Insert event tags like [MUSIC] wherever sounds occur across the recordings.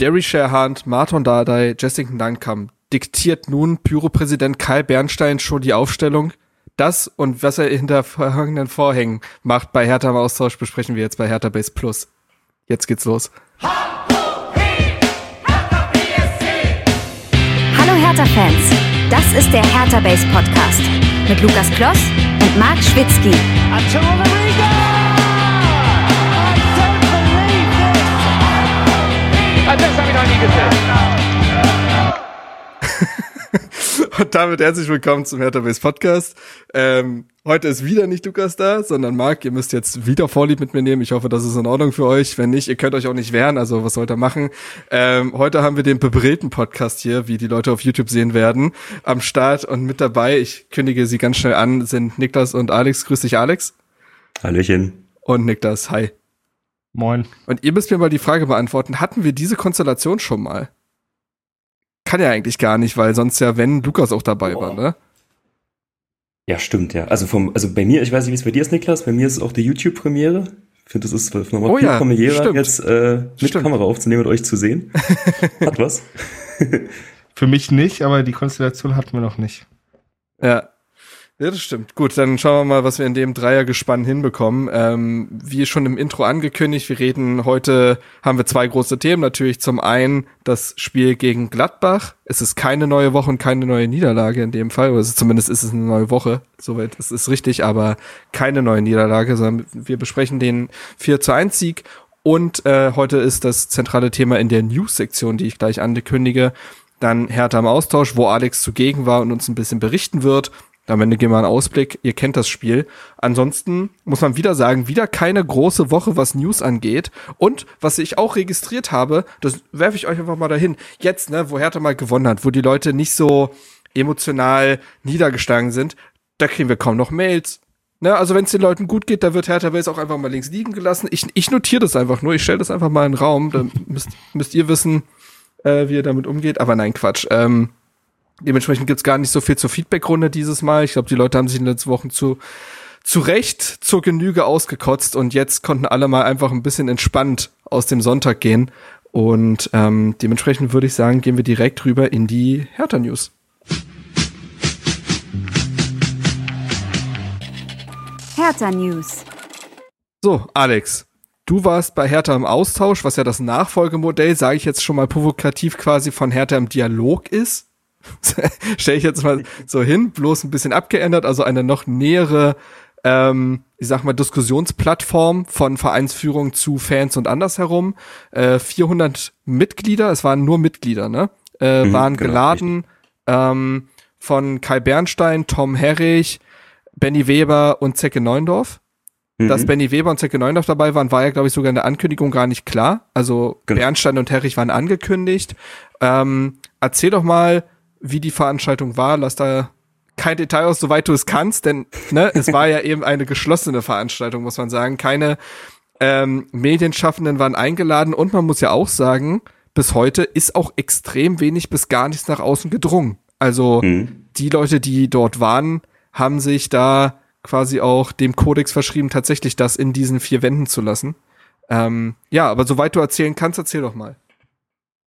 Derry Sherhand, Martin Dardai, Jessica Dankam diktiert nun Pyro-Präsident Kai Bernstein schon die Aufstellung. Das und was er hinter verhangenen Vorhängen macht bei Hertha im Austausch besprechen wir jetzt bei Hertha Base Plus. Jetzt geht's los. Hallo Hertha-Fans, das ist der Hertha Base Podcast mit Lukas Kloss und Marc Schwitzky. Das habe ich noch nie gesehen. [LAUGHS] Und damit herzlich willkommen zum Hertha Base Podcast. Ähm, heute ist wieder nicht Lukas da, sondern Marc. Ihr müsst jetzt wieder Vorlieb mit mir nehmen. Ich hoffe, das ist in Ordnung für euch. Wenn nicht, ihr könnt euch auch nicht wehren. Also was sollt ihr machen? Ähm, heute haben wir den bebrillten Podcast hier, wie die Leute auf YouTube sehen werden, am Start und mit dabei. Ich kündige sie ganz schnell an, sind Niklas und Alex. Grüß dich, Alex. Hallöchen. Und Niklas, hi. Moin. Und ihr müsst mir mal die Frage beantworten, hatten wir diese Konstellation schon mal? Kann ja eigentlich gar nicht, weil sonst ja, wenn Lukas auch dabei Boah. war, ne? Ja, stimmt, ja. Also vom, also bei mir, ich weiß nicht, wie es bei dir ist, Niklas, bei mir ist es auch die YouTube-Premiere. Ich finde, das ist nochmal oh, ja, familiärer, jetzt äh, mit stimmt. Kamera aufzunehmen und euch zu sehen. [LAUGHS] Hat was. Für mich nicht, aber die Konstellation hatten wir noch nicht. Ja, ja, das stimmt. Gut, dann schauen wir mal, was wir in dem Dreiergespann hinbekommen. Ähm, wie schon im Intro angekündigt, wir reden heute, haben wir zwei große Themen. Natürlich zum einen das Spiel gegen Gladbach. Es ist keine neue Woche und keine neue Niederlage in dem Fall. Oder zumindest ist es eine neue Woche. Soweit ist es richtig, aber keine neue Niederlage, sondern wir besprechen den 4 zu 1 Sieg. Und äh, heute ist das zentrale Thema in der News-Sektion, die ich gleich ankündige. Dann Hertha im Austausch, wo Alex zugegen war und uns ein bisschen berichten wird. Am Ende gehen wir einen Ausblick. Ihr kennt das Spiel. Ansonsten muss man wieder sagen, wieder keine große Woche, was News angeht. Und was ich auch registriert habe, das werfe ich euch einfach mal dahin. Jetzt, ne, wo Hertha mal gewonnen hat, wo die Leute nicht so emotional niedergeschlagen sind, da kriegen wir kaum noch Mails. Ne, also wenn es den Leuten gut geht, da wird Hertha Base auch einfach mal links liegen gelassen. Ich, ich notiere das einfach nur. Ich stelle das einfach mal in den Raum. Da müsst, müsst ihr wissen, äh, wie ihr damit umgeht. Aber nein, Quatsch. Ähm, Dementsprechend gibt's gar nicht so viel zur Feedbackrunde dieses Mal. Ich glaube, die Leute haben sich in den letzten Wochen zu, zu Recht zur Genüge ausgekotzt und jetzt konnten alle mal einfach ein bisschen entspannt aus dem Sonntag gehen. Und ähm, dementsprechend würde ich sagen, gehen wir direkt rüber in die Hertha News. Hertha News. So, Alex, du warst bei Hertha im Austausch, was ja das Nachfolgemodell, sage ich jetzt schon mal provokativ quasi von Hertha im Dialog ist. [LAUGHS] stelle ich jetzt mal so hin, bloß ein bisschen abgeändert, also eine noch nähere, ähm, ich sag mal, Diskussionsplattform von Vereinsführung zu Fans und andersherum. Äh, 400 Mitglieder, es waren nur Mitglieder, ne? Äh, mhm, waren genau, geladen ähm, von Kai Bernstein, Tom Herrich, Benny Weber und Zecke Neundorf. Mhm. Dass Benny Weber und Zecke Neundorf dabei waren, war ja, glaube ich, sogar in der Ankündigung gar nicht klar. Also genau. Bernstein und Herrich waren angekündigt. Ähm, erzähl doch mal, wie die Veranstaltung war. Lass da kein Detail aus, soweit du es kannst, denn ne, es war ja eben eine geschlossene Veranstaltung, muss man sagen. Keine ähm, Medienschaffenden waren eingeladen und man muss ja auch sagen, bis heute ist auch extrem wenig bis gar nichts nach außen gedrungen. Also mhm. die Leute, die dort waren, haben sich da quasi auch dem Kodex verschrieben, tatsächlich das in diesen vier Wänden zu lassen. Ähm, ja, aber soweit du erzählen kannst, erzähl doch mal.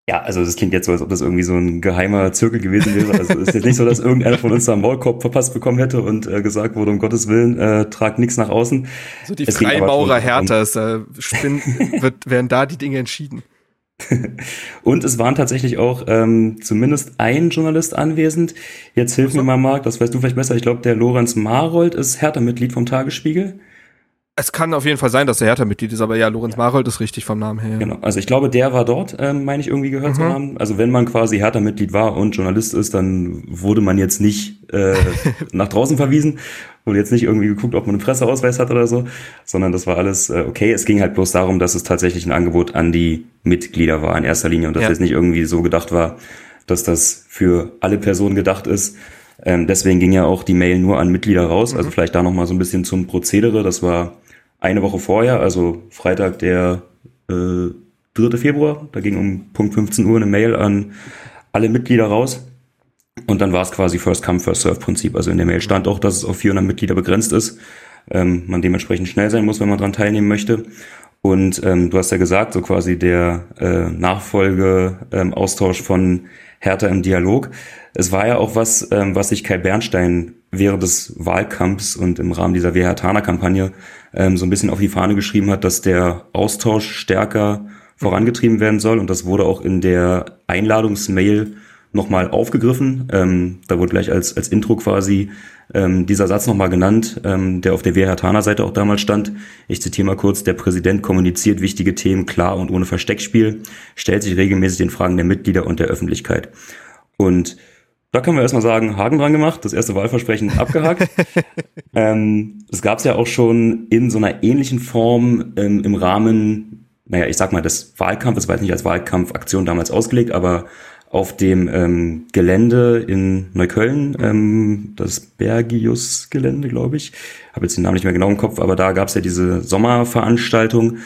Ja, also das klingt jetzt so, als ob das irgendwie so ein geheimer Zirkel gewesen wäre. Also es ist jetzt nicht so, dass irgendeiner von uns da einen Maulkorb verpasst bekommen hätte und äh, gesagt wurde, um Gottes Willen, äh, tragt nichts nach außen. So die Freimaurer Herthas, da wird, werden da die Dinge entschieden. [LAUGHS] und es waren tatsächlich auch ähm, zumindest ein Journalist anwesend. Jetzt hilf mir mal, Marc, das weißt du vielleicht besser. Ich glaube, der Lorenz Marold ist Hertha-Mitglied vom Tagesspiegel. Es kann auf jeden Fall sein, dass er Hertha-Mitglied ist, aber ja, Lorenz. Marold ist richtig vom Namen her. Genau, also ich glaube, der war dort, ähm, meine ich irgendwie gehört mhm. zu haben. Also wenn man quasi Hertha-Mitglied war und Journalist ist, dann wurde man jetzt nicht äh, [LAUGHS] nach draußen verwiesen, wurde jetzt nicht irgendwie geguckt, ob man einen Presseausweis hat oder so, sondern das war alles äh, okay. Es ging halt bloß darum, dass es tatsächlich ein Angebot an die Mitglieder war in erster Linie und dass ja. es nicht irgendwie so gedacht war, dass das für alle Personen gedacht ist. Ähm, deswegen ging ja auch die Mail nur an Mitglieder raus. Also mhm. Also vielleicht da noch mal so ein bisschen zum Prozedere. Das war eine Woche vorher, also Freitag, der äh, 3. Februar, da ging um Punkt 15 Uhr eine Mail an alle Mitglieder raus. Und dann war es quasi First Come, First Serve Prinzip. Also in der Mail stand auch, dass es auf 400 Mitglieder begrenzt ist. Ähm, man dementsprechend schnell sein muss, wenn man dran teilnehmen möchte. Und ähm, du hast ja gesagt, so quasi der äh, Nachfolge-Austausch ähm, von Hertha im Dialog. Es war ja auch was, ähm, was sich Kai Bernstein während des Wahlkampfs und im Rahmen dieser WHTANA-Kampagne ähm, so ein bisschen auf die Fahne geschrieben hat, dass der Austausch stärker vorangetrieben werden soll. Und das wurde auch in der Einladungsmail nochmal aufgegriffen. Ähm, da wurde gleich als, als Intro quasi ähm, dieser Satz nochmal genannt, ähm, der auf der WHTANA-Seite auch damals stand. Ich zitiere mal kurz, der Präsident kommuniziert wichtige Themen klar und ohne Versteckspiel, stellt sich regelmäßig den Fragen der Mitglieder und der Öffentlichkeit. Und da können wir erstmal sagen, Haken dran gemacht, das erste Wahlversprechen [LAUGHS] abgehakt. ähm, es gab es ja auch schon in so einer ähnlichen Form ähm, im Rahmen, naja, ich sag mal, des Wahlkampfes, war jetzt nicht als Wahlkampfaktion damals ausgelegt, aber auf dem ähm, Gelände in Neukölln, ähm, das Bergius-Gelände, glaube ich. Habe jetzt den Namen nicht mehr genau im Kopf, aber da gab es ja diese Sommerveranstaltung,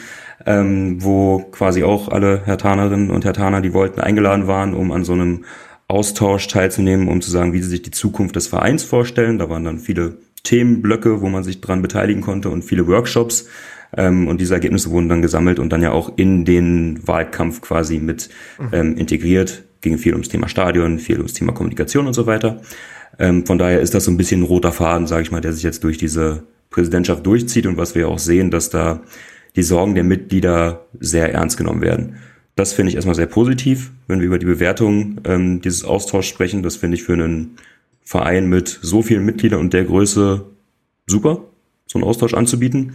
ähm, wo quasi auch alle Hertanerinnen und Hertaner, die wollten, eingeladen waren, um an so einem Austausch teilzunehmen, um zu sagen, wie sie sich die Zukunft des Vereins vorstellen. Da waren dann viele Themenblöcke, wo man sich dran beteiligen konnte und viele Workshops. Ähm, und diese Ergebnisse wurden dann gesammelt und dann ja auch in den Wahlkampf quasi mit mhm. ähm, integriert ging viel ums Thema Stadion, viel ums Thema Kommunikation und so weiter. Ähm, von daher ist das so ein bisschen ein roter Faden, sage ich mal, der sich jetzt durch diese Präsidentschaft durchzieht und was wir auch sehen, dass da die Sorgen der Mitglieder sehr ernst genommen werden. Das finde ich erstmal sehr positiv, wenn wir über die Bewertung ähm, dieses Austauschs sprechen. Das finde ich für einen Verein mit so vielen Mitgliedern und der Größe super, so einen Austausch anzubieten.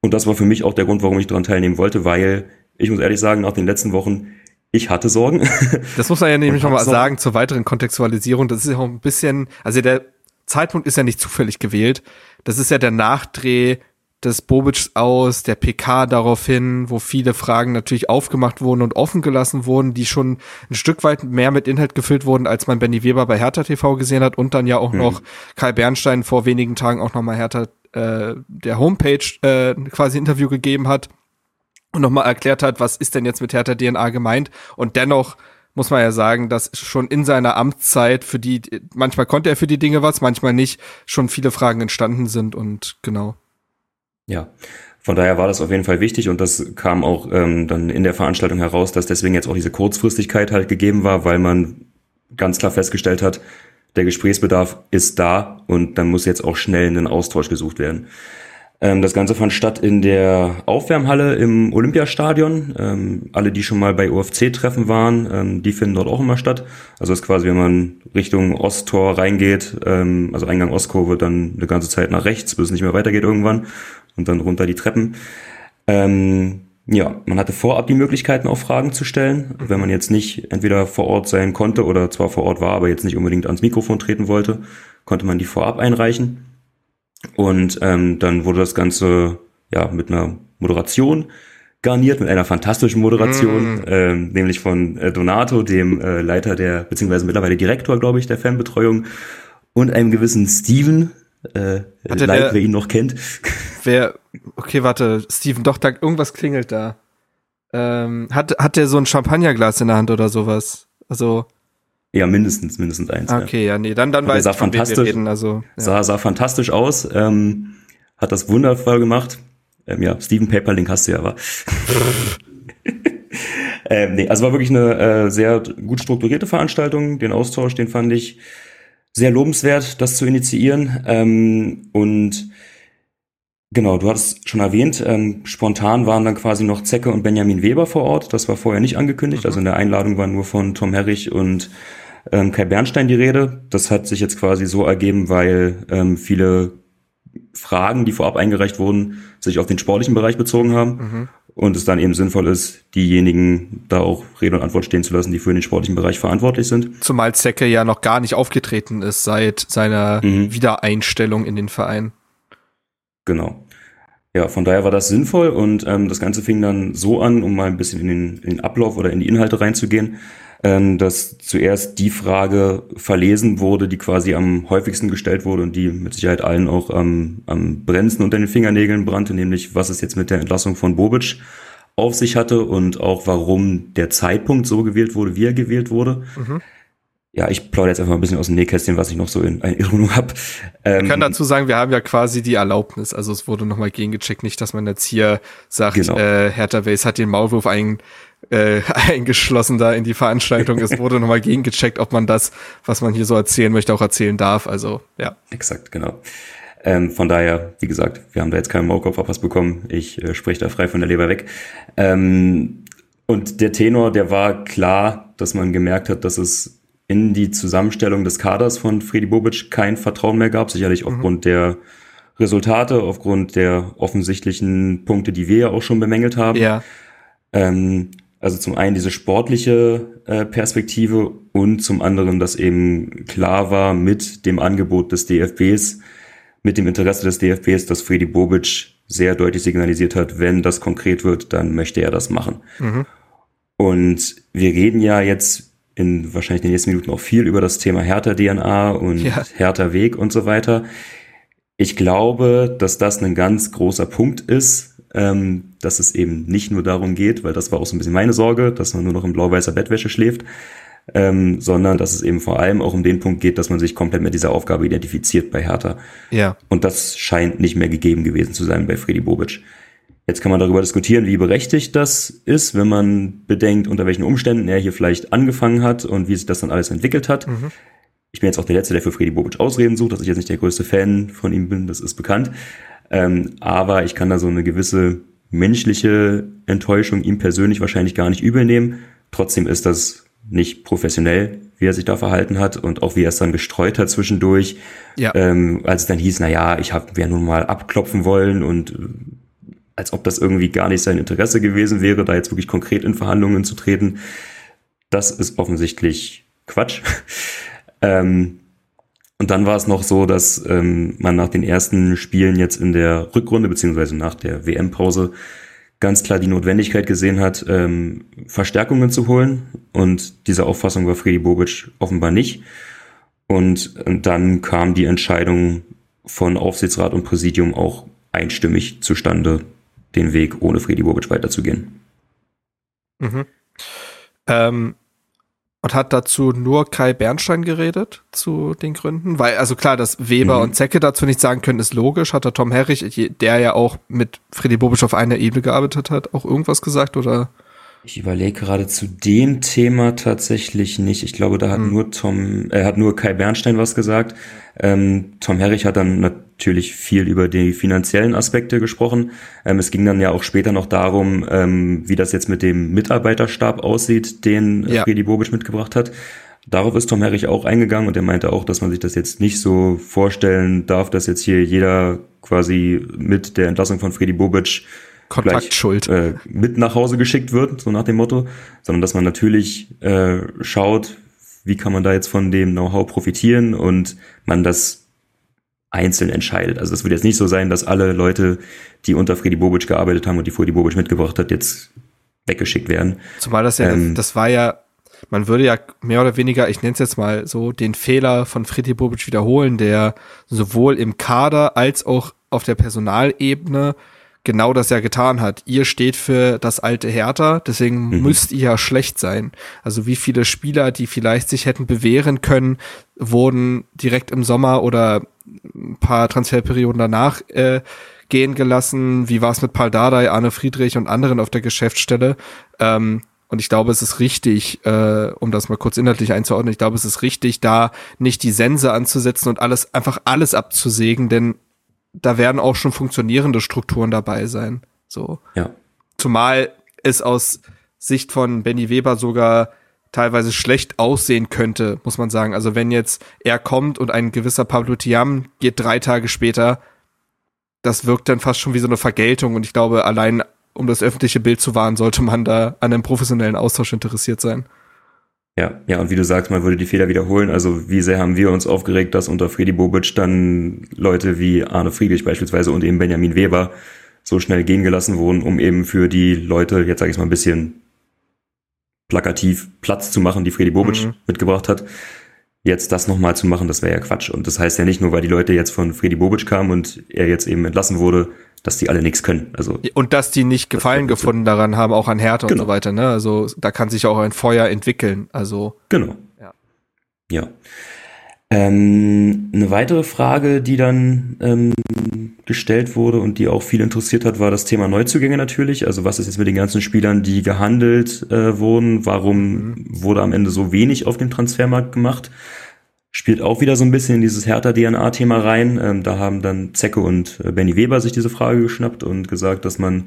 Und das war für mich auch der Grund, warum ich daran teilnehmen wollte, weil ich muss ehrlich sagen, nach den letzten Wochen ich hatte Sorgen. [LAUGHS] Das muss man ja nämlich nochmal sagen zur weiteren Kontextualisierung. Das ist ja auch ein bisschen, also der Zeitpunkt ist ja nicht zufällig gewählt. Das ist ja der Nachdreh des Bobic aus, der PK daraufhin, wo viele Fragen natürlich aufgemacht wurden und offen gelassen wurden, die schon ein Stück weit mehr mit Inhalt gefüllt wurden, als man Benny Weber bei Hertha TV gesehen hat und dann ja auch mhm. noch Kai Bernstein vor wenigen Tagen auch nochmal Hertha äh, der Homepage äh, quasi Interview gegeben hat und nochmal erklärt hat, was ist denn jetzt mit Hertha DNA gemeint. Und dennoch muss man ja sagen, dass schon in seiner Amtszeit für die, manchmal konnte er für die Dinge was, manchmal nicht, schon viele Fragen entstanden sind und genau. Ja, von daher war das auf jeden Fall wichtig und das kam auch ähm, dann in der Veranstaltung heraus, dass deswegen jetzt auch diese Kurzfristigkeit halt gegeben war, weil man ganz klar festgestellt hat, der Gesprächsbedarf ist da und dann muss jetzt auch schnell ein Austausch gesucht werden. Ähm, das Ganze fand statt in der Aufwärmhalle im Olympiastadion. Ähm, alle, die schon mal bei UFC-Treffen waren, ähm, die finden dort auch immer statt. Also das ist quasi, wenn man Richtung Osttor reingeht, also Eingang Ostkurve, dann eine ganze Zeit nach rechts, bis es nicht mehr weitergeht irgendwann und dann runter die Treppen. Ähm, ja, man hatte vorab die Möglichkeiten, auch Fragen zu stellen. Wenn man jetzt nicht entweder vor Ort sein konnte oder zwar vor Ort war, aber jetzt nicht unbedingt ans Mikrofon treten wollte, konnte man die vorab einreichen. Und ähm, dann wurde das Ganze ja mit einer Moderation garniert, mit einer fantastischen Moderation, mm. ähm, nämlich von äh, Donato, dem äh, Leiter der, beziehungsweise mittlerweile Direktor, glaube ich, der Fanbetreuung, und einem gewissen Steven, äh, Hatte Leid, wer ihn noch kennt. [LAUGHS] Wer, okay, warte, Steven, doch, da, irgendwas klingelt da. Ähm, hat, hat der so ein Champagnerglas in der Hand oder sowas? Also. Ja, mindestens, mindestens eins. Okay, ja, ja nee, dann, dann weiß sah ich, von fantastisch, wir reden. Also, ja. sah, sah fantastisch aus, ähm, hat das wundervoll gemacht. Ähm, ja, Steven Paperlink hast du ja, aber. [LAUGHS] ähm, nee, also war wirklich eine äh, sehr gut strukturierte Veranstaltung. Den Austausch, den fand ich sehr lobenswert, das zu initiieren. Ähm, und Genau, du hattest schon erwähnt, ähm, spontan waren dann quasi noch Zecke und Benjamin Weber vor Ort. Das war vorher nicht angekündigt. Mhm. Also in der Einladung war nur von Tom Herrich und ähm, Kai Bernstein die Rede. Das hat sich jetzt quasi so ergeben, weil ähm, viele Fragen, die vorab eingereicht wurden, sich auf den sportlichen Bereich bezogen haben. Mhm. Und es dann eben sinnvoll ist, diejenigen da auch Rede und Antwort stehen zu lassen, die für den sportlichen Bereich verantwortlich sind. Zumal Zecke ja noch gar nicht aufgetreten ist seit seiner mhm. Wiedereinstellung in den Verein. Genau. Ja, von daher war das sinnvoll und ähm, das Ganze fing dann so an, um mal ein bisschen in den, in den Ablauf oder in die Inhalte reinzugehen, ähm, dass zuerst die Frage verlesen wurde, die quasi am häufigsten gestellt wurde und die mit Sicherheit allen auch am, am brennendsten unter den Fingernägeln brannte, nämlich was es jetzt mit der Entlassung von Bobic auf sich hatte und auch warum der Zeitpunkt so gewählt wurde, wie er gewählt wurde. Mhm. Ja, ich plaudere jetzt einfach mal ein bisschen aus dem Nähkästchen, was ich noch so in Erinnerung habe. Ähm, ich kann dazu sagen, wir haben ja quasi die Erlaubnis. Also es wurde nochmal gegengecheckt, nicht, dass man jetzt hier sagt, genau. äh, Hertha Base hat den Maulwurf ein, äh, [LAUGHS] eingeschlossen da in die Veranstaltung. es wurde nochmal gegengecheckt, ob man das, was man hier so erzählen möchte, auch erzählen darf. Also ja. Exakt, genau. Ähm, von daher, wie gesagt, wir haben da jetzt keinen Maulkorb bekommen. Ich äh, spreche da frei von der Leber weg. Ähm, und der Tenor, der war klar, dass man gemerkt hat, dass es in die Zusammenstellung des Kaders von Freddy Bobic kein Vertrauen mehr gab, sicherlich mhm. aufgrund der Resultate, aufgrund der offensichtlichen Punkte, die wir ja auch schon bemängelt haben. Ja. Ähm, also zum einen diese sportliche äh, Perspektive und zum anderen, dass eben klar war mit dem Angebot des DFBs, mit dem Interesse des DFBs, dass Freddy Bobic sehr deutlich signalisiert hat, wenn das konkret wird, dann möchte er das machen. Mhm. Und wir reden ja jetzt in wahrscheinlich den nächsten Minuten auch viel über das Thema Hertha-DNA und ja. Hertha-Weg und so weiter. Ich glaube, dass das ein ganz großer Punkt ist, ähm, dass es eben nicht nur darum geht, weil das war auch so ein bisschen meine Sorge, dass man nur noch in blau-weißer Bettwäsche schläft, ähm, sondern dass es eben vor allem auch um den Punkt geht, dass man sich komplett mit dieser Aufgabe identifiziert bei Hertha. Ja. Und das scheint nicht mehr gegeben gewesen zu sein bei Freddy Bobic. Jetzt kann man darüber diskutieren, wie berechtigt das ist, wenn man bedenkt, unter welchen Umständen er hier vielleicht angefangen hat und wie sich das dann alles entwickelt hat. Mhm. Ich bin jetzt auch der Letzte, der für Freddy Bobic Ausreden sucht, dass ich jetzt nicht der größte Fan von ihm bin, das ist bekannt. Ähm, aber ich kann da so eine gewisse menschliche Enttäuschung ihm persönlich wahrscheinlich gar nicht übernehmen. Trotzdem ist das nicht professionell, wie er sich da verhalten hat und auch wie er es dann gestreut hat zwischendurch. Ja. Ähm, als es dann hieß, na ja, ich habe ja nun mal abklopfen wollen und als ob das irgendwie gar nicht sein Interesse gewesen wäre, da jetzt wirklich konkret in Verhandlungen zu treten. Das ist offensichtlich Quatsch. [LAUGHS] ähm, und dann war es noch so, dass ähm, man nach den ersten Spielen jetzt in der Rückrunde beziehungsweise nach der WM-Pause ganz klar die Notwendigkeit gesehen hat, ähm, Verstärkungen zu holen. Und diese Auffassung war Freddy Bobic offenbar nicht. Und, und dann kam die Entscheidung von Aufsichtsrat und Präsidium auch einstimmig zustande, den Weg ohne Freddy Bobic weiterzugehen. Mhm. Ähm, und hat dazu nur Kai Bernstein geredet zu den Gründen? Weil, also klar, dass Weber mhm. und Zecke dazu nicht sagen können, ist logisch. Hat der Tom Herrich, der ja auch mit Freddy Bobic auf einer Ebene gearbeitet hat, auch irgendwas gesagt oder? Ich überlege gerade zu dem Thema tatsächlich nicht. Ich glaube, da hat hm. nur Tom, er äh, hat nur Kai Bernstein was gesagt. Ähm, Tom Herrich hat dann natürlich viel über die finanziellen Aspekte gesprochen. Ähm, es ging dann ja auch später noch darum, ähm, wie das jetzt mit dem Mitarbeiterstab aussieht, den ja. Freddy Bobic mitgebracht hat. Darauf ist Tom Herrich auch eingegangen und er meinte auch, dass man sich das jetzt nicht so vorstellen darf, dass jetzt hier jeder quasi mit der Entlassung von Freddy Bobic Kontaktschuld äh, mit nach Hause geschickt wird, so nach dem Motto, sondern dass man natürlich äh, schaut, wie kann man da jetzt von dem Know-how profitieren und man das einzeln entscheidet. Also es wird jetzt nicht so sein, dass alle Leute, die unter Freddy Bobic gearbeitet haben und die Freddy Bobic mitgebracht hat, jetzt weggeschickt werden. Zumal das ja, ähm, das war ja, man würde ja mehr oder weniger, ich nenne es jetzt mal so, den Fehler von Freddy Bobic wiederholen, der sowohl im Kader als auch auf der Personalebene genau das ja getan hat. Ihr steht für das alte Hertha, deswegen mhm. müsst ihr ja schlecht sein. Also wie viele Spieler, die vielleicht sich hätten bewähren können, wurden direkt im Sommer oder ein paar Transferperioden danach äh, gehen gelassen. Wie war es mit Paul Dardai, Arne Friedrich und anderen auf der Geschäftsstelle? Ähm, und ich glaube, es ist richtig, äh, um das mal kurz inhaltlich einzuordnen, ich glaube, es ist richtig, da nicht die Sense anzusetzen und alles, einfach alles abzusägen, denn da werden auch schon funktionierende Strukturen dabei sein. So. Ja. Zumal es aus Sicht von Benny Weber sogar teilweise schlecht aussehen könnte, muss man sagen. Also wenn jetzt er kommt und ein gewisser Pablo Tiam geht drei Tage später, das wirkt dann fast schon wie so eine Vergeltung. Und ich glaube, allein um das öffentliche Bild zu wahren, sollte man da an einem professionellen Austausch interessiert sein. Ja, ja, und wie du sagst, man würde die Fehler wiederholen. Also wie sehr haben wir uns aufgeregt, dass unter Freddy Bobic dann Leute wie Arne Friedrich beispielsweise und eben Benjamin Weber so schnell gehen gelassen wurden, um eben für die Leute, jetzt sage ich mal ein bisschen plakativ Platz zu machen, die Freddy Bobic mhm. mitgebracht hat. Jetzt das nochmal zu machen, das wäre ja Quatsch. Und das heißt ja nicht nur, weil die Leute jetzt von Freddy Bobic kamen und er jetzt eben entlassen wurde, dass die alle nichts können. Also und dass die nicht Gefallen gefunden daran haben, auch an Härte genau. und so weiter. Ne? Also da kann sich auch ein Feuer entwickeln. Also genau. Ja. Ja. Ähm, eine weitere Frage, die dann ähm, gestellt wurde und die auch viel interessiert hat, war das Thema Neuzugänge natürlich. Also was ist jetzt mit den ganzen Spielern, die gehandelt äh, wurden? Warum mhm. wurde am Ende so wenig auf dem Transfermarkt gemacht? Spielt auch wieder so ein bisschen in dieses Hertha-DNA-Thema rein. Ähm, da haben dann Zecke und äh, Benny Weber sich diese Frage geschnappt und gesagt, dass man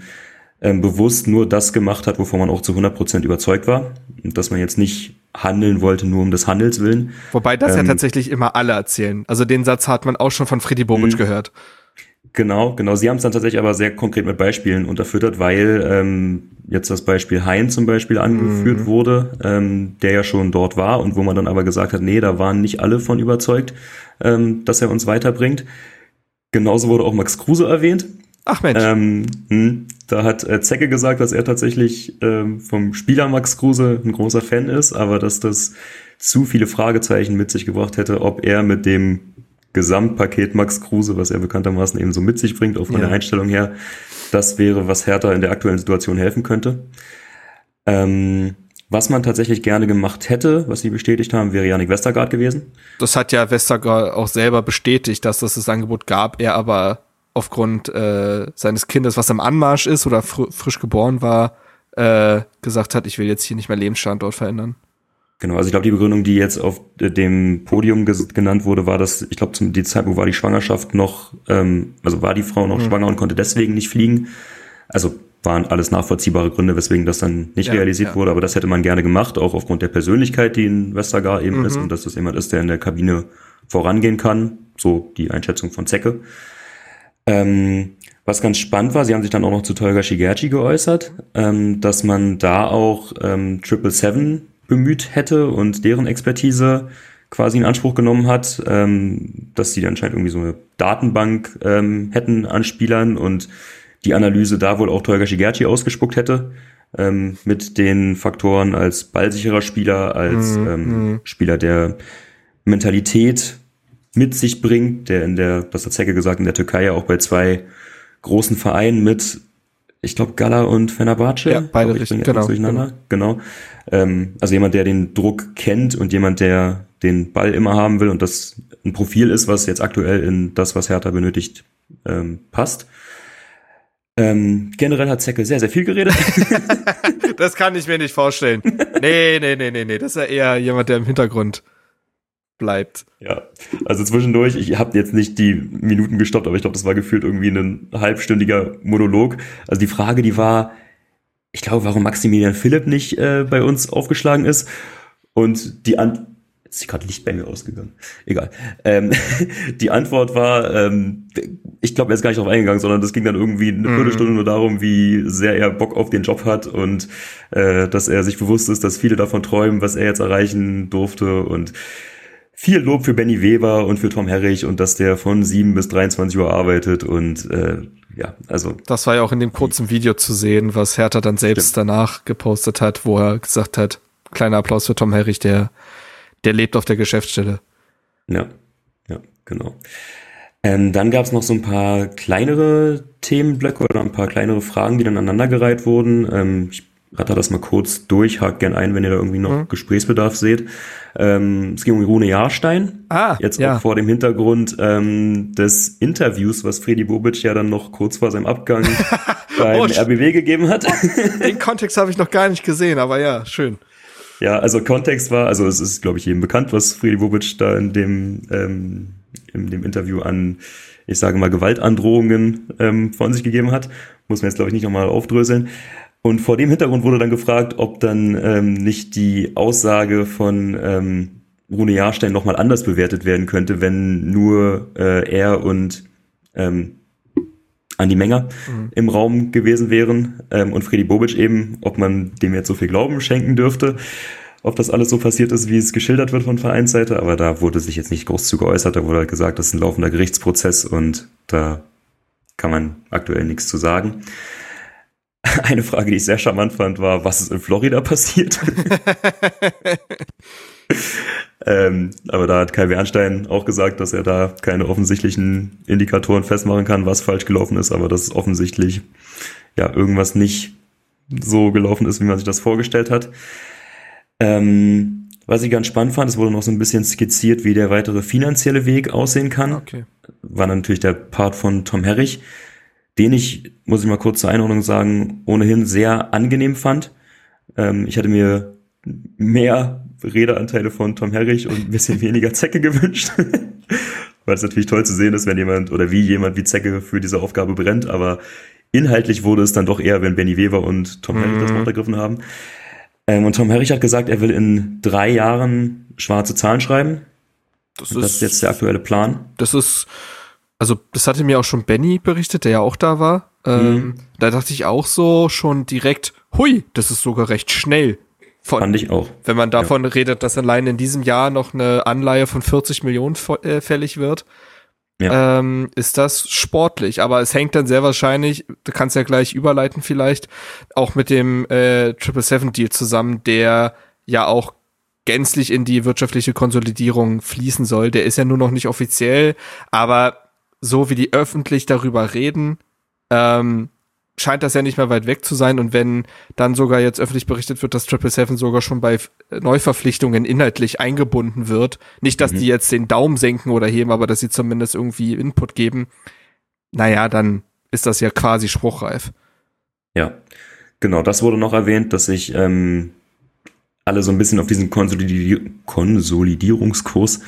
ähm, bewusst nur das gemacht hat, wovon man auch zu 100 Prozent überzeugt war. Und dass man jetzt nicht handeln wollte, nur um des Handels willen. Wobei das ähm, ja tatsächlich immer alle erzählen. Also den Satz hat man auch schon von Freddy Bobic mhm. gehört. Genau, genau. Sie haben es dann tatsächlich aber sehr konkret mit Beispielen unterfüttert, weil ähm, jetzt das Beispiel Hein zum Beispiel angeführt mhm. wurde, ähm, der ja schon dort war und wo man dann aber gesagt hat, nee, da waren nicht alle von überzeugt, ähm, dass er uns weiterbringt. Genauso wurde auch Max Kruse erwähnt. Ach Mensch. Ähm, hm, da hat äh, Zecke gesagt, dass er tatsächlich ähm, vom Spieler Max Kruse ein großer Fan ist, aber dass das zu viele Fragezeichen mit sich gebracht hätte, ob er mit dem Gesamtpaket Max Kruse, was er bekanntermaßen eben so mit sich bringt, auch von ja. der Einstellung her, das wäre, was Hertha in der aktuellen Situation helfen könnte. Ähm, was man tatsächlich gerne gemacht hätte, was sie bestätigt haben, wäre Janik Westergaard gewesen. Das hat ja Westergaard auch selber bestätigt, dass das das Angebot gab, er aber aufgrund äh, seines Kindes, was am Anmarsch ist oder fr frisch geboren war, äh, gesagt hat, ich will jetzt hier nicht mehr Lebensstandort verändern. Genau, also ich glaube, die Begründung, die jetzt auf dem Podium genannt wurde, war, dass ich glaube, zum Zeitpunkt war die Schwangerschaft noch, ähm, also war die Frau noch mhm. schwanger und konnte deswegen nicht fliegen. Also waren alles nachvollziehbare Gründe, weswegen das dann nicht ja, realisiert ja. wurde, aber das hätte man gerne gemacht, auch aufgrund der Persönlichkeit, die in Westergar eben mhm. ist und dass das jemand ist, der in der Kabine vorangehen kann, so die Einschätzung von Zecke. Ähm, was ganz spannend war, sie haben sich dann auch noch zu Tolga Shigerchi geäußert, ähm, dass man da auch ähm, Triple Seven bemüht hätte und deren Expertise quasi in Anspruch genommen hat, ähm, dass sie anscheinend irgendwie so eine Datenbank ähm, hätten an Spielern und die Analyse da wohl auch Tolga Shigerchi ausgespuckt hätte, ähm, mit den Faktoren als ballsicherer Spieler, als mhm. ähm, mhm. Spieler, der Mentalität mit sich bringt, der in der, das hat Zecke gesagt, in der Türkei ja auch bei zwei großen Vereinen mit, ich glaube, Gala und Fenerbahce. Ja, beide ich, richtig, genau, durcheinander. Genau. genau. Ähm, also jemand, der den Druck kennt und jemand, der den Ball immer haben will und das ein Profil ist, was jetzt aktuell in das, was Hertha benötigt, ähm, passt. Ähm, generell hat Zecke sehr, sehr viel geredet. [LAUGHS] das kann ich mir nicht vorstellen. Nee, nee, nee, nee, nee. Das ist ja eher jemand, der im Hintergrund bleibt. Ja, also zwischendurch, ich habe jetzt nicht die Minuten gestoppt, aber ich glaube, das war gefühlt irgendwie ein halbstündiger Monolog. Also die Frage, die war, ich glaube, warum Maximilian Philipp nicht äh, bei uns aufgeschlagen ist. Und die Antwort, Jetzt ist gerade Licht bei mir ausgegangen. Egal. Ähm, [LAUGHS] die Antwort war, ähm, ich glaube, er ist gar nicht darauf eingegangen, sondern das ging dann irgendwie eine mhm. Viertelstunde nur darum, wie sehr er Bock auf den Job hat und äh, dass er sich bewusst ist, dass viele davon träumen, was er jetzt erreichen durfte und viel Lob für Benny Weber und für Tom Herrich und dass der von 7 bis 23 Uhr arbeitet und äh, ja, also. Das war ja auch in dem kurzen Video zu sehen, was Hertha dann selbst stimmt. danach gepostet hat, wo er gesagt hat, kleiner Applaus für Tom Herrich, der, der lebt auf der Geschäftsstelle. Ja, ja, genau. Ähm, dann gab es noch so ein paar kleinere Themenblöcke oder ein paar kleinere Fragen, die dann aneinandergereiht wurden. Ähm, ich ratter das mal kurz durch, hakt gern ein, wenn ihr da irgendwie noch mhm. Gesprächsbedarf seht. Ähm, es ging um Rune Jahrstein. Ah, Jetzt ja. auch vor dem Hintergrund ähm, des Interviews, was Freddy Bobic ja dann noch kurz vor seinem Abgang [LAUGHS] beim oh, RBW gegeben hat. [LAUGHS] Den Kontext habe ich noch gar nicht gesehen, aber ja, schön. Ja, also Kontext war, also es ist, glaube ich, jedem bekannt, was Freddy Bobic da in dem, ähm, in dem Interview an, ich sage mal, Gewaltandrohungen ähm, von sich gegeben hat. Muss man jetzt, glaube ich, nicht nochmal aufdröseln. Und vor dem Hintergrund wurde dann gefragt, ob dann ähm, nicht die Aussage von ähm, Rune Jahrstein nochmal anders bewertet werden könnte, wenn nur äh, er und ähm, Andi Menger mhm. im Raum gewesen wären ähm, und Freddy Bobic eben, ob man dem jetzt so viel Glauben schenken dürfte, ob das alles so passiert ist, wie es geschildert wird von Vereinsseite, aber da wurde sich jetzt nicht groß zu geäußert, da wurde halt gesagt, das ist ein laufender Gerichtsprozess und da kann man aktuell nichts zu sagen. [LAUGHS] Eine Frage, die ich sehr charmant fand, war, was ist in Florida passiert? [LAUGHS] ähm, aber da hat Kai Bernstein auch gesagt, dass er da keine offensichtlichen Indikatoren festmachen kann, was falsch gelaufen ist, aber dass offensichtlich ja irgendwas nicht so gelaufen ist, wie man sich das vorgestellt hat. Ähm, Was ich ganz spannend fand, es wurde noch so ein bisschen skizziert, wie der weitere finanzielle Weg aussehen kann. Okay. War natürlich der Part von Tom Herrich, den ich, muss ich mal kurz zur Einordnung sagen, ohnehin sehr angenehm fand. Ähm, ich hatte mir mehr Redeanteile von Tom Herrich und ein bisschen weniger Zecke [LAUGHS] gewünscht. Weil es natürlich toll zu sehen ist, wenn jemand oder wie jemand wie Zecke für diese Aufgabe brennt, aber inhaltlich wurde es dann doch eher, wenn Benny Weber und Tom Herrich das Wort ergriffen haben. Ähm, und Tom Herrich hat gesagt, er will in drei Jahren schwarze Zahlen schreiben. Das Das ist jetzt der aktuelle Plan. das ist, also das hatte mir auch schon Benny berichtet, der ja auch da war. Ähm, Mhm. Da dachte ich auch so schon direkt, hui, das ist sogar recht schnell. Von, Fand ich auch. wenn man davon redet, dass allein in diesem Jahr noch eine Anleihe von 40 Millionen äh, fällig wird, Ja. ähm, ist das sportlich. Aber es hängt dann sehr wahrscheinlich, du kannst ja gleich überleiten vielleicht, auch mit dem äh, Triple Seven Deal zusammen, der ja auch gänzlich in die wirtschaftliche Konsolidierung fließen soll. Der ist ja nur noch nicht offiziell, aber so wie die öffentlich darüber reden, ähm, scheint das ja nicht mehr weit weg zu sein. Und wenn dann sogar jetzt öffentlich berichtet wird, dass Triple Seven sogar schon bei F- Neuverpflichtungen inhaltlich eingebunden wird, nicht, dass die jetzt den Daumen senken oder heben, aber dass sie zumindest irgendwie Input geben, naja, dann ist das ja quasi spruchreif. Ja, genau, das wurde noch erwähnt, dass sich ähm, alle so ein bisschen auf diesen Konsolidi Konsolidierungskurs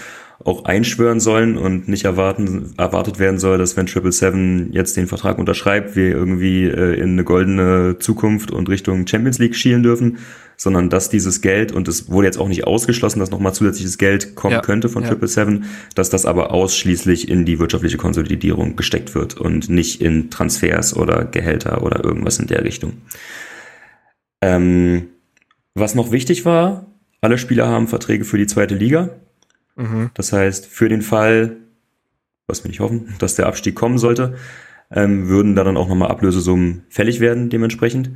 auch einschwören sollen und nicht erwarten, erwartet werden soll, dass wenn Triple Seven jetzt den Vertrag unterschreibt, wir irgendwie äh, in eine goldene Zukunft und Richtung Champions League schielen dürfen, sondern dass dieses Geld, und es wurde jetzt auch nicht ausgeschlossen, dass nochmal zusätzliches Geld kommen Ja, könnte von ja. Triple Seven, dass das aber ausschließlich in die wirtschaftliche Konsolidierung gesteckt wird und nicht in Transfers oder Gehälter oder irgendwas in der Richtung. Ähm, was noch wichtig war, alle Spieler haben Verträge für die zweite Liga. Mhm. Das heißt, für den Fall, was wir nicht hoffen, dass der Abstieg kommen sollte, ähm, würden da dann auch nochmal Ablösesummen fällig werden dementsprechend.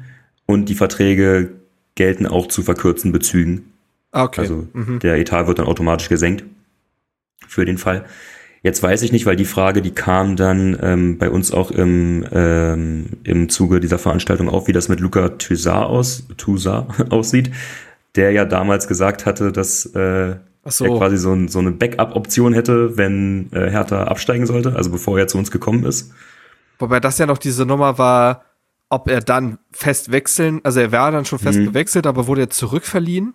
Und die Verträge gelten auch zu verkürzten Bezügen. Ah, Okay. Also mhm. der Etat wird dann automatisch gesenkt für den Fall. Jetzt weiß ich nicht, weil die Frage, die kam dann ähm, bei uns auch im, ähm, im Zuge dieser Veranstaltung auf, wie das mit Luca Toussaint aus, Toussaint [LAUGHS] aussieht, der ja damals gesagt hatte, dass äh, Ach so. er quasi so, ein, so eine Backup-Option hätte, wenn äh, Hertha absteigen sollte, also bevor er zu uns gekommen ist. Wobei das ja noch diese Nummer war, ob er dann fest wechseln, also er war dann schon fest Mhm. gewechselt, aber wurde jetzt zurückverliehen.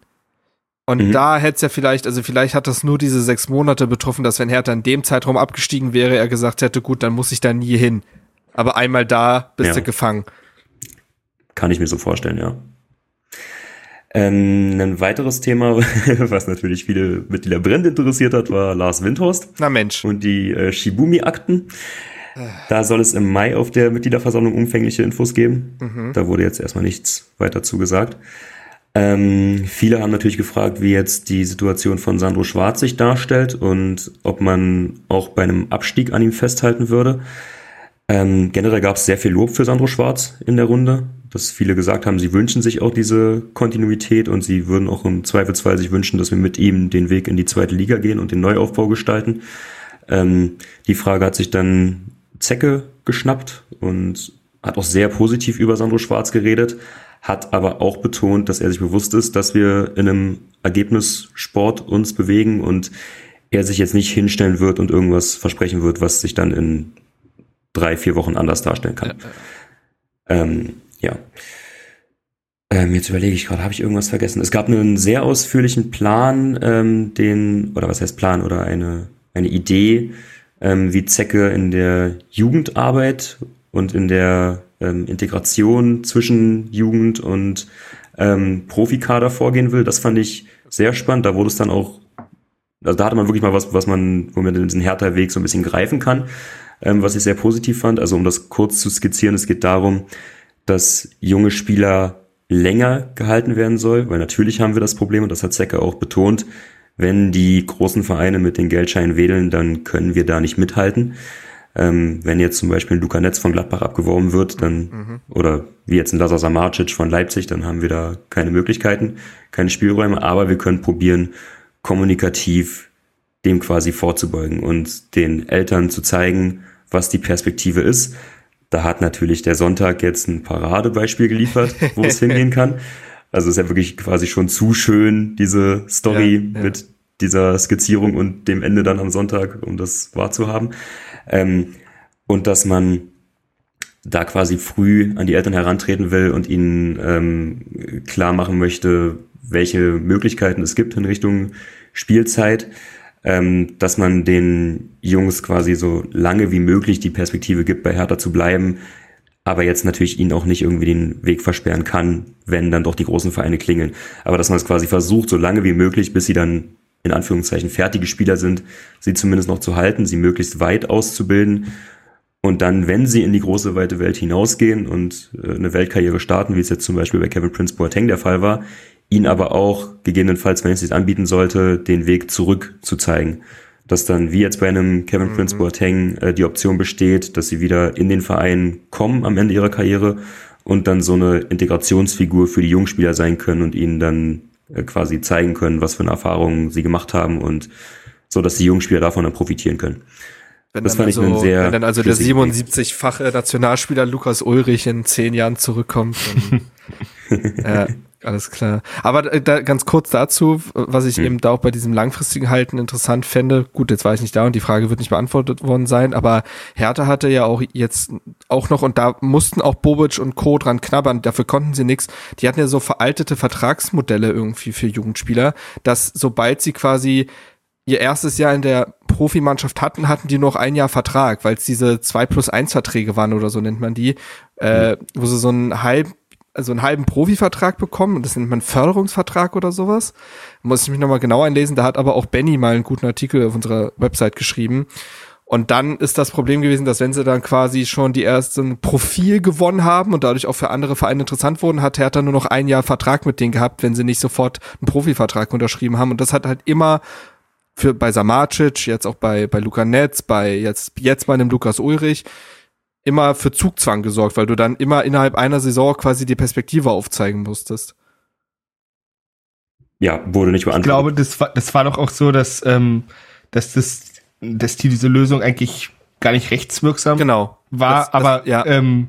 Und Mhm. da hätte es ja vielleicht, also vielleicht hat das nur diese sechs Monate betroffen, dass wenn Hertha in dem Zeitraum abgestiegen wäre, er gesagt hätte, gut, dann muss ich da nie hin. Aber einmal da bist Ja. du gefangen. Kann ich mir so vorstellen, ja. Ähm, ein weiteres Thema, [LAUGHS] was natürlich viele Mitglieder brennend interessiert hat, war Lars Windhorst. Na Mensch. und die äh, Shibumi-Akten. Da soll es im Mai auf der Mitgliederversammlung umfängliche Infos geben. Da wurde jetzt erstmal nichts weiter zugesagt. Ähm, viele haben natürlich gefragt, wie jetzt die Situation von Sandro Schwarz sich darstellt und ob man auch bei einem Abstieg an ihm festhalten würde. Ähm, generell gab es sehr viel Lob für Sandro Schwarz in der Runde, dass viele gesagt haben, sie wünschen sich auch diese Kontinuität und sie würden auch im Zweifelsfall sich wünschen, dass wir mit ihm den Weg in die zweite Liga gehen und den Neuaufbau gestalten. Ähm, die Frage hat sich dann Zecke geschnappt und hat auch sehr positiv über Sandro Schwarz geredet, hat aber auch betont, dass er sich bewusst ist, dass wir in einem Ergebnissport uns bewegen und er sich jetzt nicht hinstellen wird und irgendwas versprechen wird, was sich dann in drei, vier Wochen anders darstellen kann. Ähm, ja. Ähm, jetzt überlege ich gerade, habe ich irgendwas vergessen? Es gab einen sehr ausführlichen Plan, ähm, den, oder was heißt Plan, oder eine, eine Idee, ähm, wie Zecke in der Jugendarbeit und in der ähm, Integration zwischen Jugend und ähm, Profikader vorgehen will. Das fand ich sehr spannend. Da wurde es dann auch, also da hatte man wirklich mal was, was man, wo man diesen Hertha-Weg so ein bisschen greifen kann, ähm, was ich sehr positiv fand. Also um das kurz zu skizzieren, es geht darum, dass junge Spieler länger gehalten werden soll, weil natürlich haben wir das Problem, und das hat Zecke auch betont, wenn die großen Vereine mit den Geldscheinen wedeln, dann können wir da nicht mithalten. Ähm, wenn jetzt zum Beispiel ein Luca Netz von Gladbach abgeworben wird, dann, oder wie jetzt ein Lazar Samarcic von Leipzig, dann haben wir da keine Möglichkeiten, keine Spielräume, aber wir können probieren, kommunikativ dem quasi vorzubeugen und den Eltern zu zeigen, was die Perspektive ist. Da hat natürlich der Sonntag jetzt ein Paradebeispiel geliefert, wo es [LAUGHS] hingehen kann. Also ist ja wirklich quasi schon zu schön, diese Story Ja, ja. mit dieser Skizzierung und dem Ende dann am Sonntag, um das wahrzuhaben. Ähm, und dass man da quasi früh an die Eltern herantreten will und ihnen ähm, klar machen möchte, welche Möglichkeiten es gibt in Richtung Spielzeit, ähm, dass man den Jungs quasi so lange wie möglich die Perspektive gibt, bei Hertha zu bleiben, aber jetzt natürlich ihnen auch nicht irgendwie den Weg versperren kann, wenn dann doch die großen Vereine klingeln. Aber dass man es quasi versucht, so lange wie möglich, bis sie dann in Anführungszeichen fertige Spieler sind, sie zumindest noch zu halten, sie möglichst weit auszubilden und dann, wenn sie in die große, weite Welt hinausgehen und äh, eine Weltkarriere starten, wie es jetzt zum Beispiel bei Kevin Prince Boateng der Fall war, ihn aber auch gegebenenfalls, wenn es sich anbieten sollte, den Weg zurück zu zeigen. Dass dann, wie jetzt bei einem Kevin Prince Boateng, äh, die Option besteht, dass sie wieder in den Verein kommen am Ende ihrer Karriere und dann so eine Integrationsfigur für die Jungspieler sein können und ihnen dann äh, quasi zeigen können, was für eine Erfahrungen sie gemacht haben und so, dass die Jungspieler davon dann profitieren können. Wenn Das fand ich also, einen sehr wenn dann also der schlüssigen Weg. 77-fache Nationalspieler Lukas Ulrich in zehn Jahren zurückkommt, dann, ja, [LAUGHS] alles klar. Aber äh, da, ganz kurz dazu, was ich Hm. eben da auch bei diesem langfristigen Halten interessant fände. Gut, jetzt war ich nicht da und die Frage wird nicht beantwortet worden sein, aber Hertha hatte ja auch jetzt auch noch, und da mussten auch Bobic und Co. dran knabbern, dafür konnten sie nichts. Die hatten ja so veraltete Vertragsmodelle irgendwie für Jugendspieler, dass sobald sie quasi ihr erstes Jahr in der Profimannschaft hatten, hatten die noch ein Jahr Vertrag, weil es diese 2 plus 1 Verträge waren oder so nennt man die, äh, wo sie so einen halb, also einen halben Profivertrag bekommen und das nennt man Förderungsvertrag oder sowas. Muss ich mich nochmal genau einlesen, da hat aber auch Benny mal einen guten Artikel auf unserer Website geschrieben. Und dann ist das Problem gewesen, dass wenn sie dann quasi schon die ersten Profil gewonnen haben und dadurch auch für andere Vereine interessant wurden, hat Hertha nur noch ein Jahr Vertrag mit denen gehabt, wenn sie nicht sofort einen Profivertrag unterschrieben haben. Und das hat halt immer für bei Samacic, jetzt auch bei bei Luca Netz, bei jetzt jetzt bei einem Lukas Ulrich immer für Zugzwang gesorgt, weil du dann immer innerhalb einer Saison quasi die Perspektive aufzeigen musstest. Ja, wurde nicht Ich beantwortet. glaube, das war, das war doch auch so, dass, ähm, dass das, dass die diese Lösung eigentlich gar nicht rechtswirksam Genau. war, Das- das- aber ja. ähm,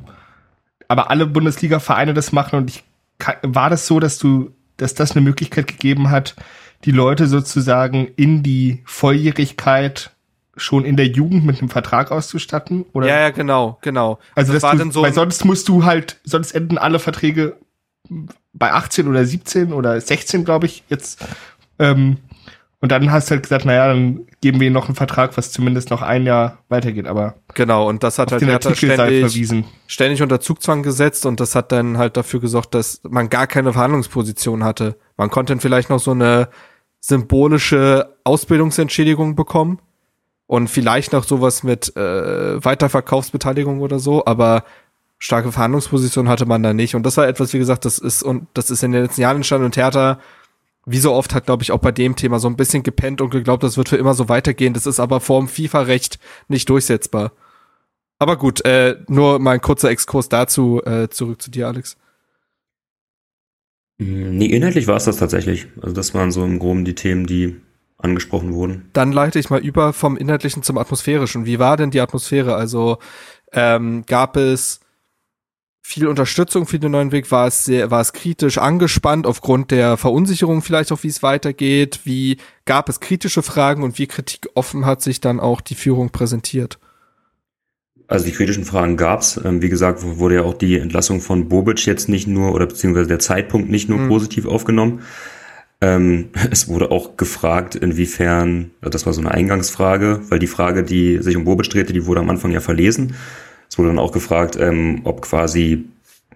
aber alle Bundesliga-Vereine das machen und ich war das so, dass du, dass das eine Möglichkeit gegeben hat, die Leute sozusagen in die Volljährigkeit schon in der Jugend mit einem Vertrag auszustatten? Oder? Ja, ja, genau, genau. Also das war du, dann so weil sonst musst du halt, sonst enden alle Verträge bei 18 oder 17 oder 16, glaube ich, jetzt. Ähm, und dann hast du halt gesagt, naja, dann geben wir ihnen noch einen Vertrag, was zumindest noch ein Jahr weitergeht. Aber genau und das hat halt den Hertha ständig ständig unter Zugzwang gesetzt und das hat dann halt dafür gesorgt, dass man gar keine Verhandlungsposition hatte. Man konnte dann vielleicht noch so eine symbolische Ausbildungsentschädigung bekommen und vielleicht noch sowas mit äh, Weiterverkaufsbeteiligung oder so, aber starke Verhandlungsposition hatte man da nicht und das war etwas, wie gesagt, das ist und das ist in den letzten Jahren entstanden und Hertha wie so oft hat, glaube ich, auch bei dem Thema so ein bisschen gepennt und geglaubt, das wird für immer so weitergehen. Das ist aber vor dem FIFA-Recht nicht durchsetzbar. Aber gut, äh, nur mal ein kurzer Exkurs dazu, äh, zurück zu dir, Alex. Mm, Nee, inhaltlich war es das tatsächlich. Also das waren so im Groben die Themen, die angesprochen wurden. Dann leite ich mal über vom Inhaltlichen zum Atmosphärischen. Wie war denn die Atmosphäre? Also ähm, gab es viel Unterstützung für den neuen Weg? War es sehr, war es kritisch angespannt aufgrund der Verunsicherung vielleicht auch, wie es weitergeht? Wie gab es kritische Fragen und wie kritikoffen hat sich dann auch die Führung präsentiert? Also die kritischen Fragen gab's. Ähm, wie gesagt, wurde ja auch die Entlassung von Bobic jetzt nicht nur oder beziehungsweise der Zeitpunkt nicht nur Mhm. positiv aufgenommen. Ähm, [LAUGHS] es wurde auch gefragt, inwiefern, also das war so eine Eingangsfrage, weil die Frage, die sich um Bobic drehte, die wurde am Anfang ja verlesen. Es wurde dann auch gefragt, ähm, ob quasi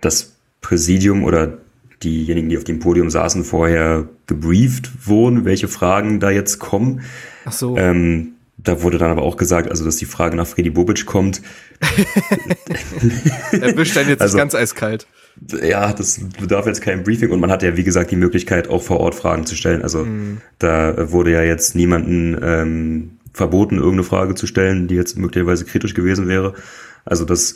das Präsidium oder diejenigen, die auf dem Podium saßen, vorher gebrieft wurden, welche Fragen da jetzt kommen. Ach so. Ähm, da wurde dann aber auch gesagt, also dass die Frage nach Freddy Bobic kommt. [LAUGHS] Erwischt einen jetzt also- ganz eiskalt. Ja, das bedarf jetzt kein Briefing und man hat ja, wie gesagt, die Möglichkeit, auch vor Ort Fragen zu stellen. Also da wurde ja jetzt niemanden ähm, verboten, irgendeine Frage zu stellen, die jetzt möglicherweise kritisch gewesen wäre. Also das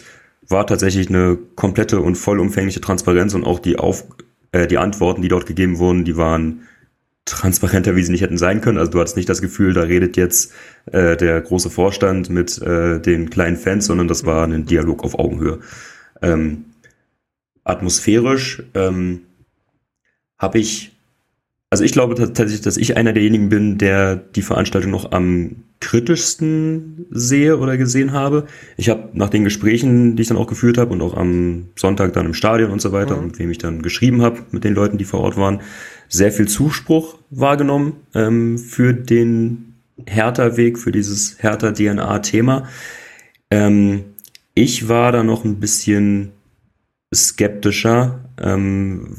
war tatsächlich eine komplette und vollumfängliche Transparenz und auch die Auf äh, die Antworten, die dort gegeben wurden, die waren transparenter, wie sie nicht hätten sein können. Also du hattest nicht das Gefühl, da redet jetzt äh, der große Vorstand mit äh, den kleinen Fans, sondern das war ein Dialog auf Augenhöhe. Ähm, atmosphärisch ähm, habe ich, also ich glaube tatsächlich, dass ich einer derjenigen bin, der die Veranstaltung noch am kritischsten sehe oder gesehen habe. Ich habe nach den Gesprächen, die ich dann auch geführt habe und auch am Sonntag dann im Stadion und so weiter mhm. und wem ich dann geschrieben habe mit den Leuten, die vor Ort waren, sehr viel Zuspruch wahrgenommen ähm, für den Hertha-Weg, für dieses Hertha-DNA-Thema. Ähm, ich war da noch ein bisschen skeptischer, ähm,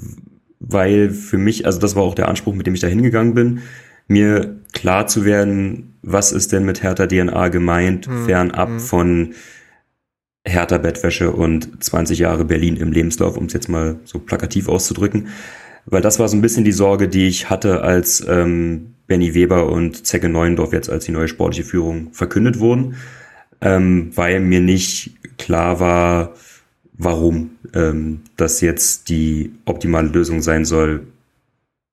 weil für mich, also das war auch der Anspruch, mit dem ich da hingegangen bin, mir klar zu werden, was ist denn mit Hertha DNA gemeint, hm, fernab hm. von Hertha Bettwäsche und 20 Jahre Berlin im Lebenslauf, um es jetzt mal so plakativ auszudrücken. Weil das war so ein bisschen die Sorge, die ich hatte, als ähm, Benny Weber und Zecke Neuendorf jetzt als die neue sportliche Führung verkündet wurden, ähm, weil mir nicht klar war, warum ähm, das jetzt die optimale Lösung sein soll,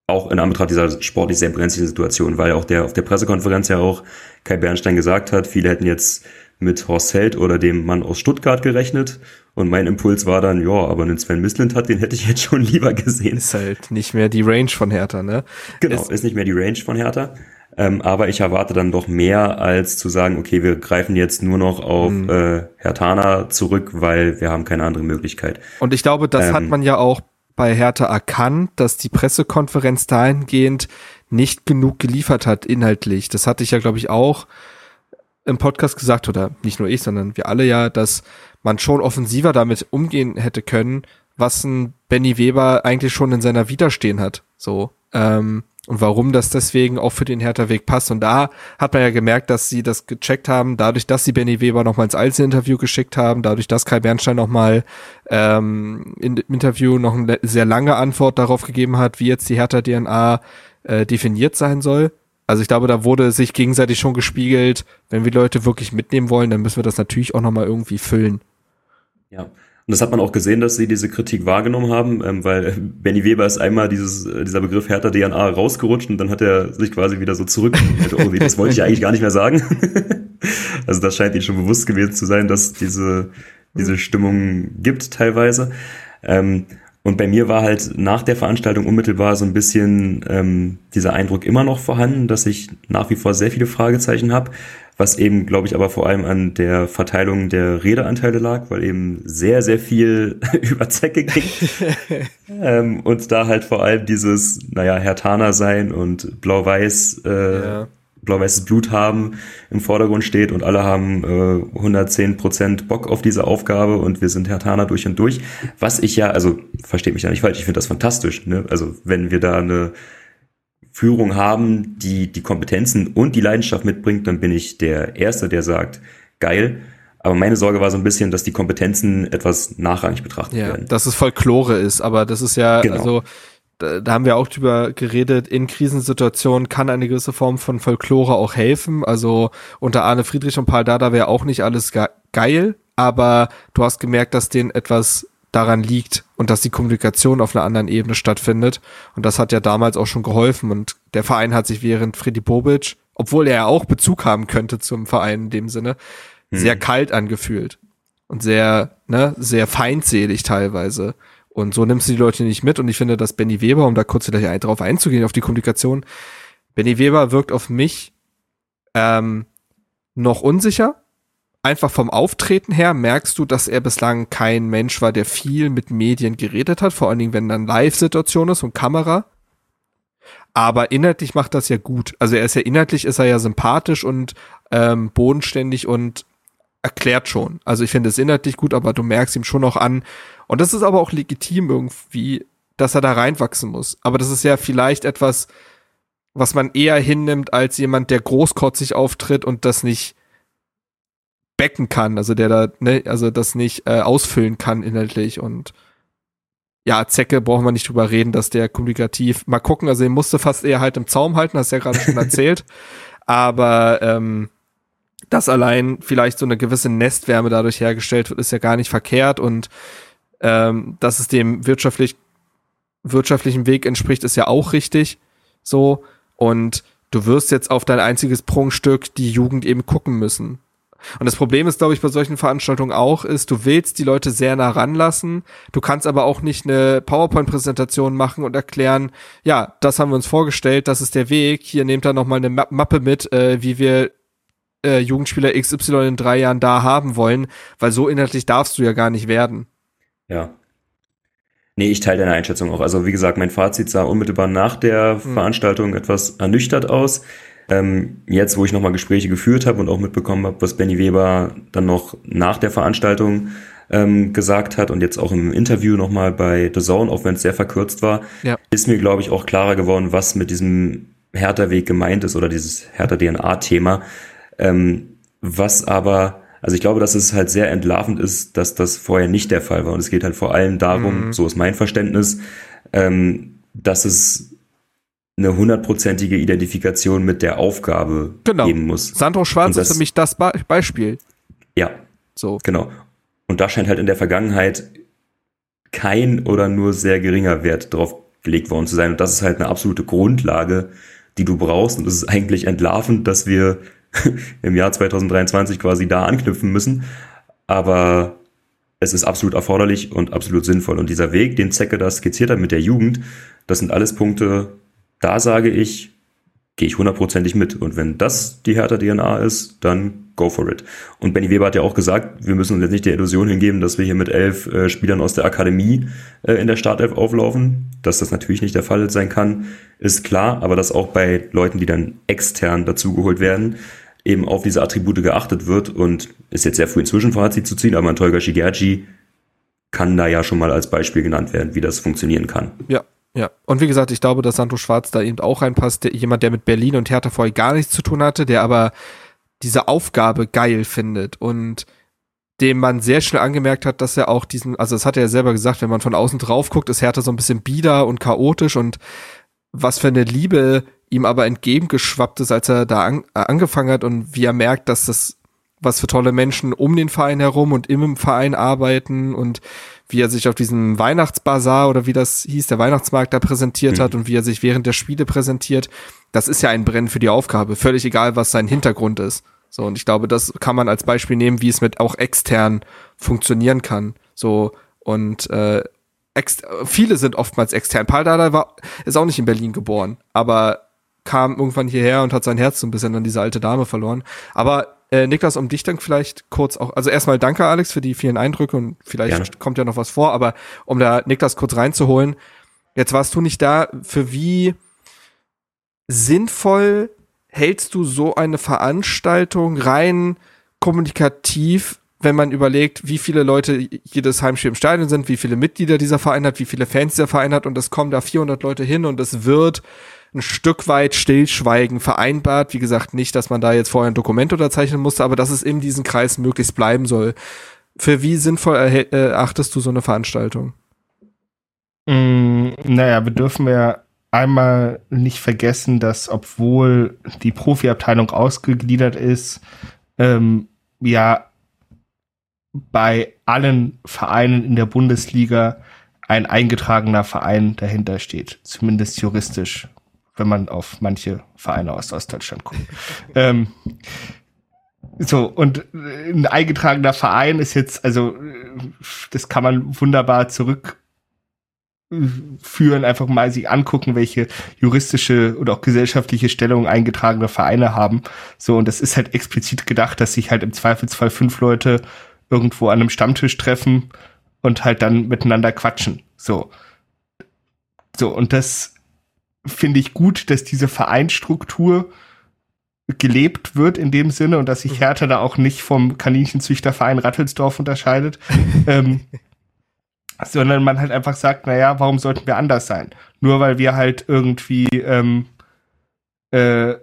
auch in Anbetracht dieser sportlich sehr brenzlichen Situation, weil auch der auf der Pressekonferenz ja auch Kai Bernstein gesagt hat, viele hätten jetzt mit Horst Held oder dem Mann aus Stuttgart gerechnet. Und mein Impuls war dann, ja, aber einen Sven Mislint hat, den hätte ich jetzt schon [LAUGHS] lieber gesehen. Ist halt nicht mehr die Range von Hertha, ne? Genau, ist, ist nicht mehr die Range von Hertha. Ähm, aber ich erwarte dann doch mehr, als zu sagen, okay, wir greifen jetzt nur noch auf mhm. äh, Hertana zurück, weil wir haben keine andere Möglichkeit. Und ich glaube, das ähm, hat man ja auch bei Hertha erkannt, dass die Pressekonferenz dahingehend nicht genug geliefert hat inhaltlich. Das hatte ich ja, glaube ich, auch im Podcast gesagt, oder nicht nur ich, sondern wir alle ja, dass man schon offensiver damit umgehen hätte können, was ein Benny Weber eigentlich schon in seiner Widerstehen hat. So. Ähm, und warum das deswegen auch für den Hertha-Weg passt. Und da hat man ja gemerkt, dass sie das gecheckt haben, dadurch, dass sie Benny Weber nochmal ins Einzelinterview geschickt haben, dadurch, dass Kai Bernstein nochmal ähm, im Interview noch eine sehr lange Antwort darauf gegeben hat, wie jetzt die Hertha-DNA äh, definiert sein soll. Also ich glaube, da wurde sich gegenseitig schon gespiegelt, wenn wir Leute wirklich mitnehmen wollen, dann müssen wir das natürlich auch nochmal irgendwie füllen. Ja, und das hat man auch gesehen, dass sie diese Kritik wahrgenommen haben, ähm, weil Benny Weber ist einmal dieses, äh, dieser Begriff härter DNA rausgerutscht und dann hat er sich quasi wieder so zurück. oh, das wollte ich eigentlich gar nicht mehr sagen. [LAUGHS] also das scheint ihm schon bewusst gewesen zu sein, dass diese, diese Stimmung gibt teilweise. Ähm, und bei mir war halt nach der Veranstaltung unmittelbar so ein bisschen ähm, dieser Eindruck immer noch vorhanden, dass ich nach wie vor sehr viele Fragezeichen habe, was eben, glaube ich, aber vor allem an der Verteilung der Redeanteile lag, weil eben sehr, sehr viel [LAUGHS] über Zecke ging. [LAUGHS] ähm, und da halt vor allem dieses, naja, Hertaner sein und Blau-Weiß äh, ja blau-weißes Blut haben, im Vordergrund steht und alle haben äh, 110 Prozent Bock auf diese Aufgabe und wir sind Hertaner durch und durch. Was ich ja, also versteht mich da nicht falsch, ich finde das fantastisch. Ne? Also wenn wir da eine Führung haben, die die Kompetenzen und die Leidenschaft mitbringt, dann bin ich der Erste, der sagt, geil. Aber meine Sorge war so ein bisschen, dass die Kompetenzen etwas nachrangig betrachtet ja, werden. Dass es Folklore ist, aber das ist ja, genau. also da, da haben wir auch drüber geredet, in Krisensituationen kann eine gewisse Form von Folklore auch helfen. Also unter Arne Friedrich und Paul Dada wäre auch nicht alles ge geil, aber du hast gemerkt, dass denen etwas daran liegt und dass die Kommunikation auf einer anderen Ebene stattfindet. Und das hat ja damals auch schon geholfen. Und der Verein hat sich während Freddy Bobic, obwohl er auch Bezug haben könnte zum Verein in dem Sinne, hm. sehr kalt angefühlt und sehr, ne, sehr feindselig teilweise. Und so nimmst du die Leute nicht mit. Und ich finde, dass Benny Weber, um da kurz gleich ein, drauf einzugehen, auf die Kommunikation, Benny Weber wirkt auf mich ähm, noch unsicher. Einfach vom Auftreten her merkst du, dass er bislang kein Mensch war, der viel mit Medien geredet hat, vor allen Dingen, wenn dann Live-Situation ist und Kamera. Aber inhaltlich macht das ja gut. Also er ist ja inhaltlich ist er ja sympathisch und ähm, bodenständig und erklärt schon. Also ich finde es inhaltlich gut, aber du merkst ihm schon noch an. Und das ist aber auch legitim irgendwie, dass er da reinwachsen muss. Aber das ist ja vielleicht etwas, was man eher hinnimmt als jemand, der großkotzig auftritt und das nicht becken kann, also der da, ne, also das nicht äh, ausfüllen kann inhaltlich und ja, Zecke brauchen wir nicht drüber reden, dass der kommunikativ, mal gucken, also er musste fast eher halt im Zaum halten, hast du ja gerade schon [LAUGHS] erzählt, aber ähm, dass allein vielleicht so eine gewisse Nestwärme dadurch hergestellt wird, ist ja gar nicht verkehrt und ähm, dass es dem wirtschaftlich wirtschaftlichen Weg entspricht, ist ja auch richtig so und du wirst jetzt auf dein einziges Prunkstück die Jugend eben gucken müssen. Und das Problem ist, glaube ich, bei solchen Veranstaltungen auch, ist, du willst die Leute sehr nah ranlassen. Du kannst aber auch nicht eine PowerPoint-Präsentation machen und erklären, ja, das haben wir uns vorgestellt, das ist der Weg. Hier nehmt da nochmal eine Mappe mit, äh, wie wir äh, Jugendspieler XY in drei Jahren da haben wollen, weil so inhaltlich darfst du ja gar nicht werden. Ja. Nee, ich teile deine Einschätzung auch. Also wie gesagt, mein Fazit sah unmittelbar nach der hm. Veranstaltung etwas ernüchtert aus. Ähm, jetzt, wo ich nochmal Gespräche geführt habe und auch mitbekommen habe, was Benny Weber dann noch nach der Veranstaltung ähm, gesagt hat und jetzt auch im Interview nochmal bei The Zone, auch wenn es sehr verkürzt war, ja. ist mir, glaube ich, auch klarer geworden, was mit diesem Hertha-Weg gemeint ist oder dieses Hertha-DNA-Thema. Ähm, was aber, also ich glaube, dass es halt sehr entlarvend ist, dass das vorher nicht der Fall war. Und es geht halt vor allem darum, mhm. so ist mein Verständnis, ähm, dass es eine hundertprozentige Identifikation mit der Aufgabe genau. geben muss. Sandro Schwarz das, ist für mich das Be Beispiel. Ja. So. Genau. Und da scheint halt in der Vergangenheit kein oder nur sehr geringer Wert drauf gelegt worden zu sein. Und das ist halt eine absolute Grundlage, die du brauchst. Und es ist eigentlich entlarvend, dass wir [LAUGHS] im Jahr 2023 quasi da anknüpfen müssen. Aber es ist absolut erforderlich und absolut sinnvoll. Und dieser Weg, den Zecke da skizziert hat mit der Jugend, das sind alles Punkte, da sage ich, gehe ich hundertprozentig mit. Und wenn das die härter DNA ist, dann go for it. Und Benny Weber hat ja auch gesagt, wir müssen uns jetzt nicht der Illusion hingeben, dass wir hier mit elf äh, Spielern aus der Akademie äh, in der Startelf auflaufen. Dass das natürlich nicht der Fall sein kann, ist klar, aber dass auch bei Leuten, die dann extern dazugeholt werden, eben auf diese Attribute geachtet wird und ist jetzt sehr früh inzwischen Fazit zu ziehen, aber ein Tolga Shigerji kann da ja schon mal als Beispiel genannt werden, wie das funktionieren kann. Ja, ja, und wie gesagt, ich glaube, dass Santo Schwarz da eben auch reinpasst, der, jemand, der mit Berlin und Hertha vorher gar nichts zu tun hatte, der aber diese Aufgabe geil findet und dem man sehr schnell angemerkt hat, dass er auch diesen, also das hat er ja selber gesagt, wenn man von außen drauf guckt, ist Hertha so ein bisschen bieder und chaotisch und was für eine Liebe ihm aber entgegengeschwappt ist, als er da an, äh, angefangen hat und wie er merkt, dass das was für tolle Menschen um den Verein herum und im Verein arbeiten und wie er sich auf diesem Weihnachtsbazar oder wie das hieß, der Weihnachtsmarkt da präsentiert mhm. hat und wie er sich während der Spiele präsentiert, das ist ja ein Brennen für die Aufgabe, völlig egal, was sein Hintergrund ist. So, und ich glaube, das kann man als Beispiel nehmen, wie es mit auch extern funktionieren kann. So, und äh, ex viele sind oftmals extern. Paul Dardai war, ist auch nicht in Berlin geboren, aber kam irgendwann hierher und hat sein Herz so ein bisschen an diese alte Dame verloren. Aber äh, Niklas, um dich dann vielleicht kurz auch, also erstmal danke Alex für die vielen Eindrücke und vielleicht Gerne. kommt ja noch was vor, aber um da Niklas kurz reinzuholen, jetzt warst du nicht da, für wie sinnvoll hältst du so eine Veranstaltung rein kommunikativ, wenn man überlegt, wie viele Leute jedes Heimspiel im Stadion sind, wie viele Mitglieder dieser Verein hat, wie viele Fans dieser Verein hat und es kommen da 400 Leute hin und es wird ein Stück weit Stillschweigen vereinbart. Wie gesagt, nicht, dass man da jetzt vorher ein Dokument unterzeichnen musste, aber dass es in diesem Kreis möglichst bleiben soll. Für wie sinnvoll erachtest du so eine Veranstaltung? Mm, naja, wir dürfen ja einmal nicht vergessen, dass obwohl die Profiabteilung ausgegliedert ist, ähm, ja bei allen Vereinen in der Bundesliga ein eingetragener Verein dahinter steht, zumindest juristisch wenn man auf manche Vereine aus Ostdeutschland guckt. ähm, so, und ein eingetragener Verein ist jetzt, also, das kann man wunderbar zurückführen, einfach mal sich angucken, welche juristische oder auch gesellschaftliche Stellung eingetragene Vereine haben. So, und das ist halt explizit gedacht, dass sich halt im Zweifelsfall fünf Leute irgendwo an einem Stammtisch treffen und halt dann miteinander quatschen. So. So, und das finde ich gut, dass diese Vereinsstruktur gelebt wird in dem Sinne und dass sich mhm. Hertha da auch nicht vom Kaninchenzüchterverein Rattelsdorf unterscheidet. [LAUGHS] ähm, sondern man halt einfach sagt, naja, warum sollten wir anders sein? Nur weil wir halt irgendwie ähm, äh,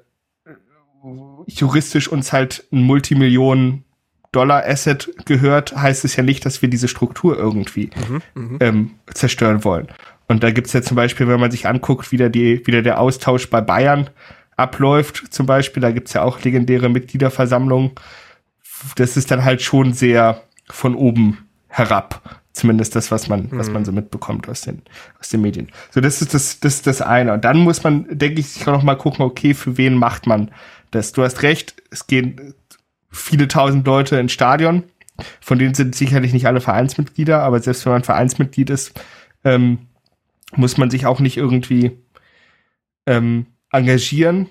juristisch uns halt ein Multimillionen Dollar Asset gehört, heißt es ja nicht, dass wir diese Struktur irgendwie mhm, mhm. ähm, zerstören wollen. Und da gibt's ja zum Beispiel, wenn man sich anguckt, wie der, die, wie der Austausch bei Bayern abläuft, zum Beispiel, da gibt's ja auch legendäre Mitgliederversammlungen. Das ist dann halt schon sehr von oben herab. Zumindest das, was man, mhm. was man mhm. so mitbekommt aus den, aus den Medien. So, das ist das, das ist das eine. Und dann muss man, denke ich, sich auch noch mal gucken, okay, für wen macht man das? Du hast recht, es gehen viele tausend Leute ins Stadion. Von denen sind sicherlich nicht alle Vereinsmitglieder, aber selbst wenn man Vereinsmitglied ist, ähm, muss man sich auch nicht irgendwie ähm, engagieren.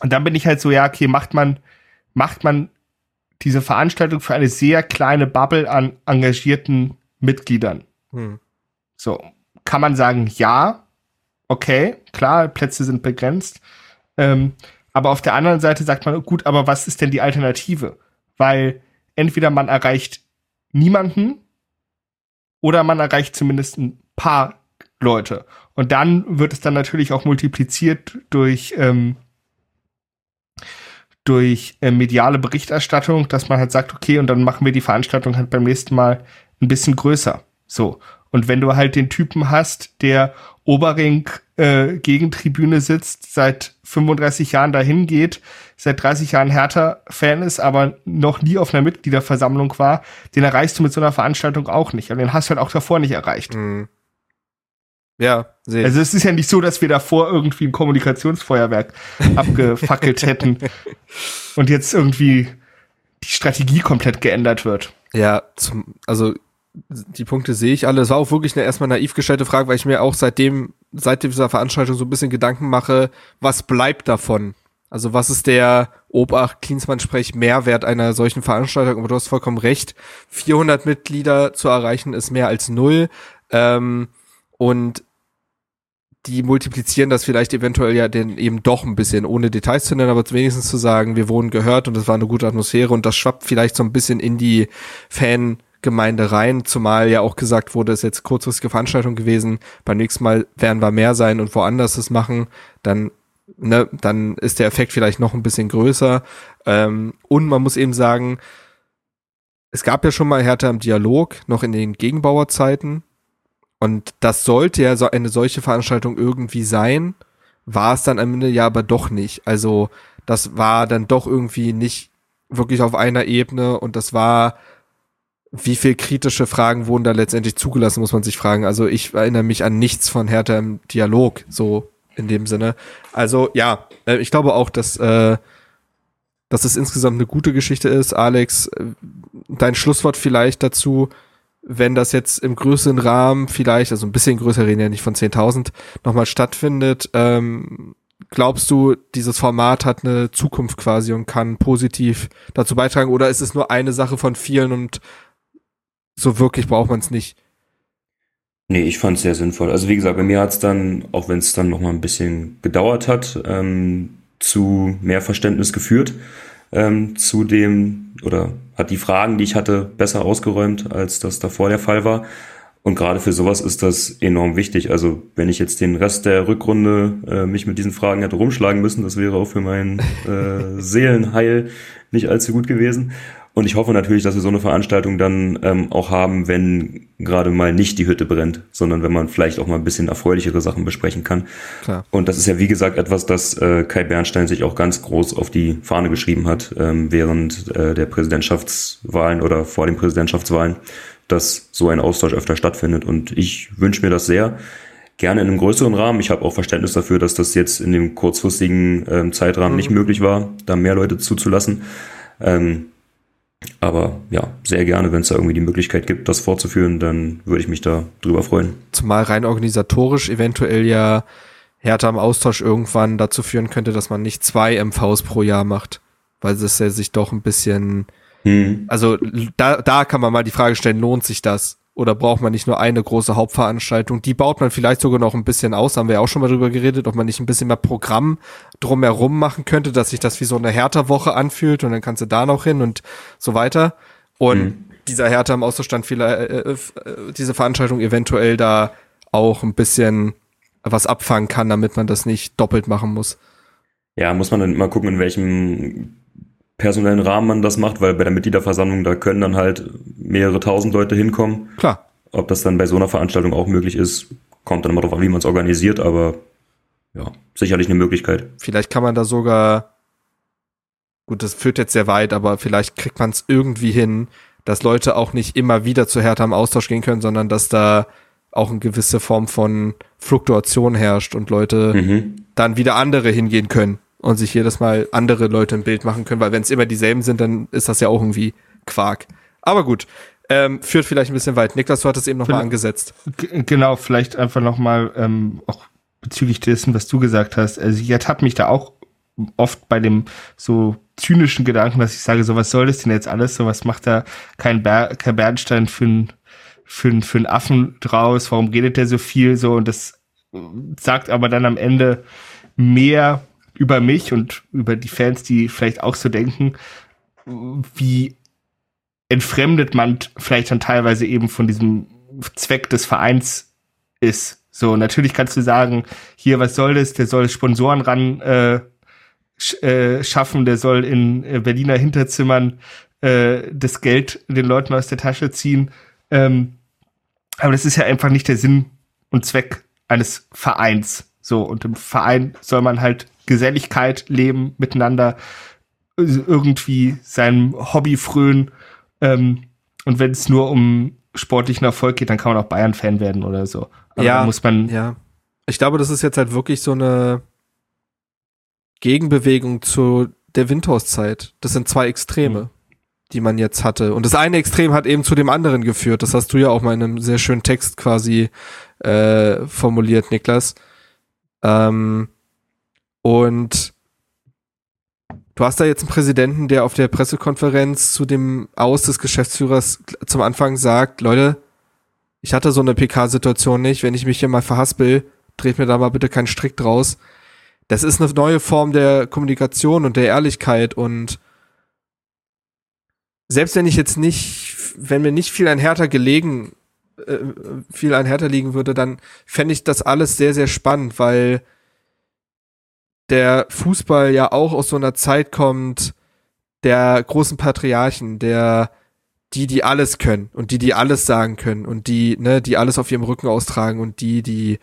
Und dann bin ich halt so, ja, okay, macht man, macht man diese Veranstaltung für eine sehr kleine Bubble an engagierten Mitgliedern. Hm. So, kann man sagen, ja, okay, klar, Plätze sind begrenzt. Ähm, aber auf der anderen Seite sagt man, gut, aber was ist denn die Alternative? Weil entweder man erreicht niemanden oder man erreicht zumindest ein paar Leute. Und dann wird es dann natürlich auch multipliziert durch, ähm, durch äh, mediale Berichterstattung, dass man halt sagt, okay, und dann machen wir die Veranstaltung halt beim nächsten Mal ein bisschen größer. So. Und wenn du halt den Typen hast, der Oberring äh, Gegentribüne sitzt, seit 35 Jahren dahin geht, seit 30 Jahren Hertha-Fan ist, aber noch nie auf einer Mitgliederversammlung war, den erreichst du mit so einer Veranstaltung auch nicht. Und den hast du halt auch davor nicht erreicht. Mhm. Ja, sehe Also es ist ja nicht so, dass wir davor irgendwie ein Kommunikationsfeuerwerk [LAUGHS] abgefackelt hätten und jetzt irgendwie die Strategie komplett geändert wird. Ja, zum, also die Punkte sehe ich alle. Es war auch wirklich eine erstmal naiv gestellte Frage, weil ich mir auch seitdem, seit dieser Veranstaltung so ein bisschen Gedanken mache, was bleibt davon? Also was ist der Obacht Klinsmann sprech Mehrwert einer solchen Veranstaltung? Aber du hast vollkommen recht. 400 Mitglieder zu erreichen ist mehr als null. Ähm, und die multiplizieren das vielleicht eventuell ja den eben doch ein bisschen, ohne Details zu nennen, aber wenigstens zu sagen, wir wurden gehört und es war eine gute Atmosphäre und das schwappt vielleicht so ein bisschen in die Fangemeinde rein, zumal ja auch gesagt wurde, es ist jetzt kurzfristige Veranstaltung gewesen, beim nächsten Mal werden wir mehr sein und woanders es machen, dann ne, dann ist der Effekt vielleicht noch ein bisschen größer. Ähm, und man muss eben sagen, es gab ja schon mal Härter im Dialog, noch in den Gegenbauerzeiten, und das sollte ja so eine solche Veranstaltung irgendwie sein, war es dann am Ende ja aber doch nicht. Also das war dann doch irgendwie nicht wirklich auf einer Ebene und das war, wie viel kritische Fragen wurden da letztendlich zugelassen, muss man sich fragen. Also ich erinnere mich an nichts von Hertha im Dialog, so in dem Sinne. Also ja, äh, ich glaube auch, dass, äh, dass es insgesamt eine gute Geschichte ist. Alex, äh, dein Schlusswort vielleicht dazu, wenn das jetzt im größeren Rahmen vielleicht, also ein bisschen größer reden ja nicht von 10.000, nochmal stattfindet, ähm, glaubst du, dieses Format hat eine Zukunft quasi und kann positiv dazu beitragen oder ist es nur eine Sache von vielen und so wirklich braucht man es nicht? Nee, ich fand es sehr sinnvoll. Also wie gesagt, bei mir hat es dann, auch wenn es dann nochmal ein bisschen gedauert hat, ähm, zu mehr Verständnis geführt ähm, zu dem oder hat die Fragen, die ich hatte, besser ausgeräumt, als das davor der Fall war. Und gerade für sowas ist das enorm wichtig. Also wenn ich jetzt den Rest der Rückrunde äh, mich mit diesen Fragen hätte rumschlagen müssen, das wäre auch für mein äh, [LAUGHS] Seelenheil nicht allzu gut gewesen. Und ich hoffe natürlich, dass wir so eine Veranstaltung dann ähm, auch haben, wenn gerade mal nicht die Hütte brennt, sondern wenn man vielleicht auch mal ein bisschen erfreulichere Sachen besprechen kann. Klar. Und das ist ja wie gesagt etwas, das äh, Kai Bernstein sich auch ganz groß auf die Fahne geschrieben hat ähm, während äh, der Präsidentschaftswahlen oder vor den Präsidentschaftswahlen, dass so ein Austausch öfter stattfindet. Und ich wünsche mir das sehr gerne in einem größeren Rahmen. Ich habe auch Verständnis dafür, dass das jetzt in dem kurzfristigen ähm, Zeitrahmen mhm. nicht möglich war, da mehr Leute zuzulassen. Ähm, aber ja, sehr gerne, wenn es da irgendwie die Möglichkeit gibt, das fortzuführen, dann würde ich mich da drüber freuen. Zumal rein organisatorisch eventuell ja Hertha im Austausch irgendwann dazu führen könnte, dass man nicht zwei MVs pro Jahr macht, weil es ja sich doch ein bisschen, hm. also da, da kann man mal die Frage stellen, lohnt sich das? Oder braucht man nicht nur eine große Hauptveranstaltung? Die baut man vielleicht sogar noch ein bisschen aus, haben wir auch schon mal drüber geredet, ob man nicht ein bisschen mehr Programm drumherum machen könnte, dass sich das wie so eine Härterwoche anfühlt und dann kannst du da noch hin und so weiter. Und mhm. dieser Härter im Außerstand vielleicht, äh, äh, diese Veranstaltung eventuell da auch ein bisschen was abfangen kann, damit man das nicht doppelt machen muss. Ja, muss man dann immer gucken, in welchem personellen Rahmen man das macht, weil bei der Mitgliederversammlung, da können dann halt mehrere tausend Leute hinkommen. Klar. Ob das dann bei so einer Veranstaltung auch möglich ist, kommt dann immer darauf an, wie man es organisiert, aber ja, sicherlich eine Möglichkeit. Vielleicht kann man da sogar, gut, das führt jetzt sehr weit, aber vielleicht kriegt man es irgendwie hin, dass Leute auch nicht immer wieder zu Hertha im Austausch gehen können, sondern dass da auch eine gewisse Form von Fluktuation herrscht und Leute mhm. dann wieder andere hingehen können und sich jedes Mal andere Leute ein Bild machen können, weil wenn es immer dieselben sind, dann ist das ja auch irgendwie Quark. Aber gut, ähm, führt vielleicht ein bisschen weit. Niklas, du hattest eben nochmal angesetzt. Genau, vielleicht einfach nochmal ähm, auch bezüglich dessen, was du gesagt hast. Also ich ertappe mich da auch oft bei dem so zynischen Gedanken, dass ich sage, so was soll das denn jetzt alles? So was macht da kein, Ber kein Bernstein für einen für, für einen Affen draus? Warum redet der so viel? So und das sagt aber dann am Ende mehr über mich und über die Fans, die vielleicht auch so denken, wie entfremdet man vielleicht dann teilweise eben von diesem Zweck des Vereins ist. So, natürlich kannst du sagen, hier, was soll das? Der soll Sponsoren ran äh, sch äh, schaffen, der soll in äh, Berliner Hinterzimmern äh, das Geld den Leuten aus der Tasche ziehen. Ähm, aber das ist ja einfach nicht der Sinn und Zweck eines Vereins. So, und im Verein soll man halt Geselligkeit leben, miteinander irgendwie seinem Hobby frönen. Ähm, und wenn es nur um sportlichen Erfolg geht, dann kann man auch Bayern-Fan werden oder so. Aber ja, muss man. Ja. Ich glaube, das ist jetzt halt wirklich so eine Gegenbewegung zu der Windhauszeit. Das sind zwei Extreme, mhm. die man jetzt hatte. Und das eine Extrem hat eben zu dem anderen geführt. Das hast du ja auch mal in einem sehr schönen Text quasi äh, formuliert, Niklas. Ähm, und du hast da jetzt einen Präsidenten, der auf der Pressekonferenz zu dem Aus des Geschäftsführers zum Anfang sagt, Leute, ich hatte so eine PK-Situation nicht, wenn ich mich hier mal verhaspel, dreht mir da mal bitte keinen Strick draus. Das ist eine neue Form der Kommunikation und der Ehrlichkeit und selbst wenn ich jetzt nicht, wenn mir nicht viel an Hertha gelegen, äh, viel an Hertha liegen würde, dann fände ich das alles sehr, sehr spannend, weil der Fußball ja auch aus so einer Zeit kommt der großen Patriarchen, der die, die alles können und die, die alles sagen können und die, ne, die alles auf ihrem Rücken austragen und die, die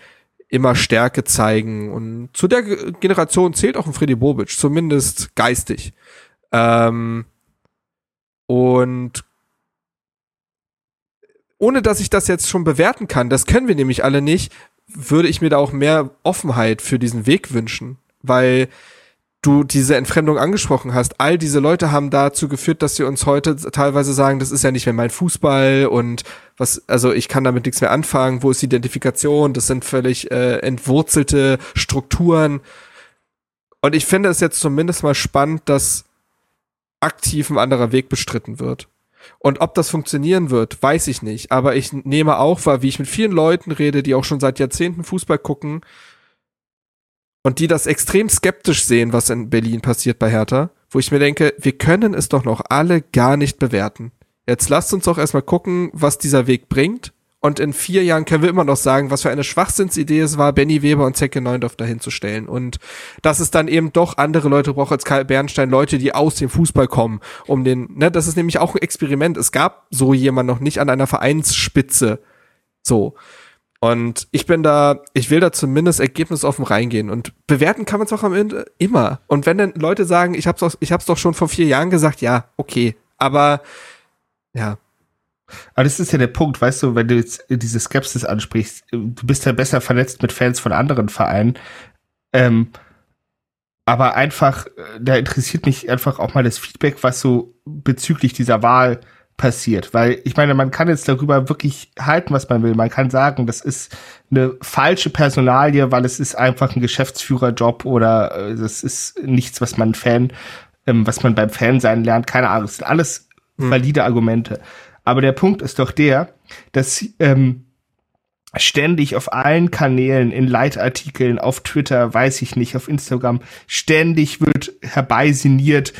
immer Stärke zeigen. Und zu der Generation zählt auch ein Freddy Bobic, zumindest geistig. Ähm, und ohne dass ich das jetzt schon bewerten kann, das können wir nämlich alle nicht, würde ich mir da auch mehr Offenheit für diesen Weg wünschen weil du diese Entfremdung angesprochen hast. All diese Leute haben dazu geführt, dass sie uns heute teilweise sagen, das ist ja nicht mehr mein Fußball und was, also ich kann damit nichts mehr anfangen. Wo ist die Identifikation? Das sind völlig äh, entwurzelte Strukturen. Und ich finde es jetzt zumindest mal spannend, dass aktiv ein anderer Weg bestritten wird. Und ob das funktionieren wird, weiß ich nicht. Aber ich nehme auch wahr, wie ich mit vielen Leuten rede, die auch schon seit Jahrzehnten Fußball gucken, und die das extrem skeptisch sehen, was in Berlin passiert bei Hertha, wo ich mir denke, wir können es doch noch alle gar nicht bewerten. Jetzt lasst uns doch erstmal gucken, was dieser Weg bringt. Und in vier Jahren können wir immer noch sagen, was für eine Schwachsinnsidee es war, Benny Weber und Zecke Neundorf dahin zu stellen. Und dass es dann eben doch andere Leute braucht als Karl Bernstein, Leute, die aus dem Fußball kommen, um den, ne, das ist nämlich auch ein Experiment. Es gab so jemand noch nicht an einer Vereinsspitze. So. Und ich bin da, ich will da zumindest ergebnisoffen reingehen und bewerten kann man es auch am Ende immer. Und wenn dann Leute sagen, ich hab's, doch, ich hab's doch schon vor vier Jahren gesagt, ja, okay. Aber ja. Aber das ist ja der Punkt, weißt du, wenn du jetzt diese Skepsis ansprichst, du bist ja besser vernetzt mit Fans von anderen Vereinen. Ähm, aber einfach, äh, da interessiert mich einfach auch mal das Feedback, was so bezüglich dieser Wahl passiert. Weil ich meine, man kann jetzt darüber wirklich halten, was man will. Man kann sagen, das ist eine falsche Personalie, weil es ist einfach ein Geschäftsführerjob oder äh, das ist nichts, was man Fan, ähm, was man beim Fan sein lernt. Keine Ahnung. Das sind alles hm. valide Argumente. Aber der Punkt ist doch der, dass ähm, ständig auf allen Kanälen, in Leitartikeln, auf Twitter, weiß ich nicht, auf Instagram, ständig wird herbeisiniert,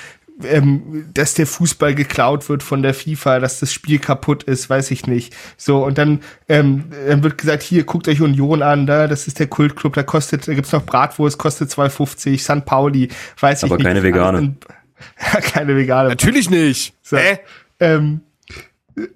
ähm, dass der Fußball geklaut wird von der FIFA, dass das Spiel kaputt ist, weiß ich nicht. So, und dann, ähm, dann wird gesagt, hier, guckt euch Union an, da, das ist der Kultclub, da kostet, da gibt's noch Bratwurst, kostet 2,50, San Pauli, weiß Aber ich nicht. Aber keine Vegane. [LAUGHS] Ja, keine Vegane. Natürlich nicht. So, Hä? Ähm,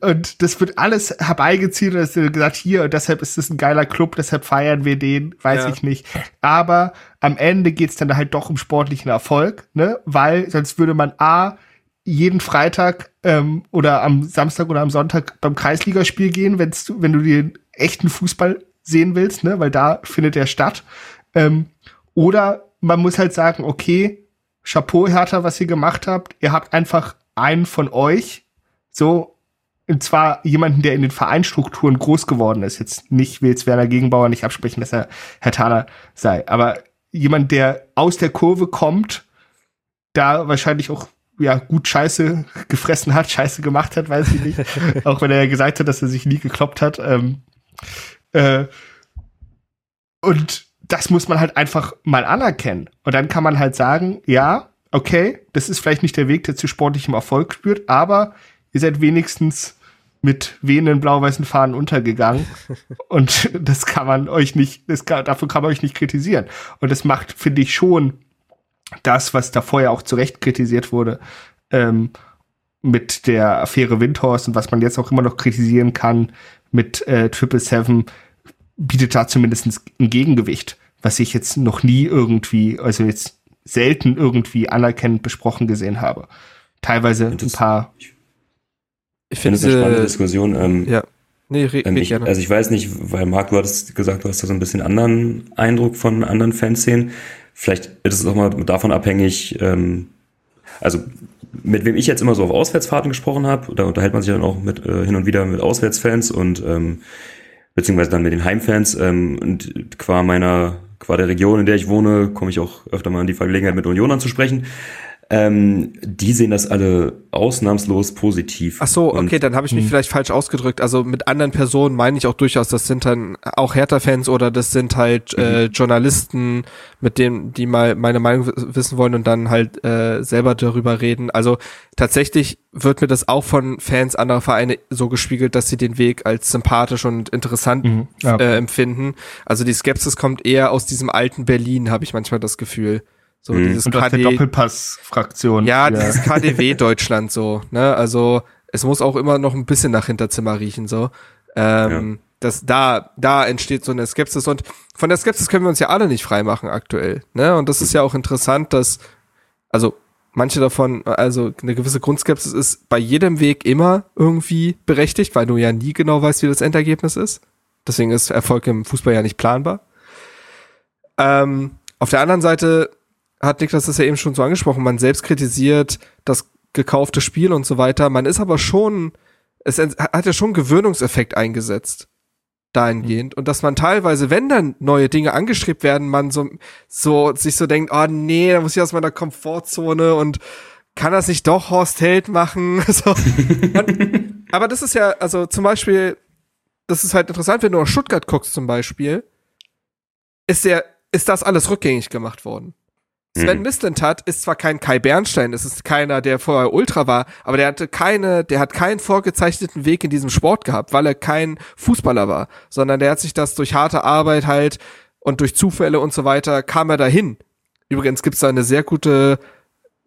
und das wird alles herbeigezielt und es wird gesagt, hier, und deshalb ist es ein geiler Club, deshalb feiern wir den, weiß ja. ich nicht. Aber am Ende geht's dann halt doch um sportlichen Erfolg, ne? Weil sonst würde man A, jeden Freitag ähm, oder am Samstag oder am Sonntag beim Kreisligaspiel gehen, wenn's, wenn du den echten Fußball sehen willst, ne? Weil da findet er statt. Ähm, oder man muss halt sagen, okay, Chapeau, Hertha, was ihr gemacht habt. Ihr habt einfach einen von euch, so, und zwar jemanden, der in den Vereinstrukturen groß geworden ist. Jetzt nicht, will jetzt Werner Gegenbauer nicht absprechen, dass er Herr Thaler sei, aber jemand, der aus der Kurve kommt, da wahrscheinlich auch ja gut Scheiße gefressen hat, Scheiße gemacht hat, weiß ich nicht. [LAUGHS] auch wenn er ja gesagt hat, dass er sich nie gekloppt hat. Ähm, äh, und das muss man halt einfach mal anerkennen. Und dann kann man halt sagen, ja, okay, das ist vielleicht nicht der Weg, der zu sportlichem Erfolg führt, aber ihr seid wenigstens mit wehenden blau-weißen Fahnen untergegangen. [LAUGHS] und das kann man euch nicht, das kann, dafür kann man euch nicht kritisieren. Und das macht, finde ich, schon das, was da vorher auch zu Recht kritisiert wurde, ähm, mit der Affäre Windhorst und was man jetzt auch immer noch kritisieren kann mit äh, Triple Seven, bietet da zumindest ein Gegengewicht, was ich jetzt noch nie irgendwie, also jetzt selten irgendwie anerkennend besprochen gesehen habe. Teilweise ein paar. Ich finde es eine spannende Diskussion. Ähm, ja. Nee, re ähm, ich, gerne. Also ich weiß nicht, weil Marc, du hattest gesagt, du hast da so ein bisschen anderen Eindruck von anderen Fanszenen. Vielleicht ist es auch mal davon abhängig, ähm, also mit wem ich jetzt immer so auf Auswärtsfahrten gesprochen habe, da unterhält man sich dann auch mit äh, hin und wieder mit Auswärtsfans und ähm, beziehungsweise dann mit den Heimfans ähm, und qua meiner qua der Region, in der ich wohne, komme ich auch öfter mal in die Vergelegenheit mit Unionern zu sprechen. Ähm, die sehen das alle ausnahmslos positiv. Ach so, okay, dann habe ich mich hm. vielleicht falsch ausgedrückt. Also mit anderen Personen meine ich auch durchaus, das sind dann auch Hertha-Fans oder das sind halt äh, mhm. Journalisten, mit denen die mal meine Meinung wissen wollen und dann halt äh, selber darüber reden. Also tatsächlich wird mir das auch von Fans anderer Vereine so gespiegelt, dass sie den Weg als sympathisch und interessant mhm. ja. äh, empfinden. Also die Skepsis kommt eher aus diesem alten Berlin, habe ich manchmal das Gefühl. So mhm. dieses und KD Doppelpass-Fraktion. Ja, ja, dieses KDW [LAUGHS] Deutschland so, ne? Also es muss auch immer noch ein bisschen nach Hinterzimmer riechen, so. Ähm, ja. Das, da, da entsteht so eine Skepsis und von der Skepsis können wir uns ja alle nicht freimachen aktuell, ne? Und das ist ja auch interessant, dass, also manche davon, also eine gewisse Grundskepsis ist bei jedem Weg immer irgendwie berechtigt, weil du ja nie genau weißt, wie das Endergebnis ist. Deswegen ist Erfolg im Fußball ja nicht planbar. Ähm, auf der anderen Seite hat Niklas das ja eben schon so angesprochen, man selbst kritisiert das gekaufte Spiel und so weiter. Man ist aber schon, es hat ja schon Gewöhnungseffekt eingesetzt dahingehend und dass man teilweise, wenn dann neue Dinge angestrebt werden, man so, so sich so denkt, oh nee, da muss ich aus meiner Komfortzone und kann das nicht doch Horst Held machen? [LAUGHS] so. und, aber das ist ja, also zum Beispiel, das ist halt interessant, wenn du nach Stuttgart guckst zum Beispiel, ist der, ist das alles rückgängig gemacht worden. Sven mhm. Mislintat ist zwar kein Kai Bernstein, es ist keiner, der vorher Ultra war, aber der hatte keine, der hat keinen vorgezeichneten Weg in diesem Sport gehabt, weil er kein Fußballer war, sondern der hat sich das durch harte Arbeit halt und durch Zufälle und so weiter kam er dahin. Übrigens gibt's da eine sehr gute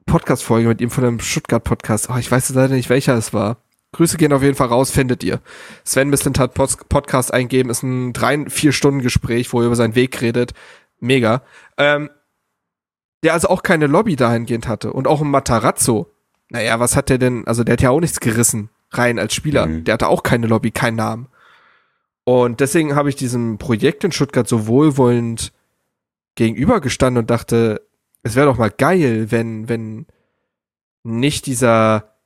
Podcast-Folge mit ihm von einem Stuttgart-Podcast. Oh, ich weiß leider nicht, welcher es war. Grüße gehen auf jeden Fall raus, findet ihr. Sven Mislintat Podcast eingeben, ist ein drei, vier Stunden Gespräch, wo er über seinen Weg redet. Mega. Ähm, der also auch keine Lobby dahingehend hatte. Und auch ein Matarazzo. Naja, was hat der denn? Also der hat ja auch nichts gerissen, rein als Spieler. Mhm. Der hatte auch keine Lobby, keinen Namen. Und deswegen habe ich diesem Projekt in Stuttgart so wohlwollend gegenübergestanden und dachte, es wäre doch mal geil, wenn, wenn nicht dieser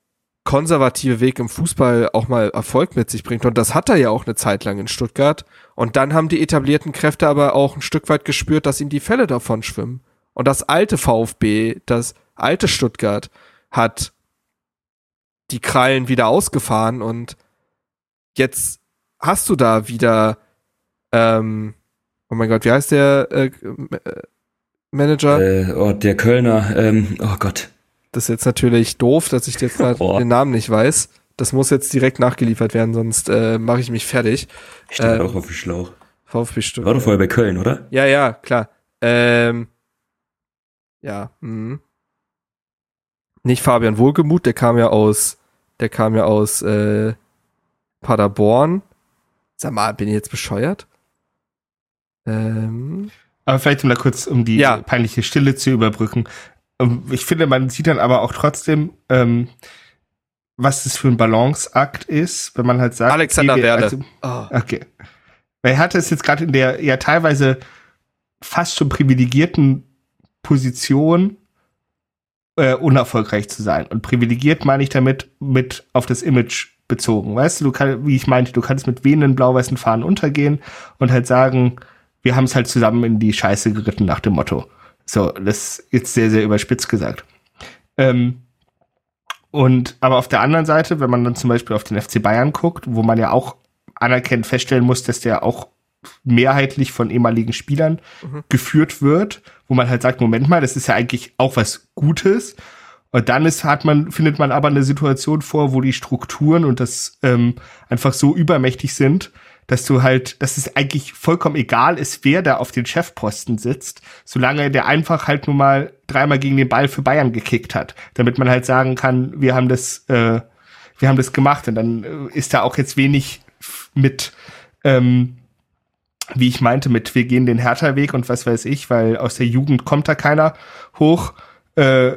konservative Weg im Fußball auch mal Erfolg mit sich bringt. Und das hat er ja auch eine Zeit lang in Stuttgart. Und dann haben die etablierten Kräfte aber auch ein Stück weit gespürt, dass ihnen die Fälle davon schwimmen. Und das alte VfB, das alte Stuttgart, hat die Krallen wieder ausgefahren und jetzt hast du da wieder, ähm, oh mein Gott, wie heißt der äh, äh, Manager? Äh, oh, der Kölner, ähm, oh Gott. Das ist jetzt natürlich doof, dass ich jetzt gerade [LAUGHS] oh. den Namen nicht weiß. Das muss jetzt direkt nachgeliefert werden, sonst äh, mache ich mich fertig. Ich stehe äh, auch auf dem Schlauch. VfB Stuttgart. War doch vorher bei Köln, oder? Ja, ja, klar. Ähm, ja. Mh. Nicht Fabian Wohlgemuth, der kam ja aus, der kam ja aus äh, Paderborn. Sag mal, bin ich jetzt bescheuert? Ähm. Aber vielleicht um da kurz, um die ja. peinliche Stille zu überbrücken. Ähm, ich finde, man sieht dann aber auch trotzdem, ähm, was das für ein Balanceakt ist, wenn man halt sagt, Alexander okay, Werde. Also, oh. Okay. Weil er hatte es jetzt gerade in der ja teilweise fast schon privilegierten Position äh, unerfolgreich zu sein. Und privilegiert meine ich damit mit auf das Image bezogen. Weißt du, du kann, wie ich meinte, du kannst mit wehenden blau-weißen Fahnen untergehen und halt sagen, wir haben es halt zusammen in die Scheiße geritten nach dem Motto. So, das ist jetzt sehr, sehr überspitzt gesagt. Ähm, und aber auf der anderen Seite, wenn man dann zum Beispiel auf den FC Bayern guckt, wo man ja auch anerkennend feststellen muss, dass der auch mehrheitlich von ehemaligen Spielern mhm. geführt wird, wo man halt sagt, Moment mal, das ist ja eigentlich auch was Gutes. Und dann ist, hat man, findet man aber eine Situation vor, wo die Strukturen und das ähm, einfach so übermächtig sind, dass du halt, dass es eigentlich vollkommen egal ist, wer da auf den Chefposten sitzt, solange der einfach halt nur mal dreimal gegen den Ball für Bayern gekickt hat, damit man halt sagen kann, wir haben das, äh, wir haben das gemacht und dann äh, ist da auch jetzt wenig mit, ähm, wie ich meinte, mit wir gehen den Hertha-Weg und was weiß ich, weil aus der Jugend kommt da keiner hoch. Äh,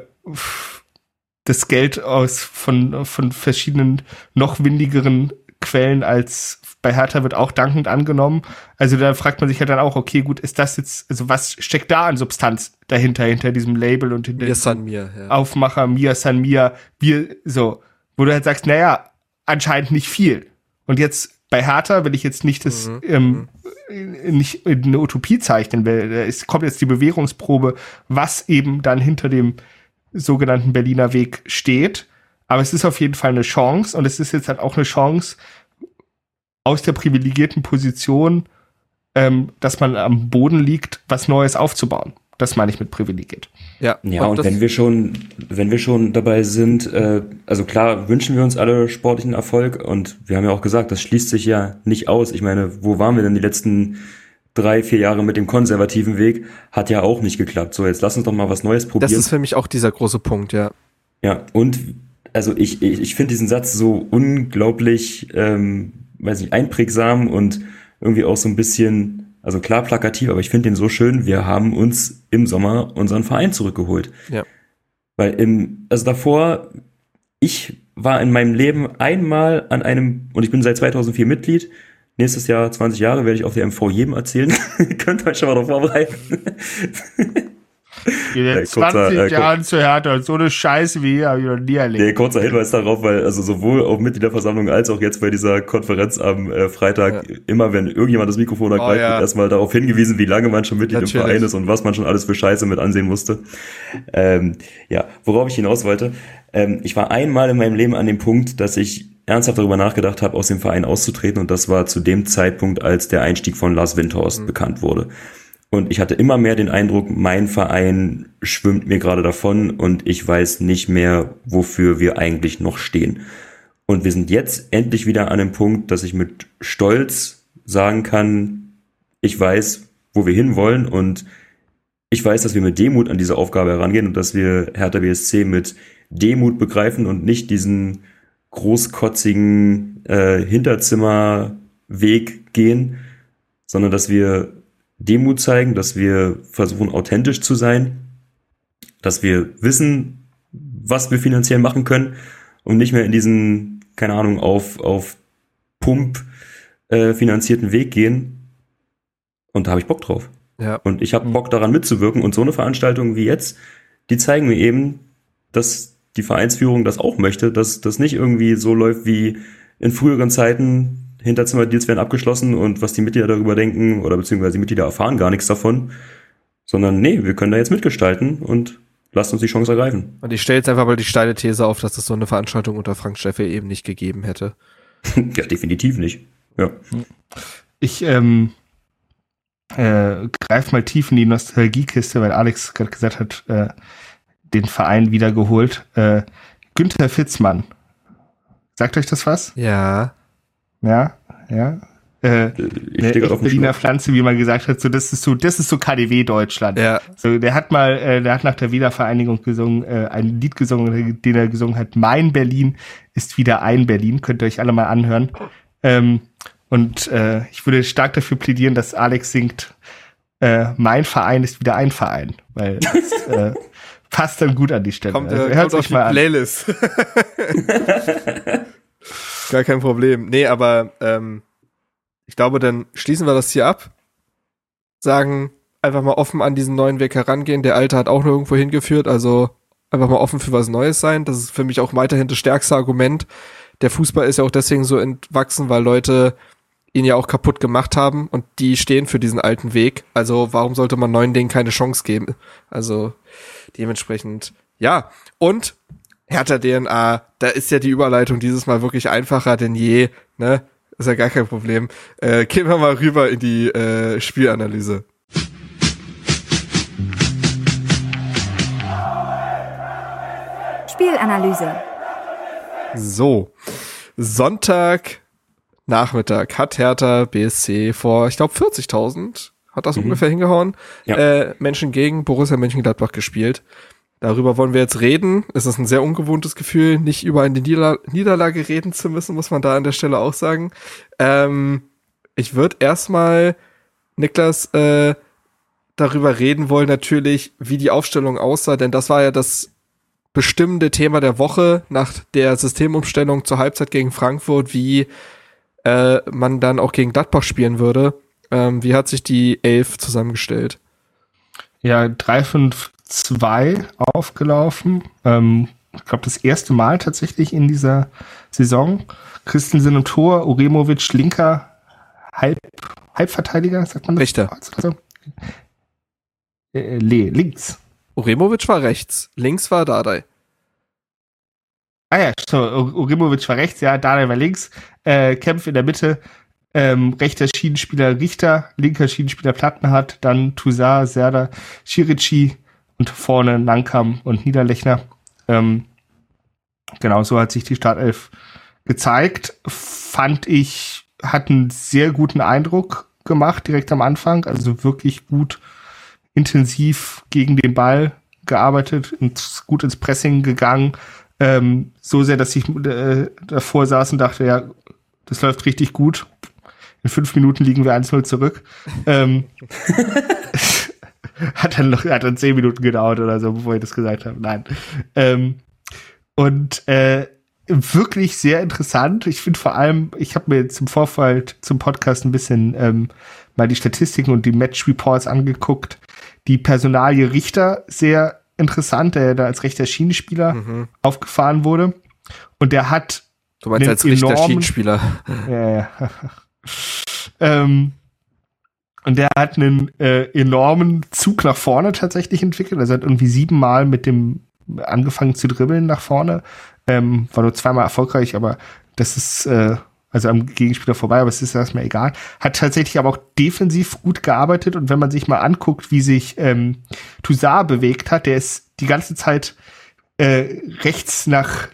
das Geld aus von, von verschiedenen noch windigeren Quellen als bei Hertha wird auch dankend angenommen. Also da fragt man sich halt dann auch, okay, gut, ist das jetzt, also was steckt da an Substanz dahinter, hinter diesem Label und hinter Mir San Mir, ja. Aufmacher, Mir San Mir, wir, so, wo du halt sagst, naja, anscheinend nicht viel. Und jetzt bei Hertha will ich jetzt nicht das, mhm. ähm, mhm. nicht eine Utopie zeichnen, weil es kommt jetzt die Bewährungsprobe, was eben dann hinter dem sogenannten Berliner Weg steht. Aber es ist auf jeden Fall eine Chance und es ist jetzt halt auch eine Chance, aus der privilegierten Position, ähm, dass man am Boden liegt, was Neues aufzubauen. Das meine ich mit privilegiert. Ja, ja und, und wenn wir schon, wenn wir schon dabei sind, äh, also klar wünschen wir uns alle sportlichen Erfolg und wir haben ja auch gesagt, das schließt sich ja nicht aus. Ich meine, wo waren wir denn die letzten drei, vier Jahre mit dem konservativen Weg? Hat ja auch nicht geklappt. So, jetzt lass uns doch mal was Neues probieren. Das ist für mich auch dieser große Punkt, ja. Ja, und also ich, ich, ich finde diesen Satz so unglaublich ähm, weiß nicht, einprägsam und irgendwie auch so ein bisschen, also klar plakativ, aber ich finde den so schön, wir haben uns im Sommer unseren Verein zurückgeholt. Ja. Weil im, also davor, ich war in meinem Leben einmal an einem, und ich bin seit 2004 Mitglied, nächstes Jahr 20 Jahre werde ich auf der MV jedem erzählen. [LAUGHS] Könnt euch schon mal darauf vorbereiten. [LAUGHS] In den 20 äh, Jahren zu Hertha und so eine Scheiße wie hier habe ich noch nie erlebt. Nee, kurzer Hinweis darauf, weil also sowohl auf Mitgliederversammlung als auch jetzt bei dieser Konferenz am äh, Freitag ja. immer, wenn irgendjemand das Mikrofon ergreift, oh, ja. wird erstmal darauf hingewiesen, wie lange man schon Mitglied Natürlich. im Verein ist und was man schon alles für Scheiße mit ansehen musste. Ähm, ja, worauf ich hinaus wollte, ähm, ich war einmal in meinem Leben an dem Punkt, dass ich ernsthaft darüber nachgedacht habe, aus dem Verein auszutreten und das war zu dem Zeitpunkt, als der Einstieg von Lars Windhorst mhm. bekannt wurde. Und ich hatte immer mehr den Eindruck, mein Verein schwimmt mir gerade davon und ich weiß nicht mehr, wofür wir eigentlich noch stehen. Und wir sind jetzt endlich wieder an dem Punkt, dass ich mit Stolz sagen kann, ich weiß, wo wir hinwollen und ich weiß, dass wir mit Demut an diese Aufgabe herangehen und dass wir Hertha BSC mit Demut begreifen und nicht diesen großkotzigen äh, Hinterzimmerweg gehen, sondern dass wir Demut zeigen, dass wir versuchen, authentisch zu sein, dass wir wissen, was wir finanziell machen können und nicht mehr in diesen, keine Ahnung, auf, auf Pump äh, finanzierten Weg gehen. Und da habe ich Bock drauf. Ja. Und ich habe Bock daran mitzuwirken. Und so eine Veranstaltung wie jetzt, die zeigen mir eben, dass die Vereinsführung das auch möchte, dass das nicht irgendwie so läuft wie in früheren Zeiten, Hinterzimmerdeals werden abgeschlossen und was die Mitglieder darüber denken oder beziehungsweise die Mitglieder erfahren gar nichts davon, sondern nee, wir können da jetzt mitgestalten und lasst uns die Chance ergreifen. Und ich stelle jetzt einfach mal die steile These auf, dass es so eine Veranstaltung unter Frank Steffe eben nicht gegeben hätte. [LAUGHS] ja, definitiv nicht. Ja. Ich ähm, äh, greif mal tief in die Nostalgiekiste, weil Alex gerade gesagt hat, äh, den Verein wiedergeholt. Äh, Günther Fitzmann. Sagt euch das was? Ja. Ja, ja. Äh, eine Berliner Pflanze, wie man gesagt hat, so das ist so, das ist so KDW Deutschland. Ja. So, der hat mal, äh, der hat nach der Wiedervereinigung gesungen, äh, ein Lied gesungen, den er gesungen hat. Mein Berlin ist wieder ein Berlin. Könnt ihr euch alle mal anhören. Ähm, und äh, ich würde stark dafür plädieren, dass Alex singt, äh, mein Verein ist wieder ein Verein, weil das, [LAUGHS] äh, passt dann gut an die Stelle. Kommt, also, hört kommt auf die mal Playlist. [LAUGHS] Gar kein Problem. Nee, aber ähm, ich glaube, dann schließen wir das hier ab. Sagen einfach mal offen an diesen neuen Weg herangehen. Der alte hat auch nirgendwo hingeführt, also einfach mal offen für was Neues sein. Das ist für mich auch weiterhin das stärkste Argument. Der Fußball ist ja auch deswegen so entwachsen, weil Leute ihn ja auch kaputt gemacht haben und die stehen für diesen alten Weg. Also warum sollte man neuen Dingen keine Chance geben? Also dementsprechend, ja. Und Hertha DNA, da ist ja die Überleitung dieses Mal wirklich einfacher denn je, ne? Ist ja gar kein Problem. Äh, gehen wir mal rüber in die äh, Spielanalyse. Spielanalyse. So, Sonntag Nachmittag hat Hertha BSC vor, ich glaube 40.000, hat das mhm. ungefähr hingehauen, ja. äh, Menschen gegen Borussia Mönchengladbach gespielt. Darüber wollen wir jetzt reden. Es ist ein sehr ungewohntes Gefühl, nicht über eine Nieder Niederlage reden zu müssen, muss man da an der Stelle auch sagen. Ähm, ich würde erstmal, Niklas, äh, darüber reden wollen, natürlich, wie die Aufstellung aussah, denn das war ja das bestimmende Thema der Woche nach der Systemumstellung zur Halbzeit gegen Frankfurt, wie äh, man dann auch gegen Gladbach spielen würde. Ähm, wie hat sich die Elf zusammengestellt? Ja, 3-5-2 aufgelaufen. Ähm, ich glaube, das erste Mal tatsächlich in dieser Saison. Christensen im Tor, Uremovic linker Halb, Halbverteidiger, sagt man das? Richter. Also, äh, links. Uremovic war rechts, links war Dardai. Ah ja, so, Urimovic war rechts, ja, Daniel war links, äh, Kempf in der Mitte, ähm, rechter Schienenspieler Richter, linker Schienenspieler Plattenhardt, dann Toussaint, Serda, Shirichi und vorne Nankam und Niederlechner. Ähm, genau, so hat sich die Startelf gezeigt. Fand ich, hat einen sehr guten Eindruck gemacht direkt am Anfang, also wirklich gut intensiv gegen den Ball gearbeitet, und gut ins Pressing gegangen, ähm, so sehr, dass ich äh, davor saß und dachte, ja, das läuft richtig gut. In fünf Minuten liegen wir 1-0 zurück. Ähm, [LAUGHS] [LAUGHS] [LAUGHS] hat dann noch, hat dann zehn Minuten gedauert oder so, bevor ich das gesagt habe. Nein. Ähm, und äh, wirklich sehr interessant. Ich finde vor allem, ich habe mir zum Vorfall zum Podcast ein bisschen ähm, mal die Statistiken und die Match Reports angeguckt. Die Personalie Richter sehr interessant, der da als rechter Schienenspieler mhm. aufgefahren wurde. Und der hat. Du meinst als rechter Schienenspieler. [LAUGHS] Ja, ja. [LAUGHS] ähm, und der hat einen äh, enormen Zug nach vorne tatsächlich entwickelt. Also hat irgendwie siebenmal mit dem angefangen zu dribbeln nach vorne. Ähm, war nur zweimal erfolgreich, aber das ist äh, also am Gegenspieler vorbei, aber es ist erstmal egal. Hat tatsächlich aber auch defensiv gut gearbeitet und wenn man sich mal anguckt, wie sich ähm, Toussaint bewegt hat, der ist die ganze Zeit äh, rechts nach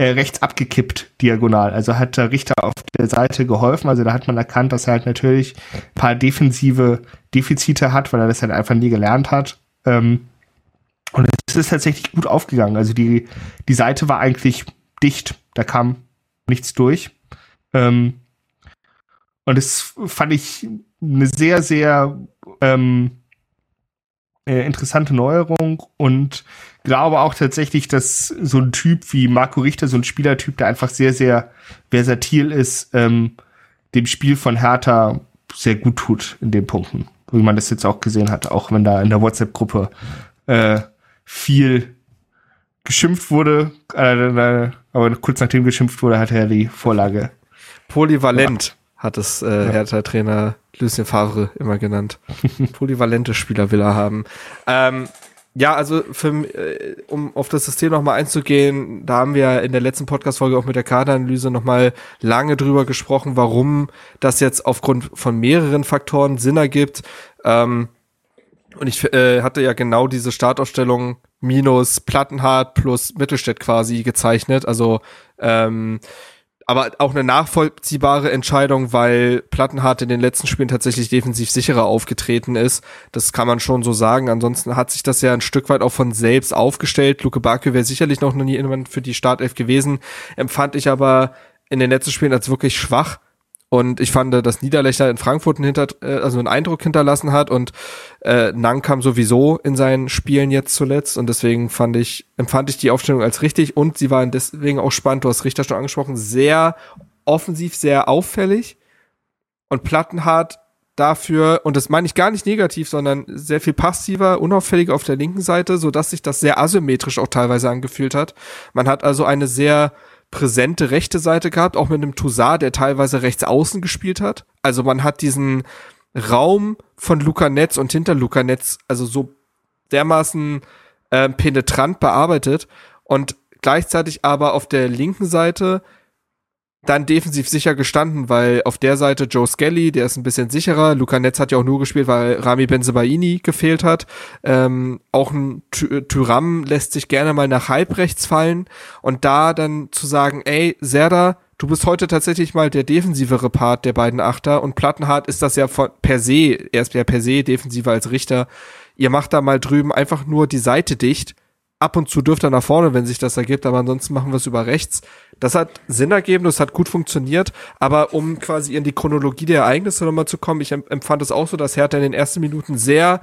äh, rechts abgekippt, diagonal. Also hat der Richter auf der Seite geholfen. Also da hat man erkannt, dass er halt natürlich ein paar defensive Defizite hat, weil er das halt einfach nie gelernt hat. Ähm, und es ist tatsächlich gut aufgegangen. Also die, die Seite war eigentlich dicht. Da kam nichts durch. Ähm, und das fand ich eine sehr, sehr ähm, äh, interessante Neuerung und glaube auch tatsächlich, dass so ein Typ wie Marco Richter, so ein Spielertyp, der einfach sehr, sehr versatil ist, ähm, dem Spiel von Hertha sehr gut tut in den Punkten. Wie man das jetzt auch gesehen hat, auch wenn da in der WhatsApp-Gruppe äh, viel geschimpft wurde, äh, aber kurz nachdem geschimpft wurde, hat er die Vorlage Polyvalent ja. hat es äh, ja. Hertha-Trainer Lucien Favre immer genannt. [LAUGHS] Polyvalente Spieler will er haben. Ähm, ja, also für, äh, um auf das System nochmal einzugehen, da haben wir in der letzten Podcast-Folge auch mit der Kaderanalyse nochmal lange drüber gesprochen, warum das jetzt aufgrund von mehreren Faktoren Sinn ergibt. Ähm, und ich äh, hatte ja genau diese Startausstellung minus Plattenhardt plus Mittelstädt quasi gezeichnet. Also ähm, aber auch eine nachvollziehbare Entscheidung, weil Plattenhardt in den letzten Spielen tatsächlich defensiv sicherer aufgetreten ist. Das kann man schon so sagen. Ansonsten hat sich das ja ein Stück weit auch von selbst aufgestellt. Luke Bakio wäre sicherlich noch nie jemand für die Startelf gewesen, empfand ich aber in den letzten Spielen als wirklich schwach. Und ich fand, dass Niederlechner in Frankfurt einen, hinter, äh, also einen Eindruck hinterlassen hat und äh, kam sowieso in seinen Spielen jetzt zuletzt. Und deswegen fand ich, empfand ich die Aufstellung als richtig und sie waren deswegen auch spannend. Du hast Richter schon angesprochen, sehr offensiv, sehr auffällig. Und Plattenhardt dafür, und das meine ich gar nicht negativ, sondern sehr viel passiver, unauffälliger auf der linken Seite, so dass sich das sehr asymmetrisch auch teilweise angefühlt hat. Man hat also eine sehr präsente rechte Seite gehabt, auch mit einem Toussaint, der teilweise rechts außen gespielt hat. Also man hat diesen Raum von Luca Netz und hinter Luca Netz also so dermaßen äh, penetrant bearbeitet und gleichzeitig aber auf der linken Seite dann defensiv sicher gestanden, weil auf der Seite Joe Skelly, der ist ein bisschen sicherer. Luca Netz hat ja auch nur gespielt, weil Rami Benzebaini gefehlt hat. Ähm, auch ein Tyram lässt sich gerne mal nach halb rechts fallen und da dann zu sagen, ey, Serda, du bist heute tatsächlich mal der defensivere Part der beiden Achter und Plattenhardt ist das ja von, per se, er ist ja per se defensiver als Richter. Ihr macht da mal drüben einfach nur die Seite dicht ab und zu dürft er nach vorne, wenn sich das ergibt, aber ansonsten machen wir es über rechts. Das hat Sinn ergeben, das hat gut funktioniert, aber um quasi in die Chronologie der Ereignisse nochmal zu kommen, ich empfand es auch so, dass Hertha in den ersten Minuten sehr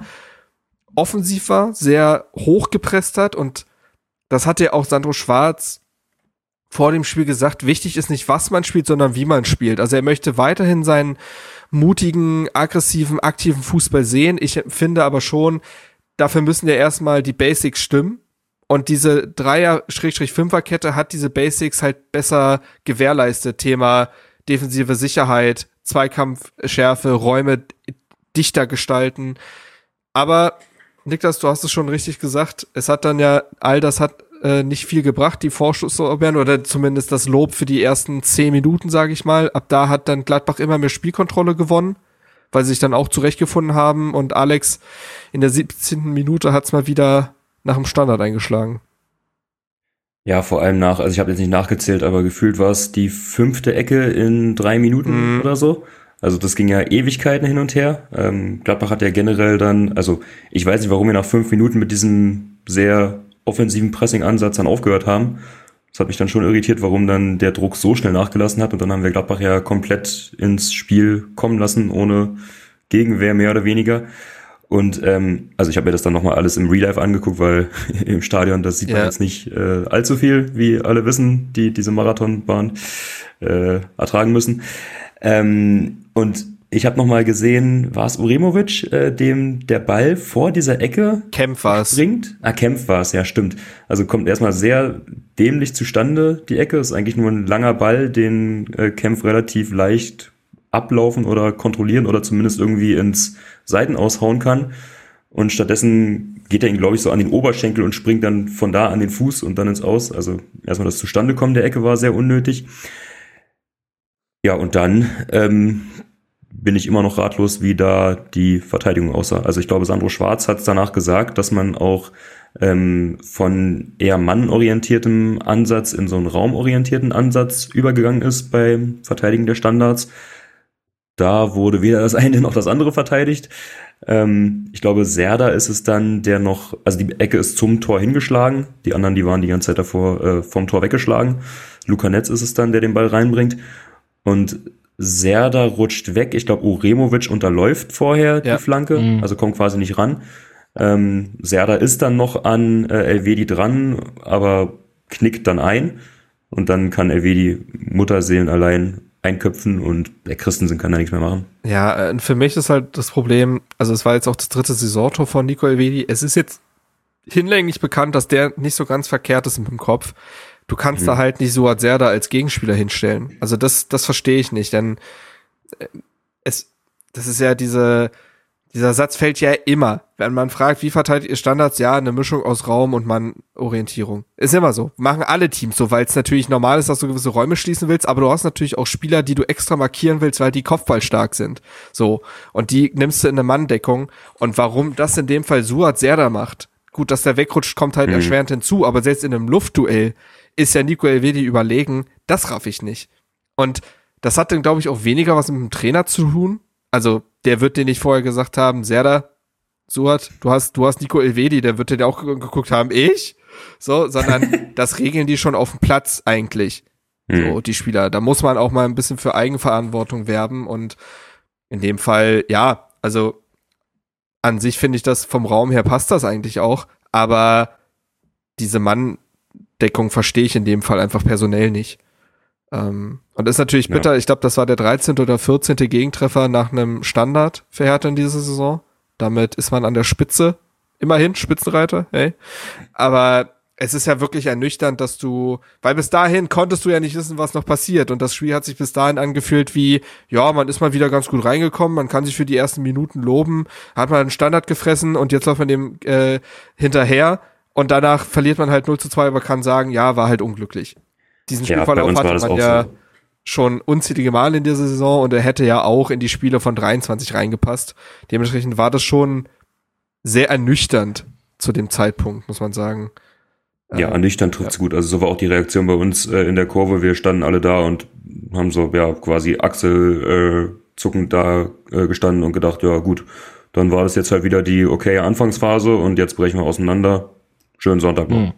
offensiv war, sehr hochgepresst hat und das hat ja auch Sandro Schwarz vor dem Spiel gesagt, wichtig ist nicht, was man spielt, sondern wie man spielt. Also er möchte weiterhin seinen mutigen, aggressiven, aktiven Fußball sehen. Ich finde aber schon, dafür müssen ja erstmal die Basics stimmen. Und diese Dreier-Fünfer-Kette hat diese Basics halt besser gewährleistet. Thema defensive Sicherheit, Zweikampfschärfe, Räume dichter gestalten. Aber Niklas, du hast es schon richtig gesagt. Es hat dann ja, all das hat äh, nicht viel gebracht, die Vorschusslorbeeren oder zumindest das Lob für die ersten zehn Minuten, sage ich mal. Ab da hat dann Gladbach immer mehr Spielkontrolle gewonnen, weil sie sich dann auch zurechtgefunden haben. Und Alex in der 17. Minute hat's mal wieder nach dem Standard eingeschlagen. Ja, vor allem nach, also ich habe jetzt nicht nachgezählt, aber gefühlt war es die fünfte Ecke in drei Minuten mhm. oder so. Also das ging ja Ewigkeiten hin und her. Ähm, Gladbach hat ja generell dann, also ich weiß nicht, warum wir nach fünf Minuten mit diesem sehr offensiven Pressing-Ansatz dann aufgehört haben. Das hat mich dann schon irritiert, warum dann der Druck so schnell nachgelassen hat und dann haben wir Gladbach ja komplett ins Spiel kommen lassen, ohne Gegenwehr mehr oder weniger. Und ähm, also ich habe mir das dann nochmal alles im Real Life angeguckt, weil [LAUGHS] im Stadion, das sieht man jetzt nicht äh, allzu viel, wie alle wissen, die diese Marathonbahn äh, ertragen müssen. Ähm, und ich habe nochmal gesehen, war es Uremovic, äh, dem der Ball vor dieser Ecke Kempf war's. springt? Ah, Kempf war es, ja stimmt. Also kommt erstmal sehr dämlich zustande, die Ecke. Ist eigentlich nur ein langer Ball, den äh, Kempf relativ leicht ablaufen oder kontrollieren oder zumindest irgendwie ins Seiten aushauen kann. Und stattdessen geht er ihn, glaube ich, so an den Oberschenkel und springt dann von da an den Fuß und dann ins Aus. Also erstmal das Zustandekommen der Ecke war sehr unnötig. Ja, und dann ähm, bin ich immer noch ratlos, wie da die Verteidigung aussah. Also ich glaube, Sandro Schwarz hat danach gesagt, dass man auch ähm, von eher mannorientiertem Ansatz in so einen raumorientierten Ansatz übergegangen ist beim Verteidigen der Standards. Da wurde weder das eine noch das andere verteidigt. Ähm, ich glaube, Serda ist es dann, der noch, also die Ecke ist zum Tor hingeschlagen. Die anderen, die waren die ganze Zeit davor äh, vom Tor weggeschlagen. Luca Netz ist es dann, der den Ball reinbringt. Und Serda rutscht weg. Ich glaube, Uremovic unterläuft vorher ja. die Flanke, mhm. also kommt quasi nicht ran. Ähm, Serda ist dann noch an äh, Elvedi dran, aber knickt dann ein. Und dann kann Elvedi Mutterseelen allein einköpfen und der Christensen kann da nichts mehr machen. Ja, äh, für mich ist halt das Problem, also es war jetzt auch das dritte Saisontor von Nico Elvedi. Es ist jetzt hinlänglich bekannt, dass der nicht so ganz verkehrt ist mit dem Kopf. Du kannst mhm. da halt nicht Suat Serda als Gegenspieler hinstellen. Also das, das verstehe ich nicht, denn äh, es, das ist ja diese, dieser Satz fällt ja immer, wenn man fragt, wie verteidigt ihr Standards? Ja, eine Mischung aus Raum und Mann-Orientierung. Ist immer so. Machen alle Teams so, weil es natürlich normal ist, dass du gewisse Räume schließen willst, aber du hast natürlich auch Spieler, die du extra markieren willst, weil die Kopfball stark sind. So. Und die nimmst du in eine Manndeckung. Und warum das in dem Fall Suat Serda macht, gut, dass der wegrutscht, kommt halt mhm. erschwerend hinzu, aber selbst in einem Luftduell ist ja Nico Elvedi überlegen, das raff ich nicht. Und das hat dann, glaube ich, auch weniger was mit dem Trainer zu tun, also der wird dir nicht vorher gesagt haben, Serda, Suat, du hast, du hast Nico Elvedi, der wird dir auch geguckt haben, ich? So, sondern [LAUGHS] das regeln die schon auf dem Platz eigentlich. Mhm. So, die Spieler. Da muss man auch mal ein bisschen für Eigenverantwortung werben und in dem Fall, ja, also an sich finde ich das vom Raum her passt das eigentlich auch, aber diese Manndeckung verstehe ich in dem Fall einfach personell nicht. Ähm, und ist natürlich bitter. Ja. Ich glaube, das war der 13. oder 14. Gegentreffer nach einem Standard für Hertha in dieser Saison. Damit ist man an der Spitze. Immerhin, Spitzenreiter, hey. Aber es ist ja wirklich ernüchternd, dass du, weil bis dahin konntest du ja nicht wissen, was noch passiert. Und das Spiel hat sich bis dahin angefühlt wie, ja, man ist mal wieder ganz gut reingekommen, man kann sich für die ersten Minuten loben, hat man einen Standard gefressen und jetzt läuft man dem äh, hinterher. Und danach verliert man halt 0 zu 2, aber kann sagen, ja, war halt unglücklich. Diesen Spielverlauf ja, hatte man ja so. schon unzählige Male in dieser Saison und er hätte ja auch in die Spiele von 23 reingepasst. Dementsprechend war das schon sehr ernüchternd zu dem Zeitpunkt, muss man sagen. Ja, ernüchternd trifft's ja. gut. Also so war auch die Reaktion bei uns äh, in der Kurve. Wir standen alle da und haben so, ja, quasi Achsel äh, zuckend da äh, gestanden und gedacht, ja gut, dann war das jetzt halt wieder die okay Anfangsphase und jetzt brechen wir auseinander. Schönen Sonntag noch. Mhm.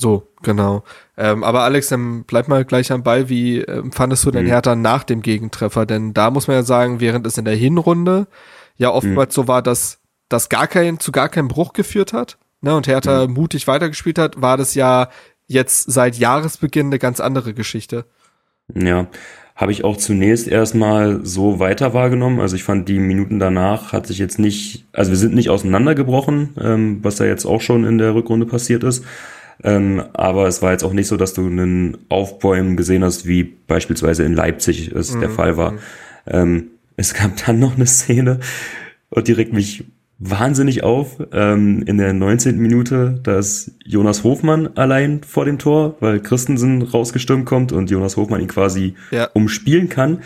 So, genau. Ähm, aber Alex, dann bleib mal gleich am Ball. Wie ähm, fandest du denn mhm. Hertha nach dem Gegentreffer? Denn da muss man ja sagen, während es in der Hinrunde ja oftmals mhm. so war, dass das gar kein, zu gar keinem Bruch geführt hat, ne, und Hertha mhm. mutig weitergespielt hat, war das ja jetzt seit Jahresbeginn eine ganz andere Geschichte. Ja, habe ich auch zunächst erstmal so weiter wahrgenommen. Also ich fand die Minuten danach hat sich jetzt nicht, also wir sind nicht auseinandergebrochen, ähm, was ja jetzt auch schon in der Rückrunde passiert ist. Ähm, aber es war jetzt auch nicht so, dass du einen Aufbäumen gesehen hast, wie beispielsweise in Leipzig es mhm. der Fall war. Mhm. Ähm, es gab dann noch eine Szene und die regt mich wahnsinnig auf. Ähm, in der 19. Minute, da ist Jonas Hofmann allein vor dem Tor, weil Christensen rausgestürmt kommt und Jonas Hofmann ihn quasi ja. umspielen kann.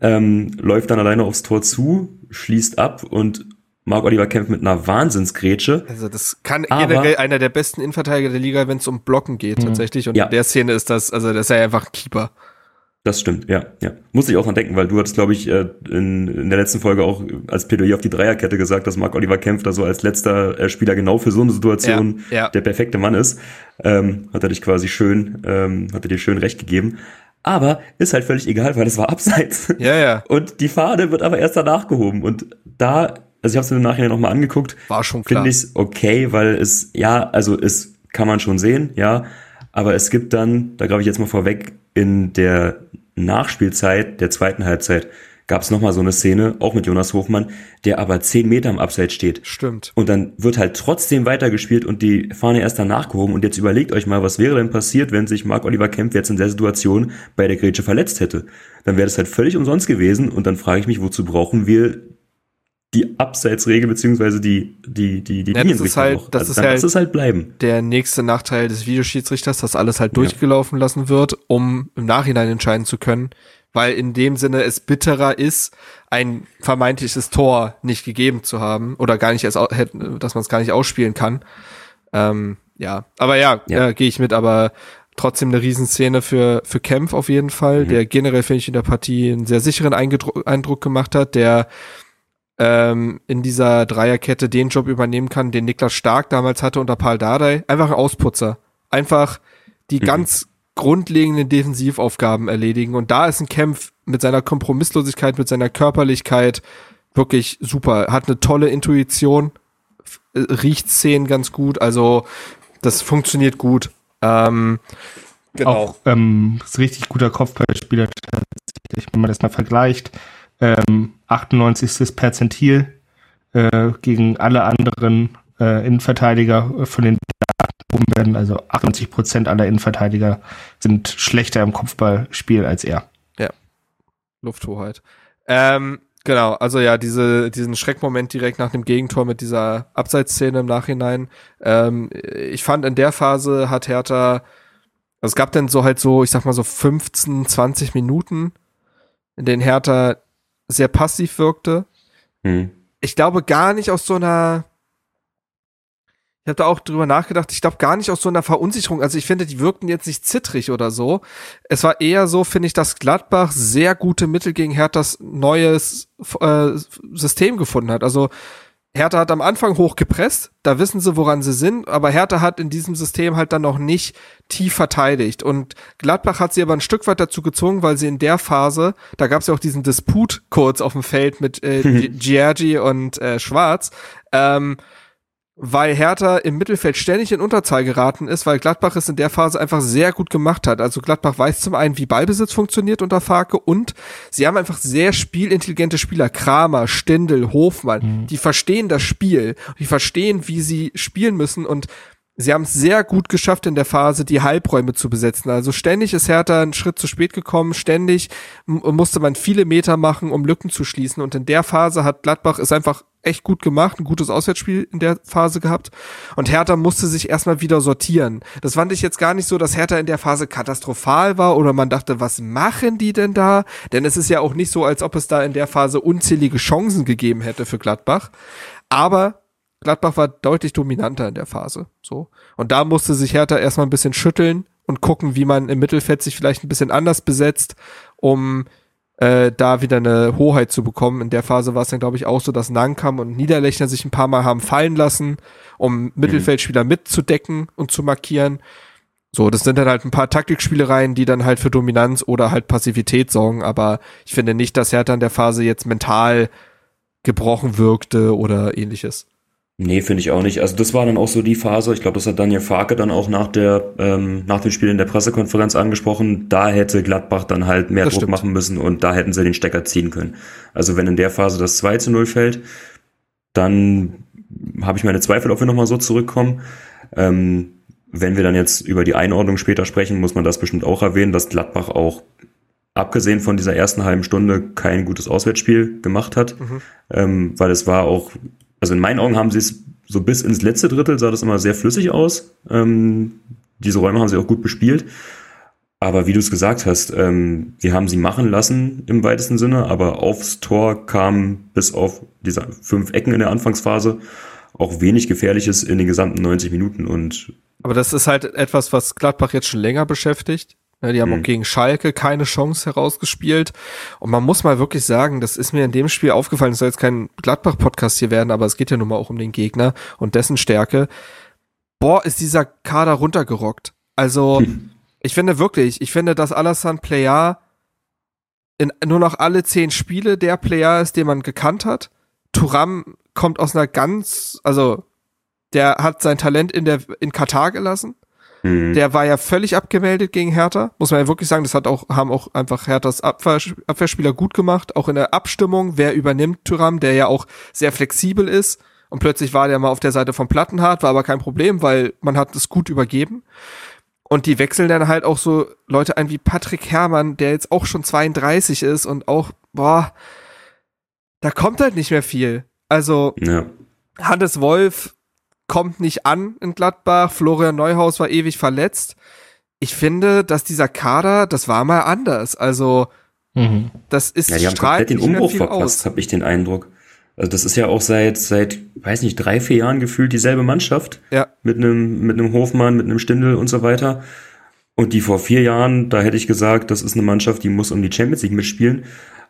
Ähm, läuft dann alleine aufs Tor zu, schließt ab und Marc Oliver kämpft mit einer Wahnsinnsgrätsche. Also das kann generell einer der besten Innenverteidiger der Liga, wenn es um Blocken geht, mhm. tatsächlich. Und ja. in der Szene ist das, also das ist ja einfach ein Keeper. Das stimmt, ja, ja. Muss ich auch dran denken, weil du hattest, glaube ich, äh, in, in der letzten Folge auch als Plädoyer auf die Dreierkette gesagt, dass Marc Oliver Kempf da so als letzter äh, Spieler genau für so eine Situation ja, ja. der perfekte Mann ist. Ähm, hat er dich quasi schön, ähm, hat er dir schön recht gegeben. Aber ist halt völlig egal, weil es war abseits. Ja, ja. [LAUGHS] Und die Fahne wird aber erst danach gehoben. Und da, also ich habe es mir im Nachhinein nochmal angeguckt. War schon klar. Finde ich okay, weil es, ja, also es kann man schon sehen, ja. Aber es gibt dann, da glaube ich jetzt mal vorweg, in der Nachspielzeit der zweiten Halbzeit gab es nochmal so eine Szene, auch mit Jonas Hofmann, der aber zehn Meter am Abseits steht. Stimmt. Und dann wird halt trotzdem weitergespielt und die Fahne erst danach gehoben. Und jetzt überlegt euch mal, was wäre denn passiert, wenn sich Marc-Oliver Kempf jetzt in der Situation bei der Grätsche verletzt hätte? Dann wäre das halt völlig umsonst gewesen. Und dann frage ich mich, wozu brauchen wir die Abseitsregel beziehungsweise die die die die ja, das ist halt, das, also ist halt, es halt bleiben. Der nächste Nachteil des Videoschiedsrichters, dass alles halt durchgelaufen ja. lassen wird, um im Nachhinein entscheiden zu können, weil in dem Sinne es bitterer ist, ein vermeintliches Tor nicht gegeben zu haben oder gar nicht erst, dass man es gar nicht ausspielen kann. Ähm, ja, aber ja, ja. Äh, gehe ich mit, aber trotzdem eine Riesenszene für für Kempf auf jeden Fall, mhm. der generell finde ich in der Partie einen sehr sicheren Eindruck gemacht hat, der ähm, in dieser Dreierkette den Job übernehmen kann, den Niklas Stark damals hatte unter Paul Dardai. Einfach ein Ausputzer. Einfach die mhm. ganz grundlegenden Defensivaufgaben erledigen. Und da ist ein Kämpf mit seiner Kompromisslosigkeit, mit seiner Körperlichkeit wirklich super. Hat eine tolle Intuition, äh, riecht Szenen ganz gut. Also das funktioniert gut. Ähm, genau. Auch ähm, ist richtig guter Kopfballspieler, wenn man das mal vergleicht ähm, 98. Perzentil äh, gegen alle anderen äh, Innenverteidiger von den Daten werden. Also 98 Prozent aller Innenverteidiger sind schlechter im Kopfballspiel als er. Ja, Lufthoheit. Ähm, genau, also ja, diese, diesen Schreckmoment direkt nach dem Gegentor mit dieser Abseitsszene im Nachhinein. Ähm, ich fand in der Phase hat Hertha, also es gab dann so halt so, ich sag mal so 15, 20 Minuten, in denen Hertha sehr passiv wirkte. Hm. Ich glaube gar nicht aus so einer ich habe da auch drüber nachgedacht, ich glaube gar nicht aus so einer Verunsicherung. Also ich finde, die wirkten jetzt nicht zittrig oder so. Es war eher so, finde ich, dass Gladbach sehr gute Mittel gegen Herthas neues äh, System gefunden hat. Also Hertha hat am Anfang hoch gepresst, da wissen sie, woran sie sind, aber Hertha hat in diesem System halt dann noch nicht tief verteidigt. Und Gladbach hat sie aber ein Stück weit dazu gezwungen, weil sie in der Phase, da gab es ja auch diesen Disput kurz auf dem Feld mit äh, [LAUGHS] Giorgi und äh, Schwarz, ähm, weil Hertha im Mittelfeld ständig in Unterzahl geraten ist, weil Gladbach es in der Phase einfach sehr gut gemacht hat. Also Gladbach weiß zum einen, wie Ballbesitz funktioniert unter Farke und sie haben einfach sehr spielintelligente Spieler. Kramer, Stindel, Hofmann, mhm. die verstehen das Spiel, die verstehen, wie sie spielen müssen und Sie haben es sehr gut geschafft in der Phase, die Halbräume zu besetzen. Also ständig ist Hertha einen Schritt zu spät gekommen, ständig musste man viele Meter machen, um Lücken zu schließen. Und in der Phase hat Gladbach es einfach echt gut gemacht, ein gutes Auswärtsspiel in der Phase gehabt. Und Hertha musste sich erstmal wieder sortieren. Das fand ich jetzt gar nicht so, dass Hertha in der Phase katastrophal war oder man dachte, was machen die denn da? Denn es ist ja auch nicht so, als ob es da in der Phase unzählige Chancen gegeben hätte für Gladbach. Aber Gladbach war deutlich dominanter in der Phase. So. Und da musste sich Hertha erstmal ein bisschen schütteln und gucken, wie man im Mittelfeld sich vielleicht ein bisschen anders besetzt, um äh, da wieder eine Hoheit zu bekommen. In der Phase war es dann, glaube ich, auch so, dass Nankam und Niederlechner sich ein paar Mal haben fallen lassen, um mhm. Mittelfeldspieler mitzudecken und zu markieren. So, das sind dann halt ein paar Taktikspielereien, die dann halt für Dominanz oder halt Passivität sorgen, aber ich finde nicht, dass Hertha in der Phase jetzt mental gebrochen wirkte oder ähnliches. Nee, finde ich auch nicht. Also das war dann auch so die Phase, ich glaube, das hat Daniel Farke dann auch nach der ähm, nach dem Spiel in der Pressekonferenz angesprochen, da hätte Gladbach dann halt mehr das Druck stimmt. machen müssen und da hätten sie den Stecker ziehen können. Also wenn in der Phase das 2 zu 0 fällt, dann habe ich meine Zweifel, ob wir nochmal so zurückkommen. Ähm, wenn wir dann jetzt über die Einordnung später sprechen, muss man das bestimmt auch erwähnen, dass Gladbach auch abgesehen von dieser ersten halben Stunde kein gutes Auswärtsspiel gemacht hat, mhm. ähm, weil es war auch also in meinen Augen haben sie es so bis ins letzte Drittel sah das immer sehr flüssig aus. Ähm, diese Räume haben sie auch gut bespielt. Aber wie du es gesagt hast, ähm, wir haben sie machen lassen im weitesten Sinne, aber aufs Tor kam bis auf diese fünf Ecken in der Anfangsphase auch wenig Gefährliches in den gesamten 90 Minuten und aber das ist halt etwas, was Gladbach jetzt schon länger beschäftigt. Ja, die haben mhm. auch gegen Schalke keine Chance herausgespielt. Und man muss mal wirklich sagen, das ist mir in dem Spiel aufgefallen, es soll jetzt kein Gladbach-Podcast hier werden, aber es geht ja nun mal auch um den Gegner und dessen Stärke. Boah, ist dieser Kader runtergerockt. Also, hm. ich finde wirklich, ich finde, dass Alassane Player in nur noch alle zehn Spiele der Player ist, den man gekannt hat. Turam kommt aus einer ganz, also, der hat sein Talent in der, in Katar gelassen. Mhm. Der war ja völlig abgemeldet gegen Hertha, muss man ja wirklich sagen. Das hat auch, haben auch einfach Herthas Abwehr, Abwehrspieler gut gemacht. Auch in der Abstimmung, wer übernimmt Tyram, der ja auch sehr flexibel ist. Und plötzlich war der mal auf der Seite von Plattenhardt, war aber kein Problem, weil man hat es gut übergeben. Und die wechseln dann halt auch so Leute ein wie Patrick Herrmann, der jetzt auch schon 32 ist und auch, boah, da kommt halt nicht mehr viel. Also, ja. Hannes Wolf kommt nicht an in Gladbach. Florian Neuhaus war ewig verletzt. Ich finde, dass dieser Kader, das war mal anders. Also, mhm. das ist ja, die haben komplett den Umbruch verpasst, habe ich den Eindruck. Also das ist ja auch seit, seit, weiß nicht, drei, vier Jahren gefühlt dieselbe Mannschaft. Ja. Mit einem, mit einem Hofmann, mit einem Stindel und so weiter. Und die vor vier Jahren, da hätte ich gesagt, das ist eine Mannschaft, die muss um die Champions League mitspielen.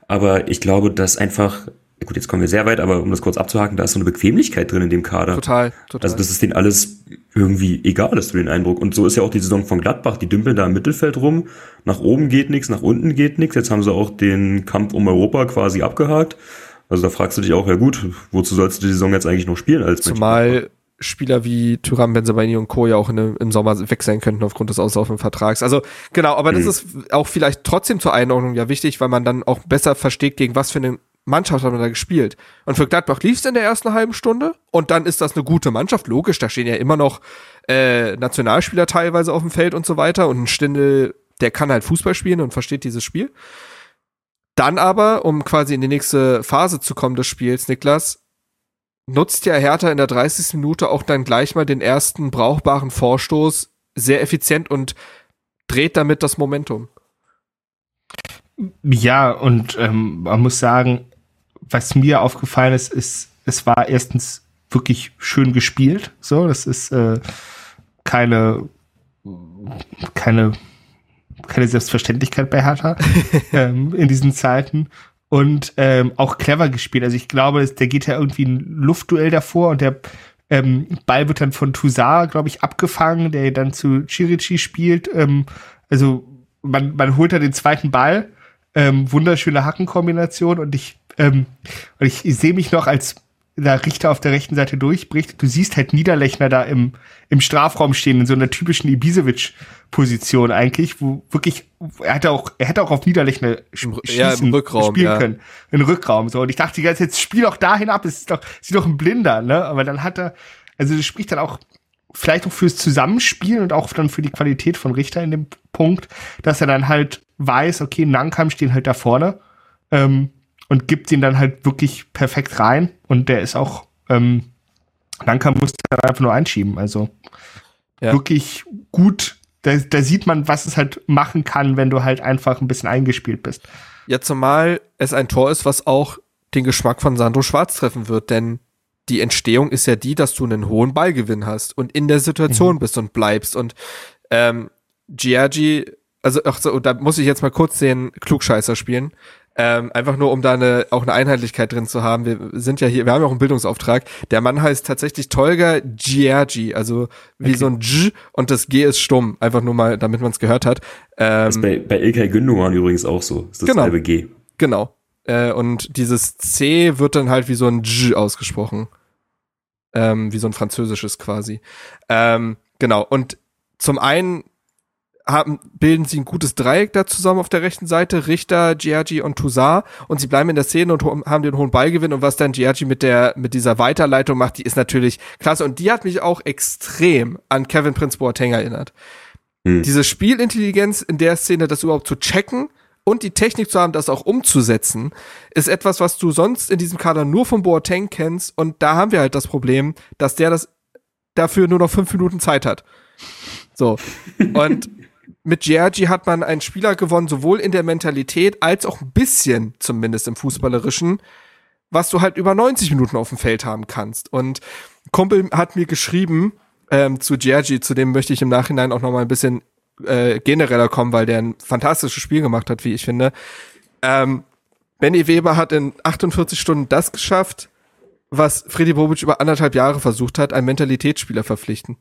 Aber ich glaube, dass einfach gut, jetzt kommen wir sehr weit, aber um das kurz abzuhaken, da ist so eine Bequemlichkeit drin in dem Kader. Total, total. Also das ist denen alles irgendwie egal, hast du den Eindruck. Und so ist ja auch die Saison von Gladbach, die dümpeln da im Mittelfeld rum, nach oben geht nichts, nach unten geht nichts. Jetzt haben sie auch den Kampf um Europa quasi abgehakt. Also da fragst du dich auch, ja gut, wozu sollst du die Saison jetzt eigentlich noch spielen als Zumal Spieler wie Thuram, Benzebaini und Co. ja auch in, im Sommer weg sein könnten aufgrund des auslaufenden Vertrags. Also genau, aber das mhm. ist auch vielleicht trotzdem zur Einordnung ja wichtig, weil man dann auch besser versteht, gegen was für einen Mannschaft hat man da gespielt. Und für Gladbach lief es in der ersten halben Stunde und dann ist das eine gute Mannschaft. Logisch, da stehen ja immer noch äh, Nationalspieler teilweise auf dem Feld und so weiter und ein Stindel, der kann halt Fußball spielen und versteht dieses Spiel. Dann aber, um quasi in die nächste Phase zu kommen des Spiels, Niklas, nutzt ja Hertha in der 30. Minute auch dann gleich mal den ersten brauchbaren Vorstoß sehr effizient und dreht damit das Momentum. Ja, und ähm, man muss sagen, was mir aufgefallen ist, ist, es war erstens wirklich schön gespielt. So, das ist äh, keine, keine, keine Selbstverständlichkeit bei Hertha [LAUGHS] ähm, in diesen Zeiten. Und ähm, auch clever gespielt. Also ich glaube, der geht ja irgendwie ein Luftduell davor und der ähm, Ball wird dann von Toussaint, glaube ich, abgefangen, der dann zu Chirici spielt. Ähm, also man, man holt da den zweiten Ball ähm, wunderschöne Hackenkombination und ich, ähm, und ich, ich sehe mich noch als der Richter auf der rechten Seite durchbricht. Du siehst halt Niederlechner da im, im Strafraum stehen, in so einer typischen Ibisevic-Position eigentlich, wo wirklich, er hätte auch, er hätte auch auf Niederlechner schießen, ja, im Rückraum, spielen ja. können. Im Rückraum, so. Und ich dachte die ganze Zeit, jetzt spiel doch dahin ab, es ist doch, ist doch ein Blinder, ne? Aber dann hat er, also das spricht dann auch vielleicht auch fürs Zusammenspielen und auch dann für die Qualität von Richter in dem Punkt, dass er dann halt weiß, okay, Nankam stehen halt da vorne ähm, und gibt ihn dann halt wirklich perfekt rein und der ist auch, ähm, Nankam muss dann einfach nur einschieben, also ja. wirklich gut. Da, da sieht man, was es halt machen kann, wenn du halt einfach ein bisschen eingespielt bist. Ja, zumal es ein Tor ist, was auch den Geschmack von Sandro Schwarz treffen wird, denn die Entstehung ist ja die, dass du einen hohen Ballgewinn hast und in der Situation mhm. bist und bleibst. Und ähm, Giorgi, also ach so, da muss ich jetzt mal kurz den Klugscheißer spielen. Ähm, einfach nur, um da eine, auch eine Einheitlichkeit drin zu haben. Wir sind ja hier, wir haben ja auch einen Bildungsauftrag. Der Mann heißt tatsächlich Tolga Giorgi, also wie okay. so ein G und das G ist stumm. Einfach nur mal, damit man es gehört hat. Ähm, das ist bei, bei Ilkay Gündogan übrigens auch so. Ist das genau, halbe G. Genau. Äh, und dieses C wird dann halt wie so ein G ausgesprochen. Ähm, wie so ein französisches quasi. Ähm, genau. Und zum einen haben, bilden sie ein gutes Dreieck da zusammen auf der rechten Seite, Richter, Giorgi und Toussaint und sie bleiben in der Szene und haben den hohen Ballgewinn und was dann Giorgi mit der, mit dieser Weiterleitung macht, die ist natürlich klasse und die hat mich auch extrem an Kevin Prince Boateng erinnert. Hm. Diese Spielintelligenz in der Szene, das überhaupt zu checken, und die Technik zu haben, das auch umzusetzen, ist etwas, was du sonst in diesem Kader nur von Boateng kennst. Und da haben wir halt das Problem, dass der das dafür nur noch fünf Minuten Zeit hat. So. Und mit Giorgi hat man einen Spieler gewonnen, sowohl in der Mentalität als auch ein bisschen zumindest im Fußballerischen, was du halt über 90 Minuten auf dem Feld haben kannst. Und Kumpel hat mir geschrieben, ähm, zu Giorgi, zu dem möchte ich im Nachhinein auch noch mal ein bisschen äh, genereller kommen, weil der ein fantastisches Spiel gemacht hat, wie ich finde. Ähm, Benny Weber hat in 48 Stunden das geschafft, was Freddy Bobic über anderthalb Jahre versucht hat, einen Mentalitätsspieler verpflichten.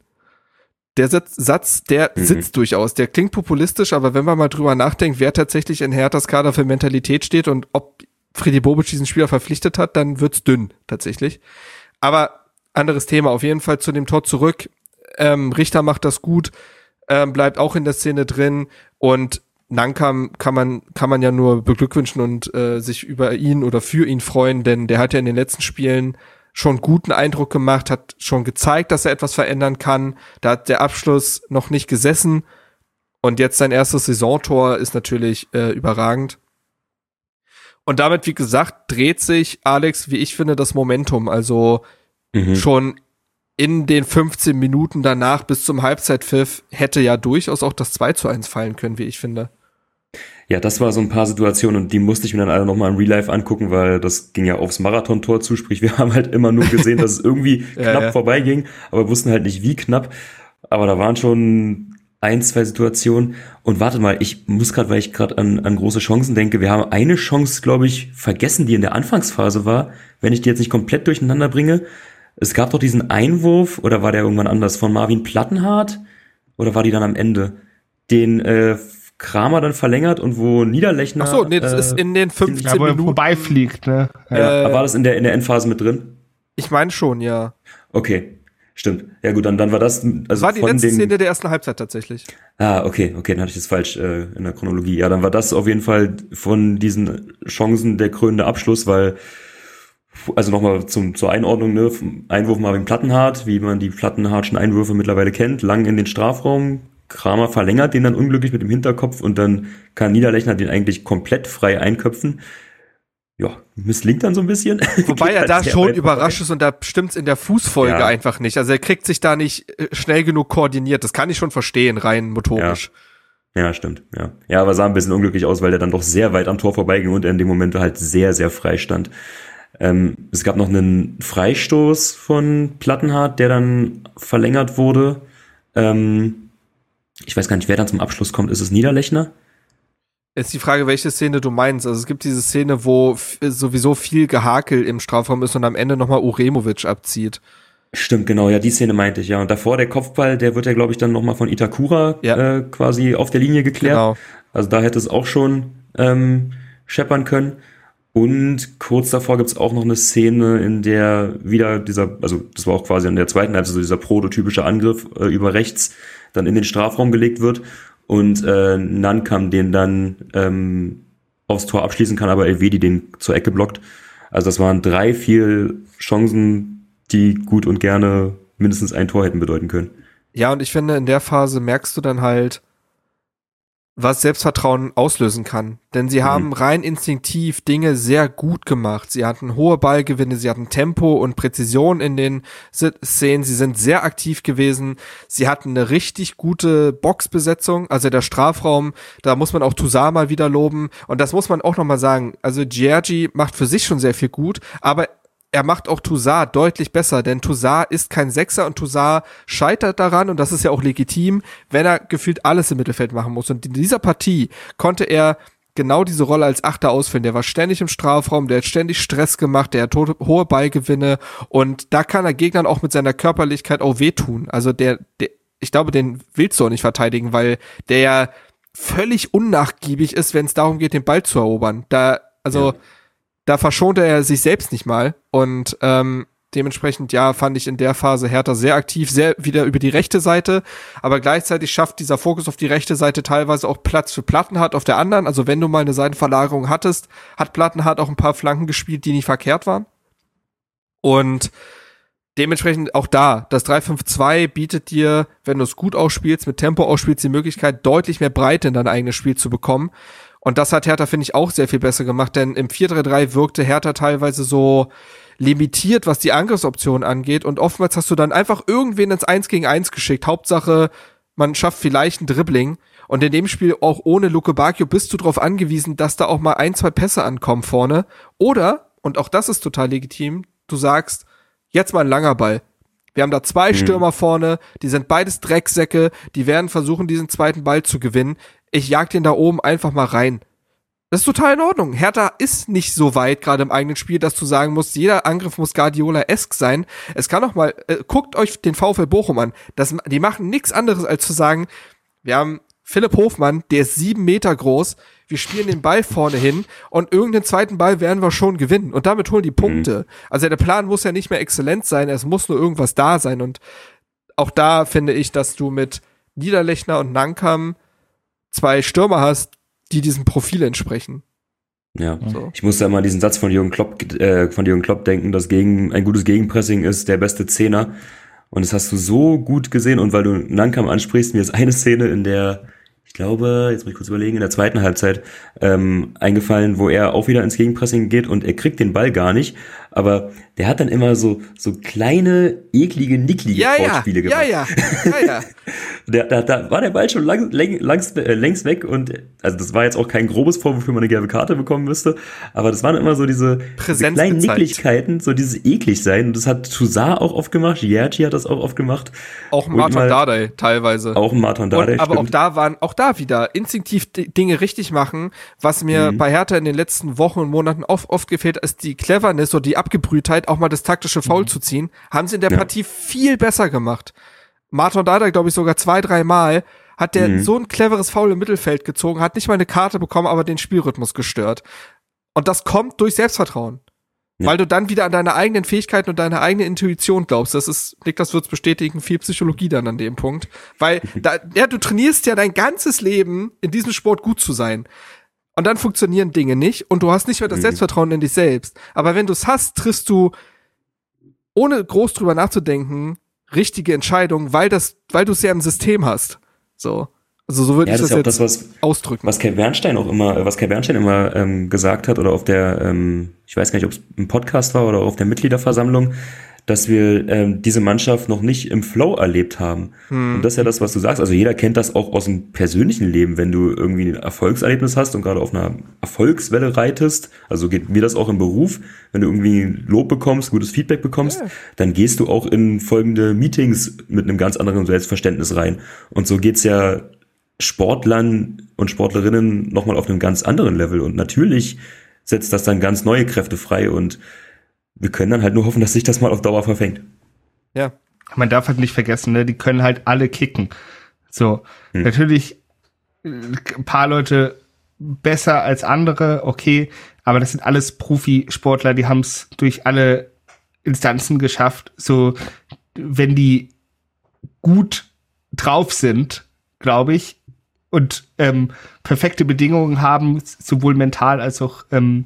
Der Satz, der mhm. sitzt durchaus. Der klingt populistisch, aber wenn man mal drüber nachdenkt, wer tatsächlich in Herthas Kader für Mentalität steht und ob Freddy Bobic diesen Spieler verpflichtet hat, dann wird's dünn, tatsächlich. Aber anderes Thema, auf jeden Fall zu dem Tor zurück. Ähm, Richter macht das gut ähm, bleibt auch in der Szene drin und Nankam kann man, kann man ja nur beglückwünschen und äh, sich über ihn oder für ihn freuen, denn der hat ja in den letzten Spielen schon guten Eindruck gemacht, hat schon gezeigt, dass er etwas verändern kann. Da hat der Abschluss noch nicht gesessen und jetzt sein erstes Saisontor ist natürlich äh, überragend. Und damit, wie gesagt, dreht sich Alex, wie ich finde, das Momentum. Also mhm. schon in den 15 Minuten danach bis zum Halbzeitpfiff hätte ja durchaus auch das 2 zu 1 fallen können, wie ich finde. Ja, das war so ein paar Situationen und die musste ich mir dann alle nochmal im Real Life angucken, weil das ging ja aufs Marathontor zu, sprich wir [LAUGHS] haben halt immer nur gesehen, dass es irgendwie [LAUGHS] ja, knapp ja. vorbeiging, aber wussten halt nicht wie knapp. Aber da waren schon ein, zwei Situationen. Und warte mal, ich muss gerade, weil ich gerade an, an große Chancen denke, wir haben eine Chance, glaube ich, vergessen, die in der Anfangsphase war, wenn ich die jetzt nicht komplett durcheinander bringe. Es gab doch diesen Einwurf, oder war der irgendwann anders, von Marvin Plattenhardt? Oder war die dann am Ende? Den äh, Kramer dann verlängert und wo Niederlechner. Ach so, nee, das äh, ist in den 15 ja, Minuten. vorbeifliegt, ne? Ja. Äh, war das in der, in der Endphase mit drin? Ich meine schon, ja. Okay. Stimmt. Ja gut, dann, dann war das. Also war die von letzte den, Szene der ersten Halbzeit tatsächlich. Ah, okay, okay, dann hatte ich das falsch äh, in der Chronologie. Ja, dann war das auf jeden Fall von diesen Chancen der krönende Abschluss, weil also nochmal zum, zur Einordnung, ne? Einwurf Marvin Plattenhardt, wie man die Plattenhardtschen Einwürfe mittlerweile kennt, lang in den Strafraum. Kramer verlängert den dann unglücklich mit dem Hinterkopf und dann kann Niederlechner den eigentlich komplett frei einköpfen. Ja, misslingt dann so ein bisschen. [LAUGHS] Wobei er da schon überrascht ist und da stimmt's in der Fußfolge ja. einfach nicht. Also er kriegt sich da nicht äh, schnell genug koordiniert. Das kann ich schon verstehen, rein motorisch. Ja. Ja, stimmt, ja. Ja, aber sah ein bisschen unglücklich aus, weil der dann doch sehr weit am Tor vorbeiging und er in dem Moment halt sehr, sehr frei stand. Ähm, es gab noch einen Freistoß von Plattenhardt, der dann verlängert wurde. Ähm, ich weiß gar nicht, wer dann zum Abschluss kommt. Ist es Niederlechner? Ist die Frage, welche Szene du meinst. Also es gibt diese Szene, wo sowieso viel Gehakel im Strafraum ist und am Ende nochmal Uremovic abzieht. Stimmt, genau, ja, die Szene meinte ich, ja. Und davor der Kopfball, der wird ja, glaube ich, dann nochmal von Itakura ja. äh, quasi auf der Linie geklärt. Genau. Also da hätte es auch schon ähm, scheppern können. Und kurz davor gibt's auch noch eine Szene, in der wieder dieser, also das war auch quasi in der zweiten Halbzeit so dieser prototypische Angriff äh, über rechts dann in den Strafraum gelegt wird und äh, Nankam den dann ähm, aufs Tor abschließen kann, aber Elvedi den zur Ecke blockt. Also das waren drei, vier Chancen, die gut und gerne mindestens ein Tor hätten bedeuten können. Ja, und ich finde, in der Phase merkst du dann halt, was Selbstvertrauen auslösen kann. Denn sie mhm. haben rein instinktiv Dinge sehr gut gemacht. Sie hatten hohe Ballgewinne, sie hatten Tempo und Präzision in den Szenen, sie sind sehr aktiv gewesen, sie hatten eine richtig gute Boxbesetzung, also der Strafraum, da muss man auch Toussaint mal wieder loben und das muss man auch nochmal sagen. Also Giorgi macht für sich schon sehr viel gut, aber er macht auch Toussaint deutlich besser, denn Toussaint ist kein Sechser und Toussaint scheitert daran und das ist ja auch legitim, wenn er gefühlt alles im Mittelfeld machen muss. Und in dieser Partie konnte er genau diese Rolle als Achter ausfüllen. Der war ständig im Strafraum, der hat ständig Stress gemacht, der hat hohe Ballgewinne und da kann er Gegnern auch mit seiner Körperlichkeit auch wehtun. Also der, der ich glaube, den willst du auch nicht verteidigen, weil der ja völlig unnachgiebig ist, wenn es darum geht, den Ball zu erobern. Da, also ja da verschonte er sich selbst nicht mal. Und ähm, dementsprechend, ja, fand ich in der Phase Hertha sehr aktiv, sehr wieder über die rechte Seite, aber gleichzeitig schafft dieser Fokus auf die rechte Seite teilweise auch Platz für Plattenhardt auf der anderen. Also wenn du mal eine Seitenverlagerung hattest, hat Plattenhardt auch ein paar Flanken gespielt, die nicht verkehrt waren. Und dementsprechend auch da, das 3-5-2 bietet dir, wenn du es gut ausspielst, mit Tempo ausspielst, die Möglichkeit, deutlich mehr Breite in dein eigenes Spiel zu bekommen. Und das hat Hertha, finde ich, auch sehr viel besser gemacht, denn im 4-3-3 wirkte Hertha teilweise so limitiert, was die Angriffsoptionen angeht. Und oftmals hast du dann einfach irgendwen ins 1 gegen 1 geschickt. Hauptsache, man schafft vielleicht ein Dribbling. Und in dem Spiel auch ohne Luke Bacchio bist du darauf angewiesen, dass da auch mal ein, zwei Pässe ankommen vorne. Oder, und auch das ist total legitim, du sagst, jetzt mal ein langer Ball. Wir haben da zwei mhm. Stürmer vorne, die sind beides Drecksäcke, die werden versuchen, diesen zweiten Ball zu gewinnen ich jag den da oben einfach mal rein. Das ist total in Ordnung. Hertha ist nicht so weit gerade im eigenen Spiel, dass du sagen musst, jeder Angriff muss Guardiola-esk sein. Es kann auch mal, äh, guckt euch den VfL Bochum an. Das, die machen nichts anderes als zu sagen, wir haben Philipp Hofmann, der ist sieben Meter groß, wir spielen den Ball vorne hin und irgendeinen zweiten Ball werden wir schon gewinnen und damit holen die Punkte. Mhm. Also der Plan muss ja nicht mehr exzellent sein, es muss nur irgendwas da sein und auch da finde ich, dass du mit Niederlechner und Nankam zwei Stürmer hast, die diesem Profil entsprechen. Ja, so. ich musste immer diesen Satz von Jürgen Klopp, äh, von Jürgen Klopp denken, dass gegen, ein gutes Gegenpressing ist der beste Zehner. Und das hast du so gut gesehen. Und weil du Nankam ansprichst, mir ist eine Szene, in der ich glaube, jetzt muss ich kurz überlegen, in der zweiten Halbzeit ähm, eingefallen, wo er auch wieder ins Gegenpressing geht und er kriegt den Ball gar nicht, aber der hat dann immer so so kleine eklige nicklige ja, Sportspiele ja, gemacht. Ja, [LAUGHS] ja, ja, ja. da, da, da war der Ball schon lang, lang, langs, äh, längst weg und also das war jetzt auch kein grobes Vorwurf, wofür man eine gelbe Karte bekommen müsste, aber das waren immer so diese, diese kleinen Nicklichkeiten, so dieses eklig sein und das hat Toussaint auch oft gemacht, Jerti hat das auch oft gemacht. Auch Martin Dardai teilweise. Auch Martin Dardai, Aber auch da waren auch da wieder instinktiv Dinge richtig machen. Was mir mhm. bei Hertha in den letzten Wochen und Monaten oft, oft gefehlt, ist die Cleverness oder die Abgebrühtheit, auch mal das taktische Foul mhm. zu ziehen. Haben sie in der ja. Partie viel besser gemacht. Martin Dada, glaube ich, sogar zwei, drei Mal hat der mhm. so ein cleveres Foul im Mittelfeld gezogen, hat nicht mal eine Karte bekommen, aber den Spielrhythmus gestört. Und das kommt durch Selbstvertrauen. Ja. Weil du dann wieder an deine eigenen Fähigkeiten und deine eigene Intuition glaubst. Das ist, Niklas wird's bestätigen, viel Psychologie dann an dem Punkt. Weil, [LAUGHS] da, ja, du trainierst ja dein ganzes Leben, in diesem Sport gut zu sein. Und dann funktionieren Dinge nicht und du hast nicht mehr das mhm. Selbstvertrauen in dich selbst. Aber wenn du es hast, triffst du, ohne groß drüber nachzudenken, richtige Entscheidungen, weil das, weil du es ja im System hast. So. Also so würde ja, ich das, das, jetzt das, was, ausdrücken. Was Kai Bernstein auch immer, was Kai Bernstein immer ähm, gesagt hat oder auf der, ähm, ich weiß gar nicht, ob es im Podcast war oder auf der Mitgliederversammlung, dass wir ähm, diese Mannschaft noch nicht im Flow erlebt haben. Hm. Und das ist ja das, was du sagst. Also jeder kennt das auch aus dem persönlichen Leben, wenn du irgendwie ein Erfolgserlebnis hast und gerade auf einer Erfolgswelle reitest. Also geht mir das auch im Beruf. Wenn du irgendwie Lob bekommst, gutes Feedback bekommst, ja. dann gehst du auch in folgende Meetings mit einem ganz anderen Selbstverständnis rein. Und so geht's ja Sportlern und Sportlerinnen nochmal auf einem ganz anderen Level. Und natürlich setzt das dann ganz neue Kräfte frei und wir können dann halt nur hoffen, dass sich das mal auf Dauer verfängt. Ja. Man darf halt nicht vergessen, ne? die können halt alle kicken. So, hm. natürlich, ein paar Leute besser als andere, okay, aber das sind alles Profisportler, die haben es durch alle Instanzen geschafft. So, wenn die gut drauf sind, glaube ich, und ähm, perfekte Bedingungen haben, sowohl mental als auch ähm,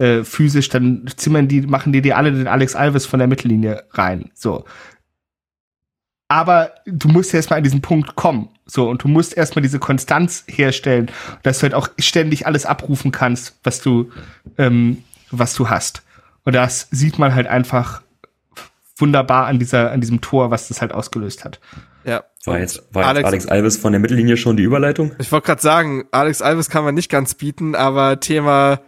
äh, physisch, dann zimmern die, machen die dir alle den Alex Alves von der Mittellinie rein. So. Aber du musst erstmal an diesen Punkt kommen. So, und du musst erstmal diese Konstanz herstellen, dass du halt auch ständig alles abrufen kannst, was du, ähm, was du hast. Und das sieht man halt einfach wunderbar an dieser, an diesem Tor, was das halt ausgelöst hat. Ja. War jetzt, war Alex, jetzt Alex Alves von der Mittellinie schon die Überleitung? Ich wollte gerade sagen, Alex Alves kann man nicht ganz bieten, aber Thema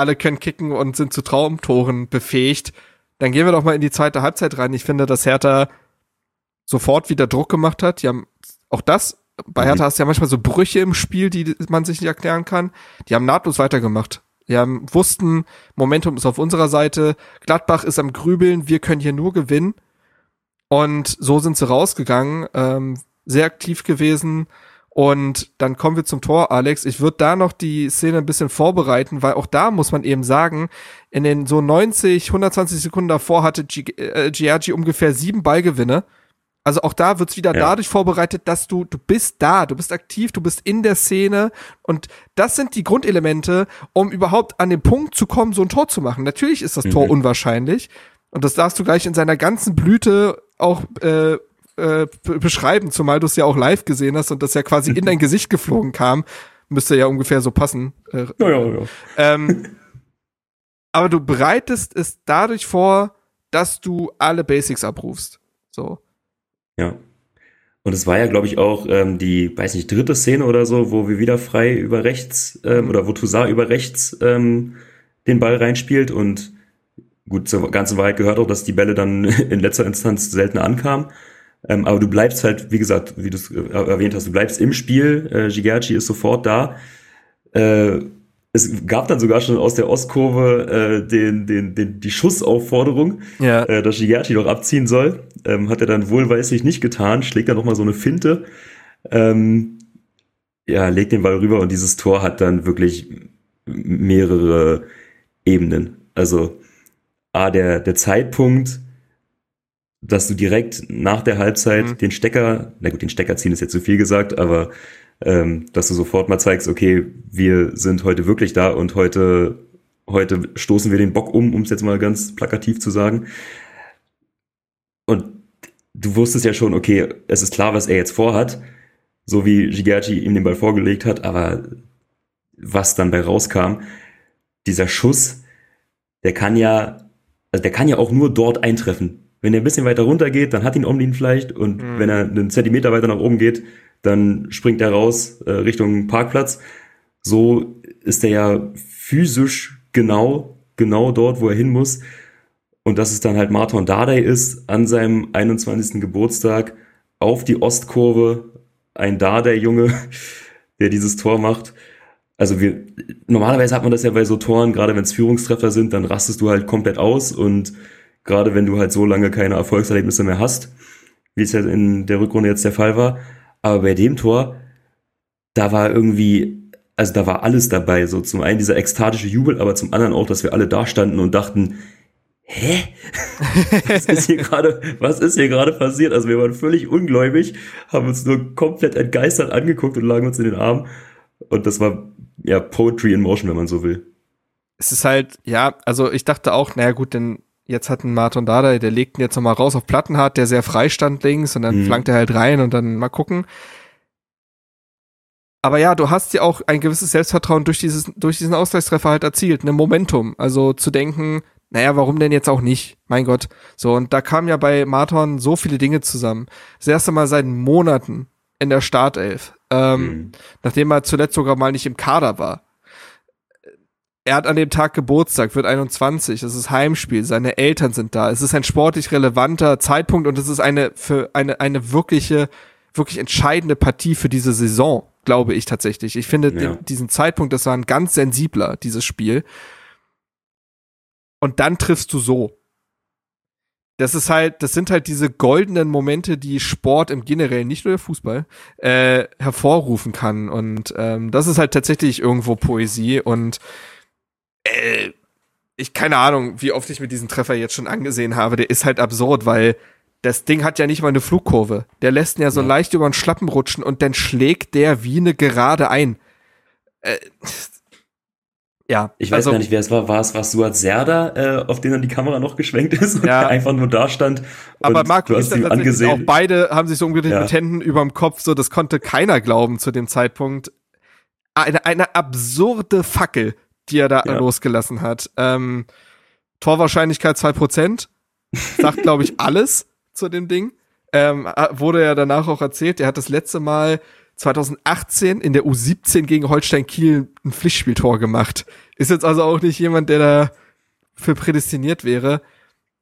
alle können kicken und sind zu Traumtoren befähigt. Dann gehen wir doch mal in die zweite Halbzeit rein. Ich finde, dass Hertha sofort wieder Druck gemacht hat. Die haben auch das, bei Hertha mhm. hast du ja manchmal so Brüche im Spiel, die man sich nicht erklären kann. Die haben nahtlos weitergemacht. Die haben, wussten, Momentum ist auf unserer Seite, Gladbach ist am Grübeln, wir können hier nur gewinnen. Und so sind sie rausgegangen, ähm, sehr aktiv gewesen. Und dann kommen wir zum Tor, Alex. Ich würde da noch die Szene ein bisschen vorbereiten, weil auch da muss man eben sagen, in den so 90, 120 Sekunden davor hatte äh, Giorgi ungefähr sieben Ballgewinne. Also auch da wird's wieder ja. dadurch vorbereitet, dass du, du bist da, du bist aktiv, du bist in der Szene und das sind die Grundelemente, um überhaupt an den Punkt zu kommen, so ein Tor zu machen. Natürlich ist das mhm. Tor unwahrscheinlich und das darfst du gleich in seiner ganzen Blüte auch äh, äh, beschreiben, zumal du es ja auch live gesehen hast und das ja quasi in dein [LAUGHS] Gesicht geflogen kam. Müsste ja ungefähr so passen. Äh, ja, ja, ja. Ähm, [LAUGHS] aber du bereitest es dadurch vor, dass du alle Basics abrufst. So. Ja. Und es war ja, glaube ich, auch ähm, die, weiß nicht, dritte Szene oder so, wo wir wieder frei über rechts ähm, oder wo Toussaint über rechts ähm, den Ball reinspielt und gut, zur ganzen Wahrheit gehört auch, dass die Bälle dann [LAUGHS] in letzter Instanz seltener ankamen. Ähm, aber du bleibst halt, wie gesagt, wie du es äh, erwähnt hast, du bleibst im Spiel. Äh, Gigerci ist sofort da. Äh, es gab dann sogar schon aus der Ostkurve äh, den, den, den, die Schussaufforderung, ja. äh, dass Gigerci doch abziehen soll. Ähm, hat er dann wohlweislich nicht getan, schlägt dann nochmal so eine Finte. Ähm, ja, legt den Ball rüber und dieses Tor hat dann wirklich mehrere Ebenen. Also A, der, der Zeitpunkt, dass du direkt nach der Halbzeit mhm. den Stecker, na gut, den Stecker ziehen ist jetzt zu viel gesagt, aber ähm, dass du sofort mal zeigst, okay, wir sind heute wirklich da und heute, heute stoßen wir den Bock um, um es jetzt mal ganz plakativ zu sagen. Und du wusstest ja schon, okay, es ist klar, was er jetzt vorhat, so wie Gigerci ihm den Ball vorgelegt hat, aber was dann bei rauskam, dieser Schuss, der kann ja, also der kann ja auch nur dort eintreffen. Wenn er ein bisschen weiter runter geht, dann hat ihn Omlin vielleicht und mhm. wenn er einen Zentimeter weiter nach oben geht, dann springt er raus äh, Richtung Parkplatz. So ist er ja physisch genau, genau dort, wo er hin muss. Und dass es dann halt Martin Dardai ist, an seinem 21. Geburtstag auf die Ostkurve, ein Dardai-Junge, [LAUGHS] der dieses Tor macht. Also wir, normalerweise hat man das ja bei so Toren, gerade wenn es Führungstreffer sind, dann rastest du halt komplett aus und gerade wenn du halt so lange keine Erfolgserlebnisse mehr hast, wie es ja in der Rückrunde jetzt der Fall war, aber bei dem Tor, da war irgendwie, also da war alles dabei. So zum einen dieser ekstatische Jubel, aber zum anderen auch, dass wir alle da standen und dachten, hä? [LAUGHS] Was ist hier gerade, was ist hier gerade passiert? Also wir waren völlig ungläubig, haben uns nur komplett entgeistert angeguckt und lagen uns in den Armen. Und das war ja Poetry in Motion, wenn man so will. Es ist halt, ja, also ich dachte auch, naja gut, denn jetzt hat ein Martin Dada, der legt ihn jetzt nochmal raus auf Plattenhardt, der sehr frei stand links und dann mhm. flankt er halt rein und dann mal gucken. Aber ja, du hast ja auch ein gewisses Selbstvertrauen durch dieses, durch diesen Ausgleichstreffer halt erzielt, ne Momentum. Also zu denken, naja, warum denn jetzt auch nicht? Mein Gott. So, und da kamen ja bei Martin so viele Dinge zusammen. Das erste Mal seit Monaten in der Startelf. Ähm, mhm. Nachdem er zuletzt sogar mal nicht im Kader war er hat an dem Tag Geburtstag, wird 21, es ist Heimspiel, seine Eltern sind da, es ist ein sportlich relevanter Zeitpunkt und es ist eine für eine eine wirkliche wirklich entscheidende Partie für diese Saison, glaube ich tatsächlich. Ich finde ja. den, diesen Zeitpunkt, das war ein ganz sensibler dieses Spiel. Und dann triffst du so. das ist halt, das sind halt diese goldenen Momente, die Sport im Generellen, nicht nur der Fußball, äh, hervorrufen kann. Und ähm, das ist halt tatsächlich irgendwo Poesie. Und äh, ich keine Ahnung, wie oft ich mir diesen Treffer jetzt schon angesehen habe. Der ist halt absurd, weil das Ding hat ja nicht mal eine Flugkurve. Der lässt ihn ja so ja. leicht über den Schlappen rutschen und dann schlägt der wie eine Gerade ein. Äh, ja. Ich weiß also, gar nicht, wer es war. War es was Suat Serda, äh, auf den dann die Kamera noch geschwenkt ist und ja. einfach nur da stand. Aber Marco ist dann angesehen. auch beide haben sich so umgedreht ja. mit Händen überm Kopf, so das konnte keiner glauben zu dem Zeitpunkt. Eine, eine absurde Fackel, die er da ja. losgelassen hat. Ähm, Torwahrscheinlichkeit zwei Prozent sagt, [LAUGHS] glaube ich, alles zu dem Ding. Ähm, wurde ja danach auch erzählt, er hat das letzte Mal 2018 in der U17 gegen Holstein Kiel ein Pflichtspieltor gemacht. Ist jetzt also auch nicht jemand, der da für prädestiniert wäre.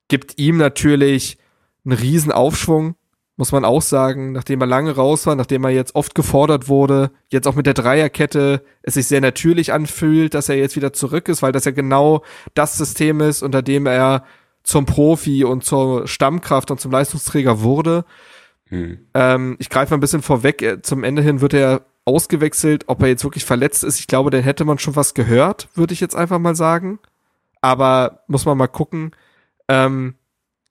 Gibt ihm natürlich einen riesen Aufschwung, muss man auch sagen, nachdem er lange raus war, nachdem er jetzt oft gefordert wurde, jetzt auch mit der Dreierkette es sich sehr natürlich anfühlt, dass er jetzt wieder zurück ist, weil das ja genau das System ist, unter dem er zum Profi und zur Stammkraft und zum Leistungsträger wurde. Hm. Ähm, ich greife ein bisschen vorweg. Zum Ende hin wird er ausgewechselt. Ob er jetzt wirklich verletzt ist, ich glaube, dann hätte man schon was gehört, würde ich jetzt einfach mal sagen. Aber muss man mal gucken. Ähm,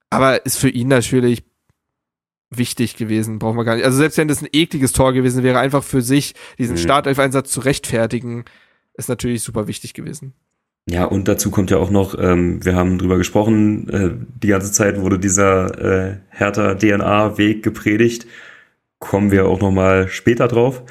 aber ist für ihn natürlich wichtig gewesen, brauchen wir gar nicht. Also selbst wenn das ein ekliges Tor gewesen wäre, einfach für sich diesen mhm. Startelf-Einsatz zu rechtfertigen, ist natürlich super wichtig gewesen. Ja, und dazu kommt ja auch noch, ähm, wir haben drüber gesprochen, äh, die ganze Zeit wurde dieser äh, härter DNA-Weg gepredigt. Kommen wir auch noch mal später drauf,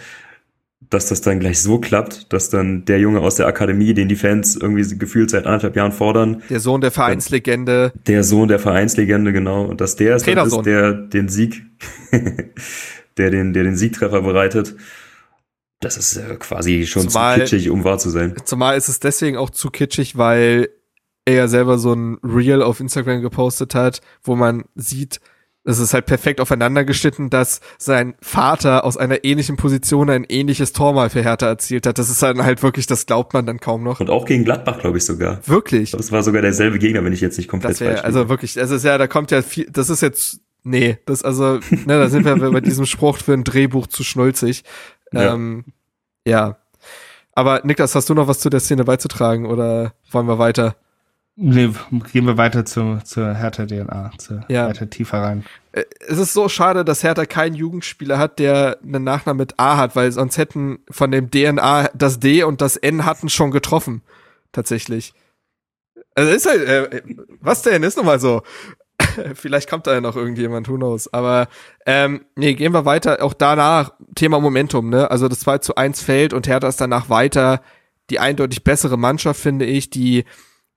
dass das dann gleich so klappt, dass dann der Junge aus der Akademie, den die Fans irgendwie gefühlt seit anderthalb Jahren fordern. Der Sohn der Vereinslegende. Der Sohn der Vereinslegende, genau. Und dass der ist, ist der den Sieg, [LAUGHS] der den, der den Siegtreffer bereitet. Das ist äh, quasi schon zumal, zu kitschig, um wahr zu sein. Zumal ist es deswegen auch zu kitschig, weil er ja selber so ein Reel auf Instagram gepostet hat, wo man sieht, es ist halt perfekt aufeinander geschnitten, dass sein Vater aus einer ähnlichen Position ein ähnliches Tor mal für Hertha erzielt hat. Das ist dann halt wirklich, das glaubt man dann kaum noch. Und auch gegen Gladbach, glaube ich sogar. Wirklich? Das war sogar derselbe Gegner, wenn ich jetzt nicht komplett das wär, Also wirklich, das ist ja, da kommt ja viel, das ist jetzt, nee, das also, ne, da sind wir [LAUGHS] bei diesem Spruch für ein Drehbuch zu schnulzig. Ja. Ähm, ja. Aber Niklas, hast du noch was zu der Szene beizutragen oder wollen wir weiter? Nee, gehen wir weiter zu, zur Hertha DNA, zu ja. Hertha tiefer rein. Äh, es ist so schade, dass Hertha keinen Jugendspieler hat, der einen Nachnamen mit A hat, weil sonst hätten von dem DNA das D und das N hatten schon getroffen. Tatsächlich. Also ist halt, äh, was denn? Ist nun mal so. [LAUGHS] Vielleicht kommt da ja noch irgendjemand, who knows. Aber ähm, nee, gehen wir weiter. Auch danach, Thema Momentum, ne? Also das 2 zu 1 fällt und Hertha ist danach weiter die eindeutig bessere Mannschaft, finde ich, die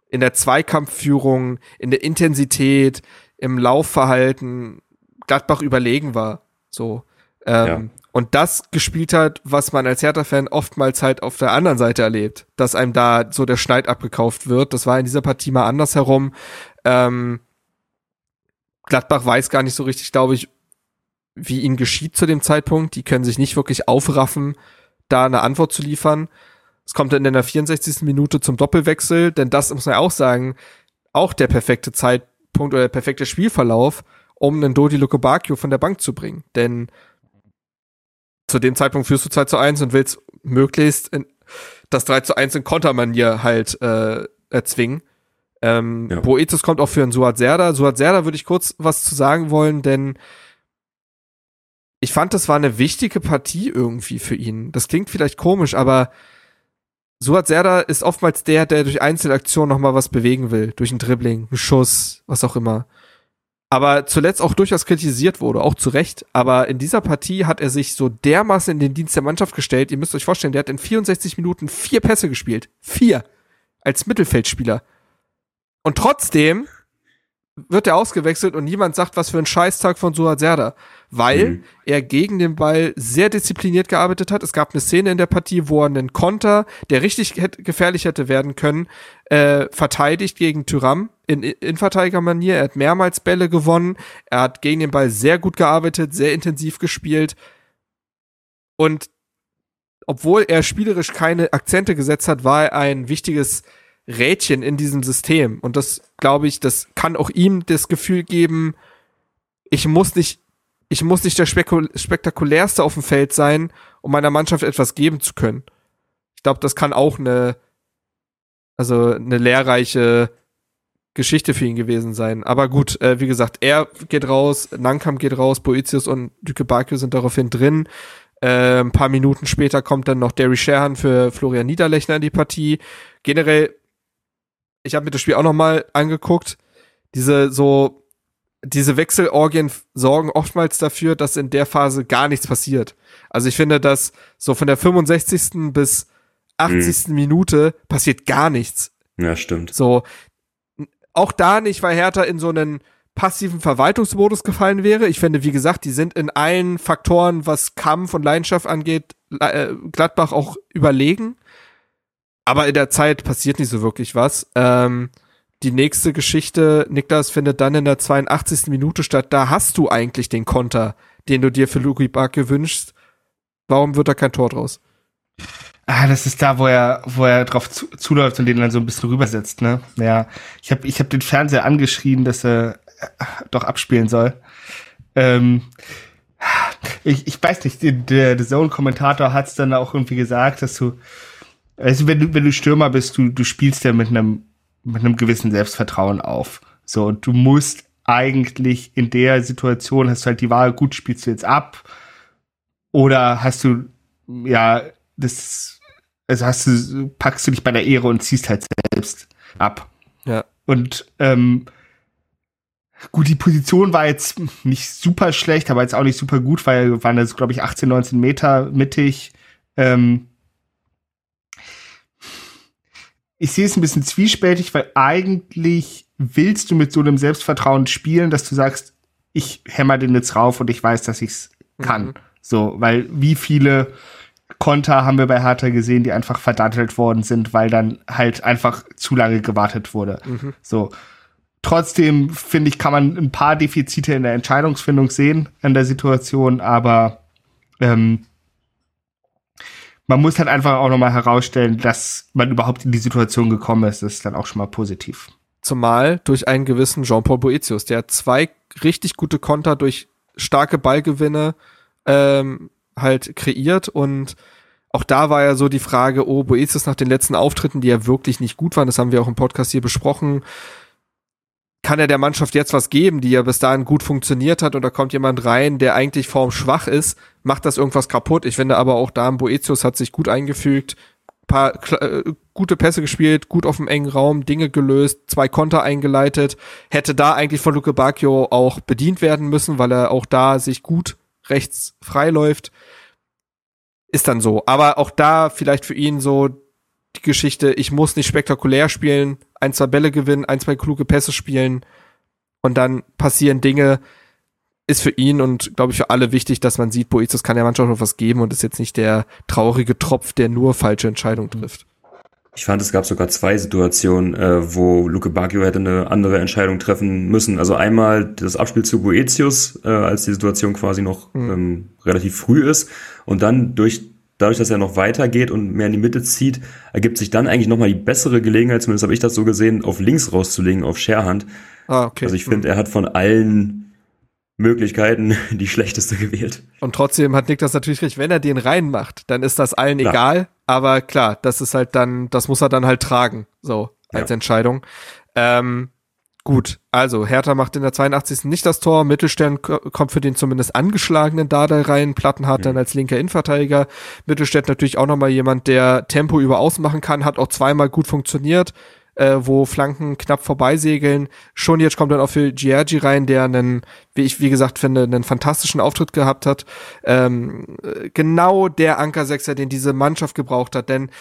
in der Zweikampfführung, in der Intensität, im Laufverhalten Gladbach überlegen war. So. Ähm, ja. Und das gespielt hat, was man als Hertha-Fan oftmals halt auf der anderen Seite erlebt, dass einem da so der Schneid abgekauft wird. Das war in dieser Partie mal andersherum. Ähm, Gladbach weiß gar nicht so richtig, glaube ich, wie ihnen geschieht zu dem Zeitpunkt. Die können sich nicht wirklich aufraffen, da eine Antwort zu liefern. Es kommt dann in der 64. Minute zum Doppelwechsel, denn das muss man ja auch sagen, auch der perfekte Zeitpunkt oder der perfekte Spielverlauf, um einen Dodi Lukobakio von der Bank zu bringen. Denn zu dem Zeitpunkt führst du 2 zu 1 und willst möglichst in, das 3 zu 1 in Kontermanier halt äh, erzwingen. Ähm, ja. Boetius kommt auch für einen Suat Serda. Suat Serda würde ich kurz was zu sagen wollen, denn ich fand, das war eine wichtige Partie irgendwie für ihn. Das klingt vielleicht komisch, aber Suat Serda ist oftmals der, der durch Einzelaktionen nochmal was bewegen will. Durch ein Dribbling, einen Schuss, was auch immer. Aber zuletzt auch durchaus kritisiert wurde, auch zu Recht. Aber in dieser Partie hat er sich so dermaßen in den Dienst der Mannschaft gestellt. Ihr müsst euch vorstellen, der hat in 64 Minuten vier Pässe gespielt. Vier. Als Mittelfeldspieler. Und trotzdem wird er ausgewechselt und niemand sagt, was für ein Scheißtag von Suat Serda, weil mhm. er gegen den Ball sehr diszipliniert gearbeitet hat. Es gab eine Szene in der Partie, wo er einen Konter, der richtig hätte, gefährlich hätte werden können, äh, verteidigt gegen Tyram in Innenverteidigermanier. Er hat mehrmals Bälle gewonnen. Er hat gegen den Ball sehr gut gearbeitet, sehr intensiv gespielt. Und obwohl er spielerisch keine Akzente gesetzt hat, war er ein wichtiges Rädchen in diesem System. Und das, glaube ich, das kann auch ihm das Gefühl geben, ich muss nicht, ich muss nicht der Spekul spektakulärste auf dem Feld sein, um meiner Mannschaft etwas geben zu können. Ich glaube, das kann auch eine, also eine lehrreiche Geschichte für ihn gewesen sein. Aber gut, äh, wie gesagt, er geht raus, Nankam geht raus, Boetius und Duke Bakio sind daraufhin drin. Äh, ein paar Minuten später kommt dann noch Derry Sherhan für Florian Niederlechner in die Partie. Generell, ich habe mir das Spiel auch noch mal angeguckt. Diese so diese Wechselorgien sorgen oftmals dafür, dass in der Phase gar nichts passiert. Also ich finde, dass so von der 65. bis 80. Mhm. Minute passiert gar nichts. Ja, stimmt. So, auch da nicht, weil Hertha in so einen passiven Verwaltungsmodus gefallen wäre. Ich finde, wie gesagt, die sind in allen Faktoren, was Kampf und Leidenschaft angeht, äh, Gladbach auch überlegen. Aber in der Zeit passiert nicht so wirklich was. Ähm, die nächste Geschichte, Niklas, findet dann in der 82. Minute statt. Da hast du eigentlich den Konter, den du dir für Luki Barke wünschst. Warum wird da kein Tor draus? Ah, das ist da, wo er, wo er drauf zu, zuläuft und den dann so ein bisschen rübersetzt, ne? Ja, ich habe ich hab den Fernseher angeschrien, dass er äh, doch abspielen soll. Ähm, ich, ich weiß nicht, der, der Zone-Kommentator hat es dann auch irgendwie gesagt, dass du, also wenn du, wenn du Stürmer bist, du, du spielst ja mit einem, mit einem gewissen Selbstvertrauen auf. So, und du musst eigentlich in der Situation hast du halt die Wahl, gut, spielst du jetzt ab? Oder hast du, ja, das also hast du, packst du dich bei der Ehre und ziehst halt selbst ab. Ja. Und ähm, gut, die Position war jetzt nicht super schlecht, aber jetzt auch nicht super gut, weil waren das, glaube ich, 18, 19 Meter mittig. Ähm, ich sehe es ein bisschen zwiespältig, weil eigentlich willst du mit so einem Selbstvertrauen spielen, dass du sagst, ich hämmer den jetzt rauf und ich weiß, dass ich's kann. Mhm. So, weil wie viele Konter haben wir bei Hertha gesehen, die einfach verdattelt worden sind, weil dann halt einfach zu lange gewartet wurde. Mhm. So. Trotzdem finde ich, kann man ein paar Defizite in der Entscheidungsfindung sehen in der Situation, aber ähm, man muss halt einfach auch nochmal herausstellen, dass man überhaupt in die Situation gekommen ist. Das ist dann auch schon mal positiv. Zumal durch einen gewissen Jean-Paul Boetius, der zwei richtig gute Konter durch starke Ballgewinne ähm, halt kreiert und auch da war ja so die Frage, oh, Boetius nach den letzten Auftritten, die ja wirklich nicht gut waren, das haben wir auch im Podcast hier besprochen, kann er der Mannschaft jetzt was geben, die ja bis dahin gut funktioniert hat und da kommt jemand rein, der eigentlich formschwach ist, macht das irgendwas kaputt. Ich finde aber auch da, Boetius hat sich gut eingefügt, paar äh, gute Pässe gespielt, gut auf dem engen Raum, Dinge gelöst, zwei Konter eingeleitet, hätte da eigentlich von Luke Bacchio auch bedient werden müssen, weil er auch da sich gut rechts freiläuft ist dann so. Aber auch da vielleicht für ihn so die Geschichte, ich muss nicht spektakulär spielen, ein, zwei Bälle gewinnen, ein, zwei kluge Pässe spielen und dann passieren Dinge, ist für ihn und glaube ich für alle wichtig, dass man sieht, Boetius kann der Mannschaft noch was geben und ist jetzt nicht der traurige Tropf, der nur falsche Entscheidungen trifft. Ich fand, es gab sogar zwei Situationen, äh, wo Luke Bacchio hätte eine andere Entscheidung treffen müssen. Also einmal das Abspiel zu Boetius, äh, als die Situation quasi noch mhm. ähm, relativ früh ist. Und dann durch dadurch, dass er noch weitergeht und mehr in die Mitte zieht, ergibt sich dann eigentlich nochmal die bessere Gelegenheit, zumindest habe ich das so gesehen, auf links rauszulegen, auf Sharehand. Ah, okay. Also ich finde, mhm. er hat von allen Möglichkeiten [LAUGHS] die schlechteste gewählt. Und trotzdem hat Nick das natürlich recht, wenn er den reinmacht, dann ist das allen klar. egal. Aber klar, das ist halt dann, das muss er dann halt tragen, so als ja. Entscheidung. Ähm, gut, also Hertha macht in der 82. nicht das Tor, Mittelstern kommt für den zumindest angeschlagenen Dardai rein, Plattenhardt mhm. dann als linker Innenverteidiger. Mittelstädt natürlich auch nochmal jemand, der Tempo über Außen machen kann, hat auch zweimal gut funktioniert äh, wo Flanken knapp vorbeisegeln. Schon jetzt kommt dann auch für Giorgi rein, der einen, wie ich wie gesagt finde, einen fantastischen Auftritt gehabt hat. Ähm, genau der Ankersechser, den diese Mannschaft gebraucht hat, denn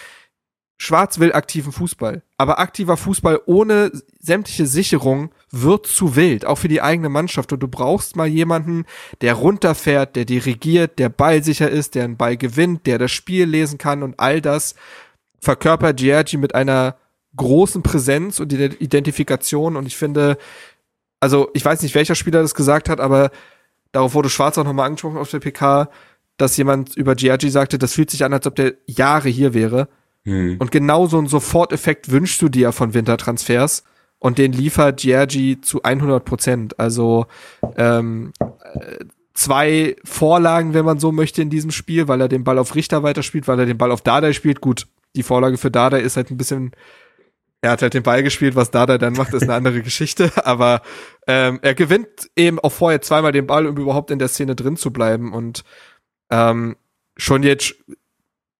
Schwarz will aktiven Fußball, aber aktiver Fußball ohne sämtliche Sicherung wird zu wild, auch für die eigene Mannschaft. Und du brauchst mal jemanden, der runterfährt, der dirigiert, der ballsicher ist, der einen Ball gewinnt, der das Spiel lesen kann und all das verkörpert Giorgi mit einer großen Präsenz und Identifikation und ich finde, also ich weiß nicht, welcher Spieler das gesagt hat, aber darauf wurde Schwarz auch nochmal angesprochen auf der PK, dass jemand über Giaggi sagte, das fühlt sich an, als ob der Jahre hier wäre. Hm. Und genau so einen Soforteffekt wünschst du dir von Wintertransfers. Und den liefert Giergi zu 100 Prozent. Also ähm, zwei Vorlagen, wenn man so möchte, in diesem Spiel, weil er den Ball auf Richter weiterspielt, weil er den Ball auf Dada spielt. Gut, die Vorlage für Dada ist halt ein bisschen er hat halt den Ball gespielt, was Dada dann macht, ist eine andere [LAUGHS] Geschichte. Aber ähm, er gewinnt eben auch vorher zweimal den Ball, um überhaupt in der Szene drin zu bleiben. Und ähm, schon jetzt,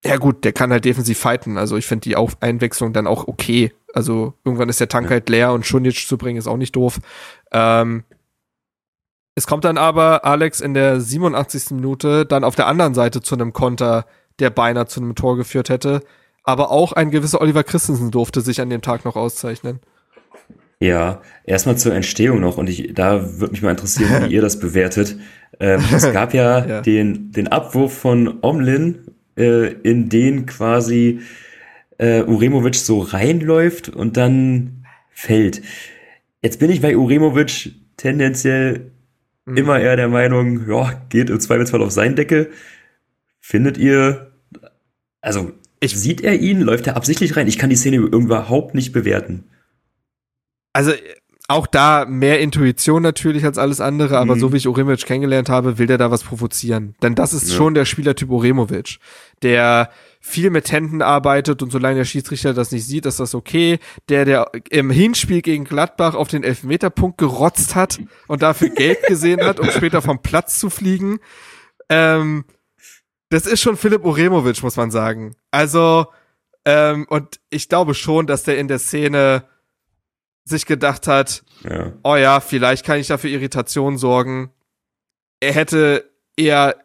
ja gut, der kann halt defensiv fighten. Also ich finde die Auf Einwechslung dann auch okay. Also irgendwann ist der Tank halt leer und jetzt zu bringen ist auch nicht doof. Ähm, es kommt dann aber Alex in der 87. Minute dann auf der anderen Seite zu einem Konter, der beinahe zu einem Tor geführt hätte aber auch ein gewisser Oliver Christensen durfte sich an dem Tag noch auszeichnen. Ja, erstmal zur Entstehung noch und ich, da würde mich mal interessieren, wie [LAUGHS] ihr das bewertet. Ähm, es gab ja, ja, Den, den Abwurf von Omlin, äh, in den quasi äh, Uremovic so reinläuft und dann fällt. Jetzt bin ich bei Uremovic tendenziell mhm. immer eher der Meinung, ja, geht im Zweifelsfall auf sein Deckel. Findet ihr, also ich, sieht er ihn? Läuft er absichtlich rein? Ich kann die Szene überhaupt nicht bewerten. Also auch da mehr Intuition natürlich als alles andere, aber mhm. so wie ich Oremovic kennengelernt habe, will der da was provozieren. Denn das ist ja. schon der Spielertyp Oremovic, der viel mit Händen arbeitet und solange der Schiedsrichter das nicht sieht, ist das okay. Der, der im Hinspiel gegen Gladbach auf den Elfmeterpunkt gerotzt hat und dafür [LAUGHS] Geld gesehen hat, um später vom Platz zu fliegen. Ähm, das ist schon Philipp Uremovic, muss man sagen. Also, ähm, und ich glaube schon, dass der in der Szene sich gedacht hat, ja. oh ja, vielleicht kann ich da für Irritation sorgen. Er hätte eher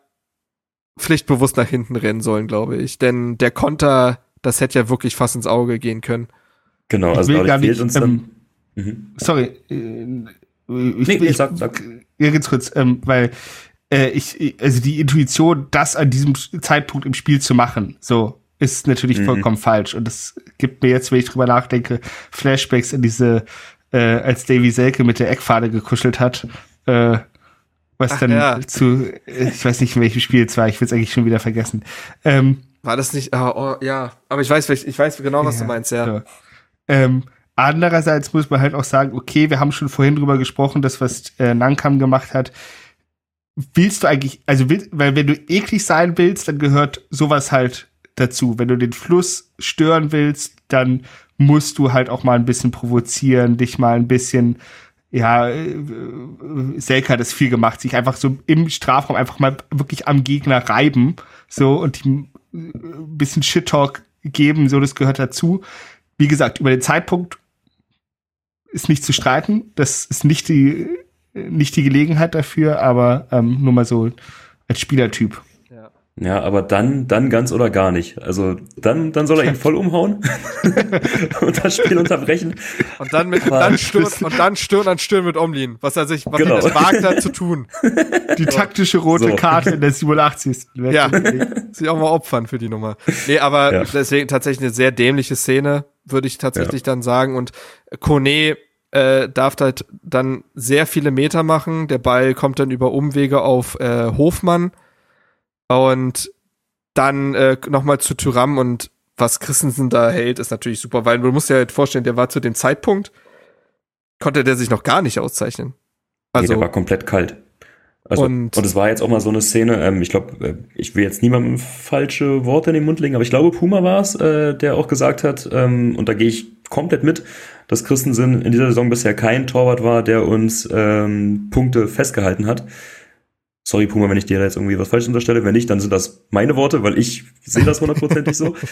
pflichtbewusst nach hinten rennen sollen, glaube ich. Denn der Konter, das hätte ja wirklich fast ins Auge gehen können. Genau, also ich will gar nicht, uns dann. Ähm, mhm. Sorry. Äh, ich, nee, ich, sag, sag. Ja, ganz kurz, ähm, weil äh, ich, also die Intuition, das an diesem Zeitpunkt im Spiel zu machen, so, ist natürlich mhm. vollkommen falsch. Und es gibt mir jetzt, wenn ich drüber nachdenke, Flashbacks in diese, äh, als Davy Selke mit der Eckfahne gekuschelt hat, äh, was Ach, dann ja. zu, ich weiß nicht, in welchem Spiel es war, ich will es eigentlich schon wieder vergessen. Ähm, war das nicht, oh, oh, ja, aber ich weiß, ich weiß genau, was ja, du meinst, ja. So. Ähm, andererseits muss man halt auch sagen, okay, wir haben schon vorhin drüber gesprochen, das, was äh, Nankam gemacht hat, willst du eigentlich, also will, weil wenn du eklig sein willst, dann gehört sowas halt dazu. Wenn du den Fluss stören willst, dann musst du halt auch mal ein bisschen provozieren, dich mal ein bisschen, ja, äh, Selka hat das viel gemacht, sich einfach so im Strafraum einfach mal wirklich am Gegner reiben, so und ihm äh, ein bisschen Shit-Talk geben, so das gehört dazu. Wie gesagt, über den Zeitpunkt ist nicht zu streiten. Das ist nicht die nicht die Gelegenheit dafür, aber ähm, nur mal so als Spielertyp. Ja. aber dann, dann ganz oder gar nicht. Also dann, dann soll er ihn [LAUGHS] voll umhauen [LAUGHS] und das Spiel unterbrechen. Und dann mit, dann [LAUGHS] Stirn, und dann Stirn an Stirn mit Omlin, was er sich, was genau. er das wagt hat zu tun. Die taktische rote so. Karte in der 87. ja, sich auch mal opfern für die Nummer. Nee, aber ja. deswegen tatsächlich eine sehr dämliche Szene, würde ich tatsächlich ja. dann sagen. Und Kone äh, darf halt dann sehr viele Meter machen. Der Ball kommt dann über Umwege auf äh, Hofmann und dann äh, nochmal zu Tyram und was Christensen da hält, ist natürlich super, weil du musst dir halt vorstellen, der war zu dem Zeitpunkt, konnte der sich noch gar nicht auszeichnen. Also, nee, der war komplett kalt. Also, und, und es war jetzt auch mal so eine Szene, ähm, ich glaube, äh, ich will jetzt niemandem falsche Worte in den Mund legen, aber ich glaube, Puma war es, äh, der auch gesagt hat, ähm, und da gehe ich komplett mit, dass Christensen in dieser Saison bisher kein Torwart war, der uns ähm, Punkte festgehalten hat. Sorry, Puma, wenn ich dir da jetzt irgendwie was falsch unterstelle. Wenn nicht, dann sind das meine Worte, weil ich sehe das hundertprozentig so. [LAUGHS]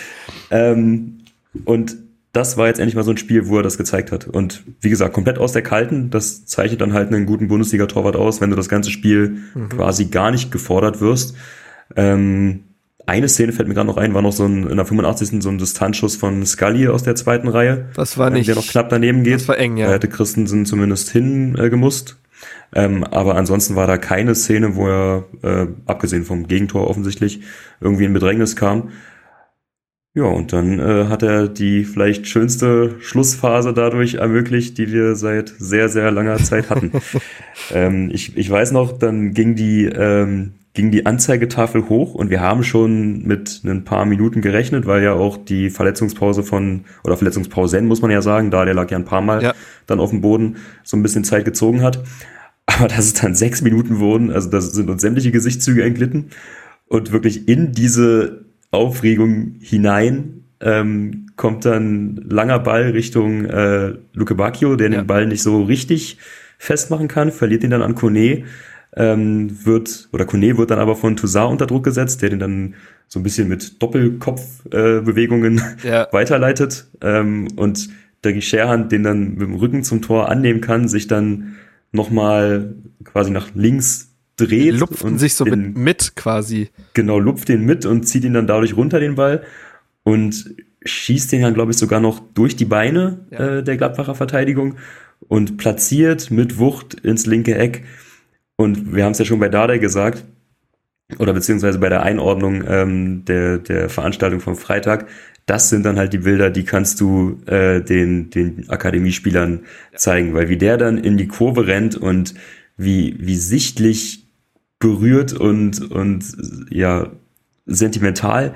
Ähm, und das war jetzt endlich mal so ein Spiel, wo er das gezeigt hat. Und wie gesagt, komplett aus der Kalten, das zeichnet dann halt einen guten Bundesliga-Torwart aus, wenn du das ganze Spiel mhm. quasi gar nicht gefordert wirst. Ähm, eine Szene fällt mir gerade noch ein, war noch so ein, in der 85. so ein Distanzschuss von Scully aus der zweiten Reihe. Das war nicht. Der noch knapp daneben geht. Das war eng, ja. Da hätte Christensen zumindest hingemusst. Äh, ähm, aber ansonsten war da keine Szene, wo er, äh, abgesehen vom Gegentor offensichtlich, irgendwie in Bedrängnis kam. Ja, und dann äh, hat er die vielleicht schönste Schlussphase dadurch ermöglicht, die wir seit sehr, sehr langer Zeit hatten. [LAUGHS] ähm, ich, ich weiß noch, dann ging die, ähm, ging die Anzeigetafel hoch und wir haben schon mit ein paar Minuten gerechnet, weil ja auch die Verletzungspause von, oder Verletzungspausen muss man ja sagen, da der lag ja ein paar Mal ja. dann auf dem Boden, so ein bisschen Zeit gezogen hat. Aber dass es dann sechs Minuten wurden, also da sind uns sämtliche Gesichtszüge entglitten und wirklich in diese Aufregung hinein ähm, kommt dann langer Ball Richtung äh, Luke Bacchio, der ja. den Ball nicht so richtig festmachen kann, verliert ihn dann an Kone ähm, wird, oder Kone wird dann aber von Toussaint unter Druck gesetzt, der den dann so ein bisschen mit Doppelkopfbewegungen äh, ja. [LAUGHS] weiterleitet ähm, und der Scherhand den dann mit dem Rücken zum Tor annehmen kann, sich dann nochmal quasi nach links dreht. Lupft und sich so den, mit, mit quasi. Genau, lupft den mit und zieht ihn dann dadurch runter, den Ball. Und schießt den dann, glaube ich, sogar noch durch die Beine ja. äh, der Gladbacher Verteidigung und platziert mit Wucht ins linke Eck. Und wir haben es ja schon bei Dardai gesagt, oder beziehungsweise bei der Einordnung ähm, der, der Veranstaltung vom Freitag, das sind dann halt die Bilder, die kannst du äh, den, den Akademiespielern zeigen, weil wie der dann in die Kurve rennt und wie, wie sichtlich berührt und, und ja, sentimental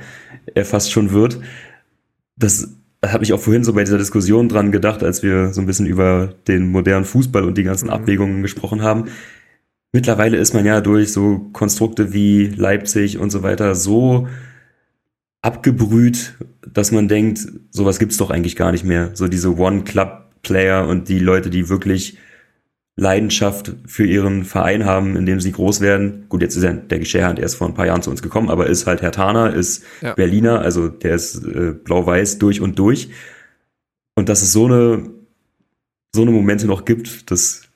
er fast schon wird, das habe ich auch vorhin so bei dieser Diskussion dran gedacht, als wir so ein bisschen über den modernen Fußball und die ganzen mhm. Abwägungen gesprochen haben. Mittlerweile ist man ja durch so Konstrukte wie Leipzig und so weiter so abgebrüht, dass man denkt, sowas gibt's doch eigentlich gar nicht mehr. So diese One-Club-Player und die Leute, die wirklich Leidenschaft für ihren Verein haben, in dem sie groß werden. Gut, jetzt ist ja der Gescherhand erst vor ein paar Jahren zu uns gekommen, aber ist halt Herr Tana, ist ja. Berliner, also der ist äh, blau-weiß durch und durch. Und dass es so eine, so eine Momente noch gibt, das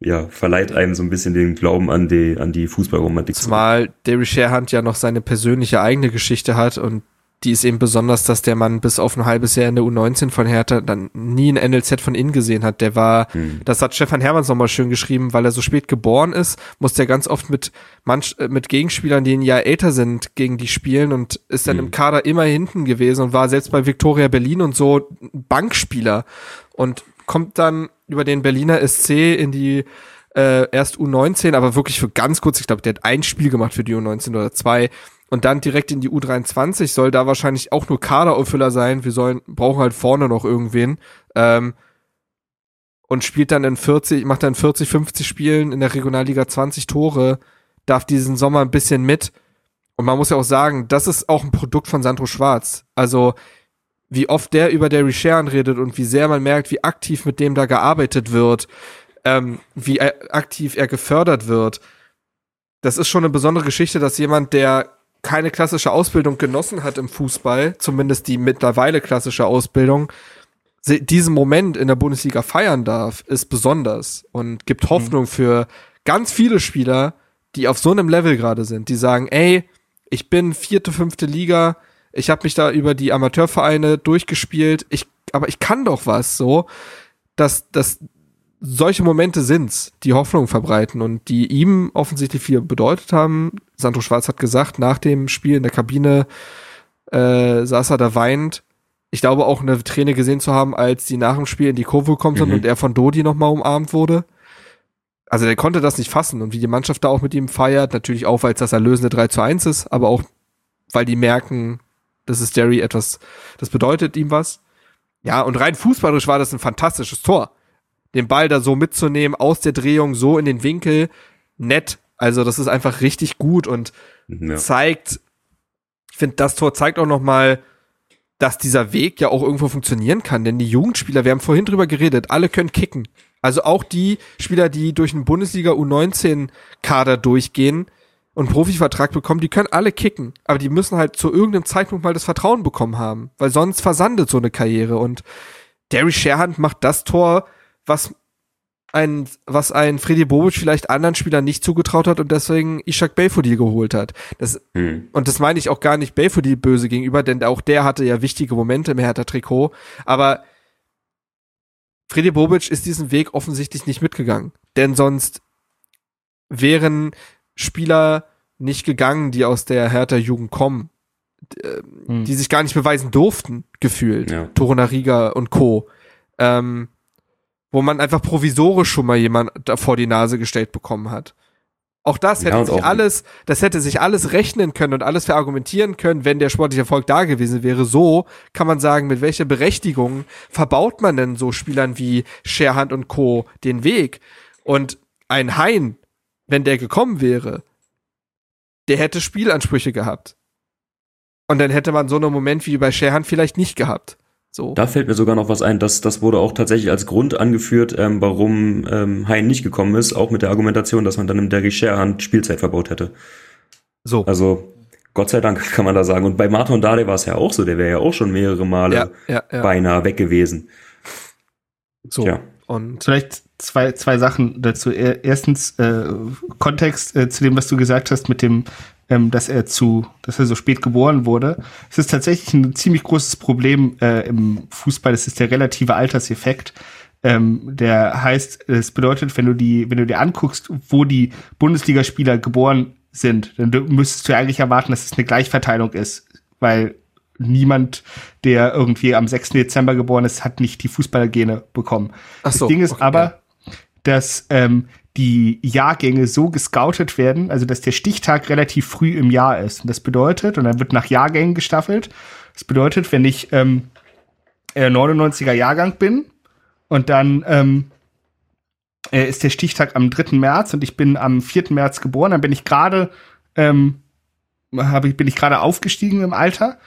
ja, verleiht einem so ein bisschen den Glauben an die, an die Fußballromantik. Zumal Derry Sherhand ja noch seine persönliche eigene Geschichte hat und die ist eben besonders, dass der Mann bis auf ein halbes Jahr in der U19 von Hertha dann nie ein NLZ von innen gesehen hat. Der war, hm. das hat Stefan Hermanns nochmal schön geschrieben, weil er so spät geboren ist, muss der ganz oft mit manch, äh, mit Gegenspielern, die ein Jahr älter sind, gegen die spielen und ist dann hm. im Kader immer hinten gewesen und war selbst bei Viktoria Berlin und so Bankspieler und kommt dann über den Berliner SC in die äh, erst U19, aber wirklich für ganz kurz, ich glaube, der hat ein Spiel gemacht für die U19 oder zwei und dann direkt in die U23 soll da wahrscheinlich auch nur Kaderauffüller sein. Wir sollen, brauchen halt vorne noch irgendwen. Ähm, und spielt dann in 40, macht dann 40, 50 Spielen in der Regionalliga 20 Tore, darf diesen Sommer ein bisschen mit. Und man muss ja auch sagen, das ist auch ein Produkt von Sandro Schwarz. Also, wie oft der über Derry Sharon redet und wie sehr man merkt, wie aktiv mit dem da gearbeitet wird, ähm, wie aktiv er gefördert wird. Das ist schon eine besondere Geschichte, dass jemand, der keine klassische Ausbildung genossen hat im Fußball, zumindest die mittlerweile klassische Ausbildung, diesen Moment in der Bundesliga feiern darf, ist besonders und gibt mhm. Hoffnung mhm. für ganz viele Spieler, die auf so einem Level gerade sind, die sagen, ey, ich bin vierte, fünfte Liga, ich habe mich da über die Amateurvereine durchgespielt, ich, aber ich kann doch was, so, dass, dass solche Momente sind's, die Hoffnung verbreiten und die ihm offensichtlich viel bedeutet haben. Sandro Schwarz hat gesagt, nach dem Spiel in der Kabine äh, saß er da weint. Ich glaube auch eine Träne gesehen zu haben, als die nach dem Spiel in die Kurve gekommen sind mhm. und er von Dodi nochmal umarmt wurde. Also der konnte das nicht fassen und wie die Mannschaft da auch mit ihm feiert, natürlich auch, weil es das erlösende 3 zu 1 ist, aber auch, weil die merken, das ist Jerry etwas, das bedeutet ihm was. Ja, und rein fußballisch war das ein fantastisches Tor den Ball da so mitzunehmen, aus der Drehung so in den Winkel, nett. Also das ist einfach richtig gut und ja. zeigt, ich finde, das Tor zeigt auch noch mal, dass dieser Weg ja auch irgendwo funktionieren kann. Denn die Jugendspieler, wir haben vorhin drüber geredet, alle können kicken. Also auch die Spieler, die durch einen Bundesliga U19-Kader durchgehen und Profivertrag bekommen, die können alle kicken. Aber die müssen halt zu irgendeinem Zeitpunkt mal das Vertrauen bekommen haben. Weil sonst versandet so eine Karriere. Und Derry Sherhand macht das Tor, was ein, was ein Freddy Bobic vielleicht anderen Spielern nicht zugetraut hat und deswegen Ishak Belfodil geholt hat. Das, hm. Und das meine ich auch gar nicht Belfodil böse gegenüber, denn auch der hatte ja wichtige Momente im Hertha-Trikot. Aber Freddy Bobic ist diesen Weg offensichtlich nicht mitgegangen. Denn sonst wären Spieler nicht gegangen, die aus der Hertha-Jugend kommen, hm. die sich gar nicht beweisen durften, gefühlt. Ja. Torunariga und Co. Ähm, wo man einfach provisorisch schon mal jemand da vor die Nase gestellt bekommen hat. Auch das hätte Ja, sich auch- alles, das hätte sich alles rechnen können und alles verargumentieren können, wenn der sportliche Erfolg da gewesen wäre. So kann man sagen, mit welcher Berechtigung verbaut man denn so Spielern wie Scherhand und Co. den Weg? Und ein Hein, wenn der gekommen wäre, der hätte Spielansprüche gehabt. Und dann hätte man so einen Moment wie bei Scherhand vielleicht nicht gehabt. So. Da fällt mir sogar noch was ein, das, das wurde auch tatsächlich als Grund angeführt, ähm, warum ähm, Hein nicht gekommen ist, auch mit der Argumentation, dass man dann im Derry Sharehand Spielzeit verbaut hätte. so. Also Gott sei Dank [LAUGHS] kann man da sagen. Und bei Martin Dade war es ja auch so, der wäre ja auch schon mehrere Male ja, ja, ja. beinahe weg gewesen. So. Tja. Und Vielleicht zwei, zwei Sachen dazu. Er- Erstens, äh, Kontext äh, zu dem, was du gesagt hast, mit dem, ähm, dass er zu, dass er so spät geboren wurde. Es ist tatsächlich ein ziemlich großes Problem äh, im Fußball. Das ist der relative Alterseffekt. Ähm, der heißt, es bedeutet, wenn du die, wenn du dir anguckst, wo die Bundesligaspieler geboren sind, dann müsstest du eigentlich erwarten, dass es eine Gleichverteilung ist, weil niemand, der irgendwie am 6. Dezember geboren ist, hat nicht die Fußballergene bekommen. Ach so, das Ding ist okay, aber, dass ähm, die Jahrgänge so gescoutet werden, also dass der Stichtag relativ früh im Jahr ist. Und das bedeutet, und dann wird nach Jahrgängen gestaffelt, das bedeutet, wenn ich ähm, äh, 99er Jahrgang bin und dann ähm, äh, ist der Stichtag am 3. März und ich bin am 4. März geboren, dann bin ich gerade ähm, habe ich, bin ich gerade aufgestiegen im Alter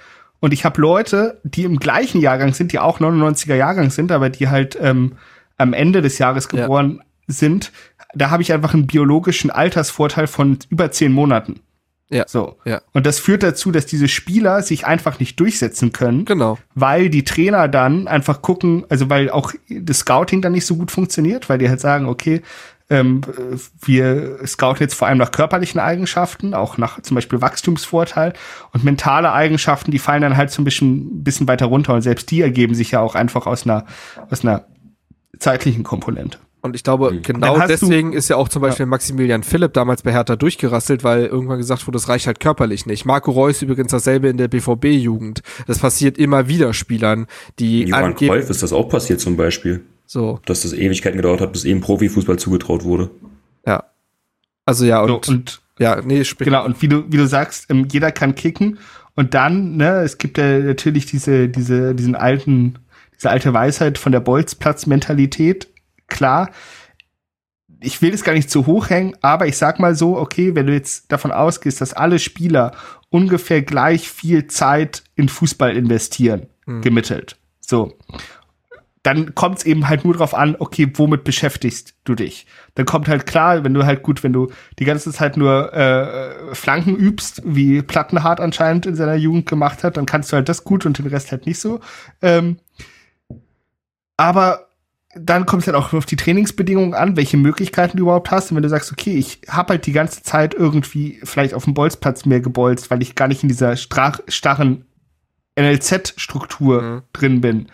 und ich habe Leute, die im gleichen Jahrgang sind, die auch 99er Jahrgang sind, aber die halt ähm, am Ende des Jahres Ja. geboren sind. Da habe ich einfach einen biologischen Altersvorteil von über zehn Monaten. Ja. So. Ja. Und das führt dazu, dass diese Spieler sich einfach nicht durchsetzen können genau. weil die Trainer dann einfach gucken, also weil auch das Scouting dann nicht so gut funktioniert, weil die halt sagen, okay, ähm, wir scouten jetzt vor allem nach körperlichen Eigenschaften, auch nach zum Beispiel Wachstumsvorteil und mentale Eigenschaften, die fallen dann halt so ein bisschen, bisschen weiter runter und selbst die ergeben sich ja auch einfach aus einer, aus einer zeitlichen Komponente. Und ich glaube, Mhm. genau deswegen ist ja auch zum Beispiel Maximilian Philipp damals bei Hertha durchgerasselt, weil irgendwann gesagt wurde, das reicht halt körperlich nicht. Marco Reus übrigens dasselbe in der BVB-Jugend. Das passiert immer wieder Spielern, die Johann. Cruyff ist das auch passiert zum Beispiel, So, dass das Ewigkeiten gedauert hat, bis eben Profifußball zugetraut wurde. ja. Also ja, und, So, und ja, nee, sprich. Genau, und wie du, wie du sagst, ähm, jeder kann kicken. Und dann, ne, es gibt ja natürlich diese, diese, diesen alten, diese alte Weisheit von der Bolzplatz-Mentalität. Klar, ich will das gar nicht zu hoch hängen, aber ich sag mal so, okay, wenn du jetzt davon ausgehst, dass alle Spieler ungefähr gleich viel Zeit in Fußball investieren, gemittelt. So. Dann kommt es eben halt nur drauf an, okay, womit beschäftigst du dich? Dann kommt halt klar, wenn du halt gut, wenn du die ganze Zeit nur äh, Flanken übst, wie Plattenhardt anscheinend in seiner Jugend gemacht hat, dann kannst du halt das gut und den Rest halt nicht so. Ähm, aber dann kommt es halt auch auf die Trainingsbedingungen an, welche Möglichkeiten du überhaupt hast. Und wenn du sagst, okay, ich habe halt die ganze Zeit irgendwie vielleicht auf dem Bolzplatz mehr gebolzt, weil ich gar nicht in dieser strach, starren NLZ-Struktur Mhm. drin bin,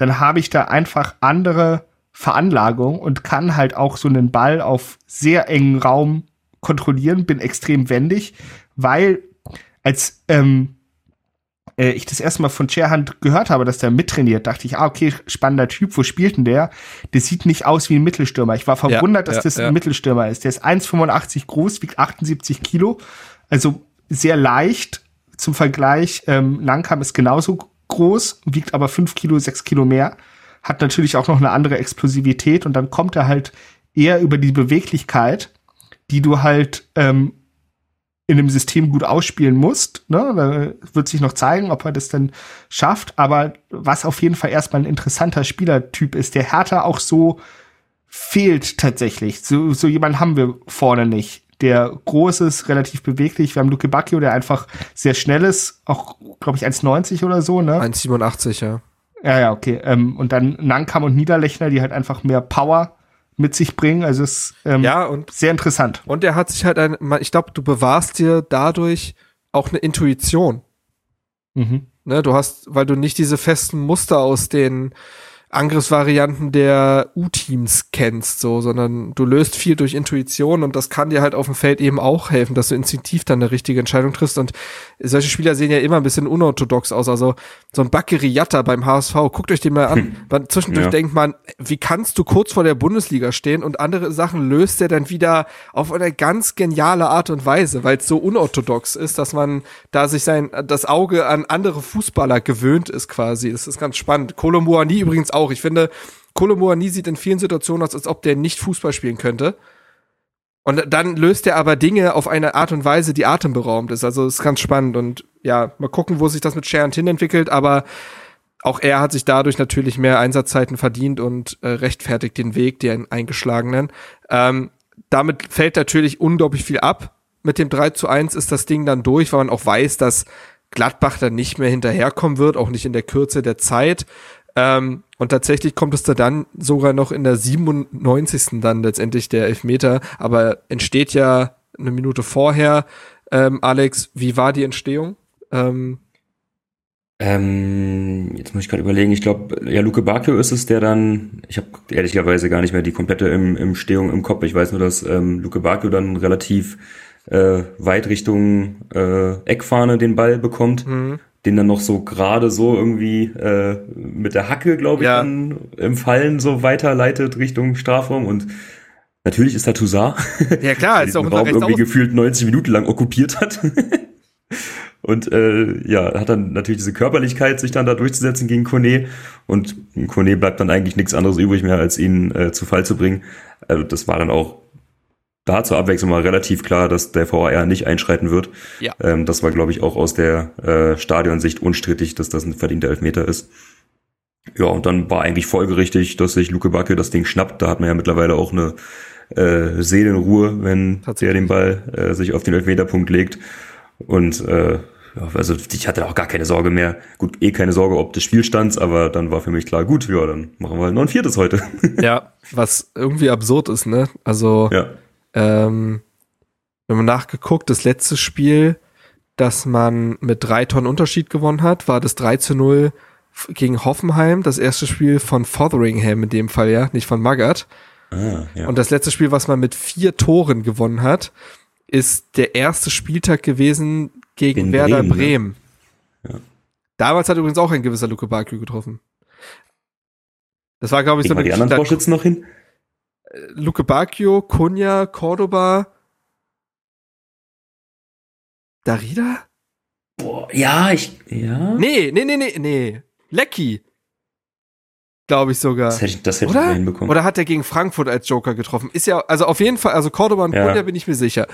dann habe ich da einfach andere Veranlagung und kann halt auch so einen Ball auf sehr engen Raum kontrollieren, bin extrem wendig, weil als ähm, äh, ich das erste Mal von Scherhand gehört habe, dass der mittrainiert, dachte ich, ah, okay, spannender Typ, wo spielt denn der? Der sieht nicht aus wie ein Mittelstürmer. Ich war verwundert, dass ja, das ja. ein Mittelstürmer ist. Der ist 1,85 groß, wiegt 78 Kilo, also sehr leicht zum Vergleich. Ähm, Langkamp ist genauso groß, wiegt aber 5 Kilo, 6 Kilo mehr, hat natürlich auch noch eine andere Explosivität und dann kommt er halt eher über die Beweglichkeit, die du halt ähm, in einem System gut ausspielen musst. Ne? Da wird sich noch zeigen, ob er das dann schafft. Aber was auf jeden Fall erstmal ein interessanter Spielertyp ist, der Hertha auch so fehlt tatsächlich. So, so jemanden haben wir vorne nicht. Der groß ist, relativ beweglich. Wir haben Luke Bacchio, der einfach sehr schnell ist, auch, glaube ich, 1,90 oder so, ne? 1,87, ja. Ja, ja, okay. Ähm, und dann Nankam und Niederlechner, die halt einfach mehr Power mit sich bringen. Also es ist ähm, Ja, und sehr interessant. Und er hat sich halt ein, ich glaube, du bewahrst dir dadurch auch eine Intuition. Mhm. Ne, du hast, weil du nicht diese festen Muster aus den Angriffsvarianten der U-Teams kennst, so, sondern du löst viel durch Intuition und das kann dir halt auf dem Feld eben auch helfen, dass du instinktiv dann eine richtige Entscheidung triffst und solche Spieler sehen ja immer ein bisschen unorthodox aus, also so ein Bakary Yatta beim HSV, guckt euch den mal an, hm. zwischendurch ja. denkt man, wie kannst du kurz vor der Bundesliga stehen und andere Sachen löst er dann wieder auf eine ganz geniale Art und Weise, weil es so unorthodox ist, dass man da sich sein, das Auge an andere Fußballer gewöhnt ist quasi, das ist ganz spannend. Kolomuani übrigens auch auch. Ich finde, Kolomoani sieht in vielen Situationen aus, als ob der nicht Fußball spielen könnte. Und dann löst er aber Dinge auf eine Art und Weise, die atemberaubend ist. Also ist ganz spannend und ja, mal gucken, wo sich das mit Sharon Tin entwickelt, aber auch er hat sich dadurch natürlich mehr Einsatzzeiten verdient und äh, rechtfertigt den Weg, den eingeschlagenen. Ähm, damit fällt natürlich unglaublich viel ab. Mit dem 3 zu 1 ist das Ding dann durch, weil man auch weiß, dass Gladbach dann nicht mehr hinterherkommen wird, auch nicht in der Kürze der Zeit. Ähm, und tatsächlich kommt es da dann sogar noch in der 97. dann letztendlich der Elfmeter, aber entsteht ja eine Minute vorher. Ähm, Alex, wie war die Entstehung? Ähm, ähm, jetzt muss ich gerade überlegen, ich glaube, ja, Luke Bakio ist es, der dann, ich habe ehrlicherweise gar nicht mehr die komplette im, im Stehung im Kopf. Ich weiß nur, dass ähm, Luke Bakio dann relativ äh, weit Richtung äh, Eckfahne den Ball bekommt. Mhm den dann noch so gerade so irgendwie äh, mit der Hacke, glaube ich, ja. dann im Fallen so weiterleitet Richtung Strafraum und natürlich ist da Toussaint, [LAUGHS] ja klar, ist auch Raum irgendwie gefühlt 90 Minuten lang okkupiert hat. [LAUGHS] und äh, ja, hat dann natürlich diese Körperlichkeit, sich dann da durchzusetzen gegen Kone und Kone bleibt dann eigentlich nichts anderes übrig mehr, als ihn äh, zu Fall zu bringen. Also das war dann auch da zur Abwechslung mal relativ klar, dass der VAR nicht einschreiten wird. Ja. Ähm, das war, glaube ich, auch aus der äh, Stadionsicht unstrittig, dass das ein verdienter Elfmeter ist. Ja, und dann war eigentlich folgerichtig, dass sich Luke Backe das Ding schnappt. Da hat man ja mittlerweile auch eine äh, Seelenruhe, wenn der den Ball äh, sich auf den Elfmeterpunkt legt. Und äh, ja, also ich hatte auch gar keine Sorge mehr. Gut, eh keine Sorge ob des Spielstands, aber dann war für mich klar, gut, ja, dann machen wir halt noch ein viertes heute. ja, was irgendwie absurd ist, ne? Also ja. Ähm, wenn man nachgeguckt, das letzte Spiel, das man mit drei Tonnen Unterschied gewonnen hat, war das 3 zu 0 gegen Hoffenheim, das erste Spiel von Fotheringham in dem Fall, ja, nicht von Magath. Ah, ja. Und das letzte Spiel, was man mit vier Toren gewonnen hat, ist der erste Spieltag gewesen gegen in Werder Bremen. Ne? Bremen. Ne? Ja. Damals hat übrigens auch ein gewisser Luke Bakü getroffen. Das war, glaube ich, so eine die anderen Torschützen noch hin? Luke Bacchio, Cunha, Cordoba, Darida? Boah, ja, ich, ja. Nee, nee, nee, nee, nee. Lecky. Glaube ich sogar. Das hätte ich, das hätte Oder? ich hinbekommen. Oder hat er gegen Frankfurt als Joker getroffen? Ist ja, also auf jeden Fall, also Cordoba und ja. Cunha bin ich mir sicher.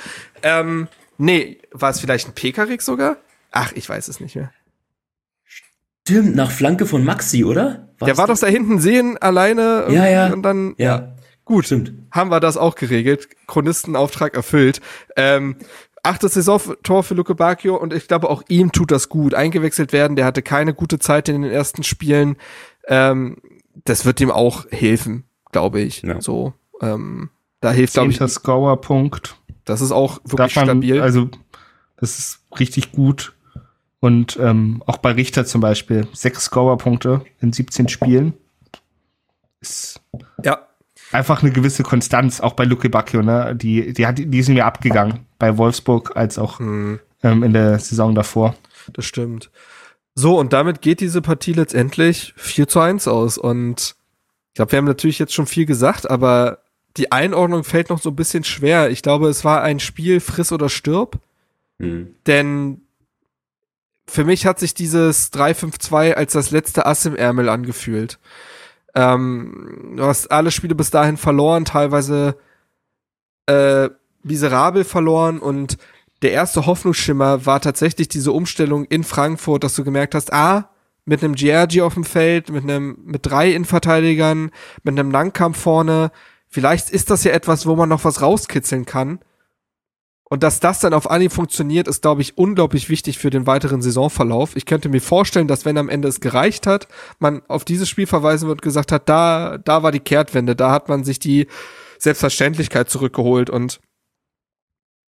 Ähm, nee, war es vielleicht ein Pekarik sogar? Ach, ich weiß es nicht mehr. Stimmt, nach Flanke von Maxi, oder? War's der war doch da hinten sehen, alleine. Ja, ja. Und dann, ja. ja. Gut, Stimmt. haben wir das auch geregelt. Chronistenauftrag erfüllt. Ähm, achtes Saisontor für Luke Bacchio und ich glaube auch ihm tut das gut. Eingewechselt werden, der hatte keine gute Zeit in den ersten Spielen. Ähm, das wird ihm auch helfen, glaube ich. Ja. So, ähm, da hilft glaube ich. Scorer-Punkt. Das ist auch wirklich man, stabil. Also das ist richtig gut. Und ähm, auch bei Richter zum Beispiel sechs Scorer-Punkte in 17 Spielen. Ist ja einfach eine gewisse Konstanz, auch bei Luke Bacchio, ne? Die, die, hat, die sind mir abgegangen, bei Wolfsburg als auch mhm. ähm, in der Saison davor. Das stimmt. So, und damit geht diese Partie letztendlich 4 zu 1 aus. Und ich glaube, wir haben natürlich jetzt schon viel gesagt, aber die Einordnung fällt noch so ein bisschen schwer. Ich glaube, es war ein Spiel friss oder stirb. Mhm. Denn für mich hat sich dieses 3-5-2 als das letzte Ass im Ärmel angefühlt. Ähm, du hast alle Spiele bis dahin verloren, teilweise äh, miserabel verloren und der erste Hoffnungsschimmer war tatsächlich diese Umstellung in Frankfurt, dass du gemerkt hast, ah, mit einem Giorgi auf dem Feld, mit einem, mit drei Innenverteidigern, mit einem Langkampf vorne, vielleicht ist das ja etwas, wo man noch was rauskitzeln kann. Und dass das dann auf Anhieb funktioniert, ist, glaube ich, unglaublich wichtig für den weiteren Saisonverlauf. Ich könnte mir vorstellen, dass wenn am Ende es gereicht hat, man auf dieses Spiel verweisen wird und gesagt hat, da, da war die Kehrtwende, da hat man sich die Selbstverständlichkeit zurückgeholt und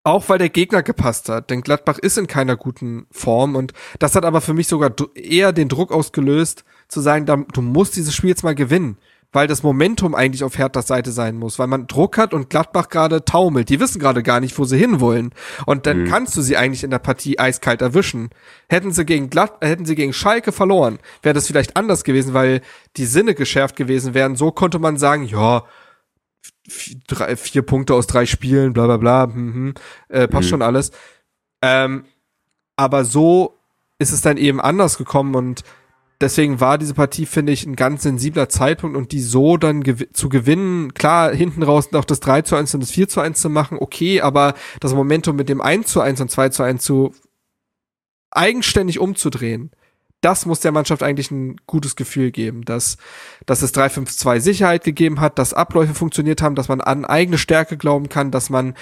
Auch weil der Gegner gepasst hat, denn Gladbach ist in keiner guten Form und das hat aber für mich sogar eher den Druck ausgelöst, zu sagen, du musst dieses Spiel jetzt mal gewinnen weil das Momentum eigentlich auf Herthas Seite sein muss, weil man Druck hat und Gladbach gerade taumelt. Die wissen gerade gar nicht, wo sie hinwollen. Und dann mhm. kannst du sie eigentlich in der Partie eiskalt erwischen. Hätten sie gegen Glatt, hätten sie gegen Schalke verloren, wäre das vielleicht anders gewesen, weil die Sinne geschärft gewesen wären. So konnte man sagen, ja, drei, vier Punkte aus drei Spielen, bla bla bla, mhm, äh, passt mhm. schon alles. Ähm, aber so ist es dann eben anders gekommen und deswegen war diese Partie, finde ich, ein ganz sensibler Zeitpunkt und die so dann gew zu gewinnen, klar, hinten raus noch das 3 zu 1 und das 4 zu 1 zu machen, okay, aber das Momentum mit dem 1 zu 1 und 2 zu 1 zu eigenständig umzudrehen, das muss der Mannschaft eigentlich ein gutes Gefühl geben, dass, dass es 3-5-2 Sicherheit gegeben hat, dass Abläufe funktioniert haben, dass man an eigene Stärke glauben kann, dass man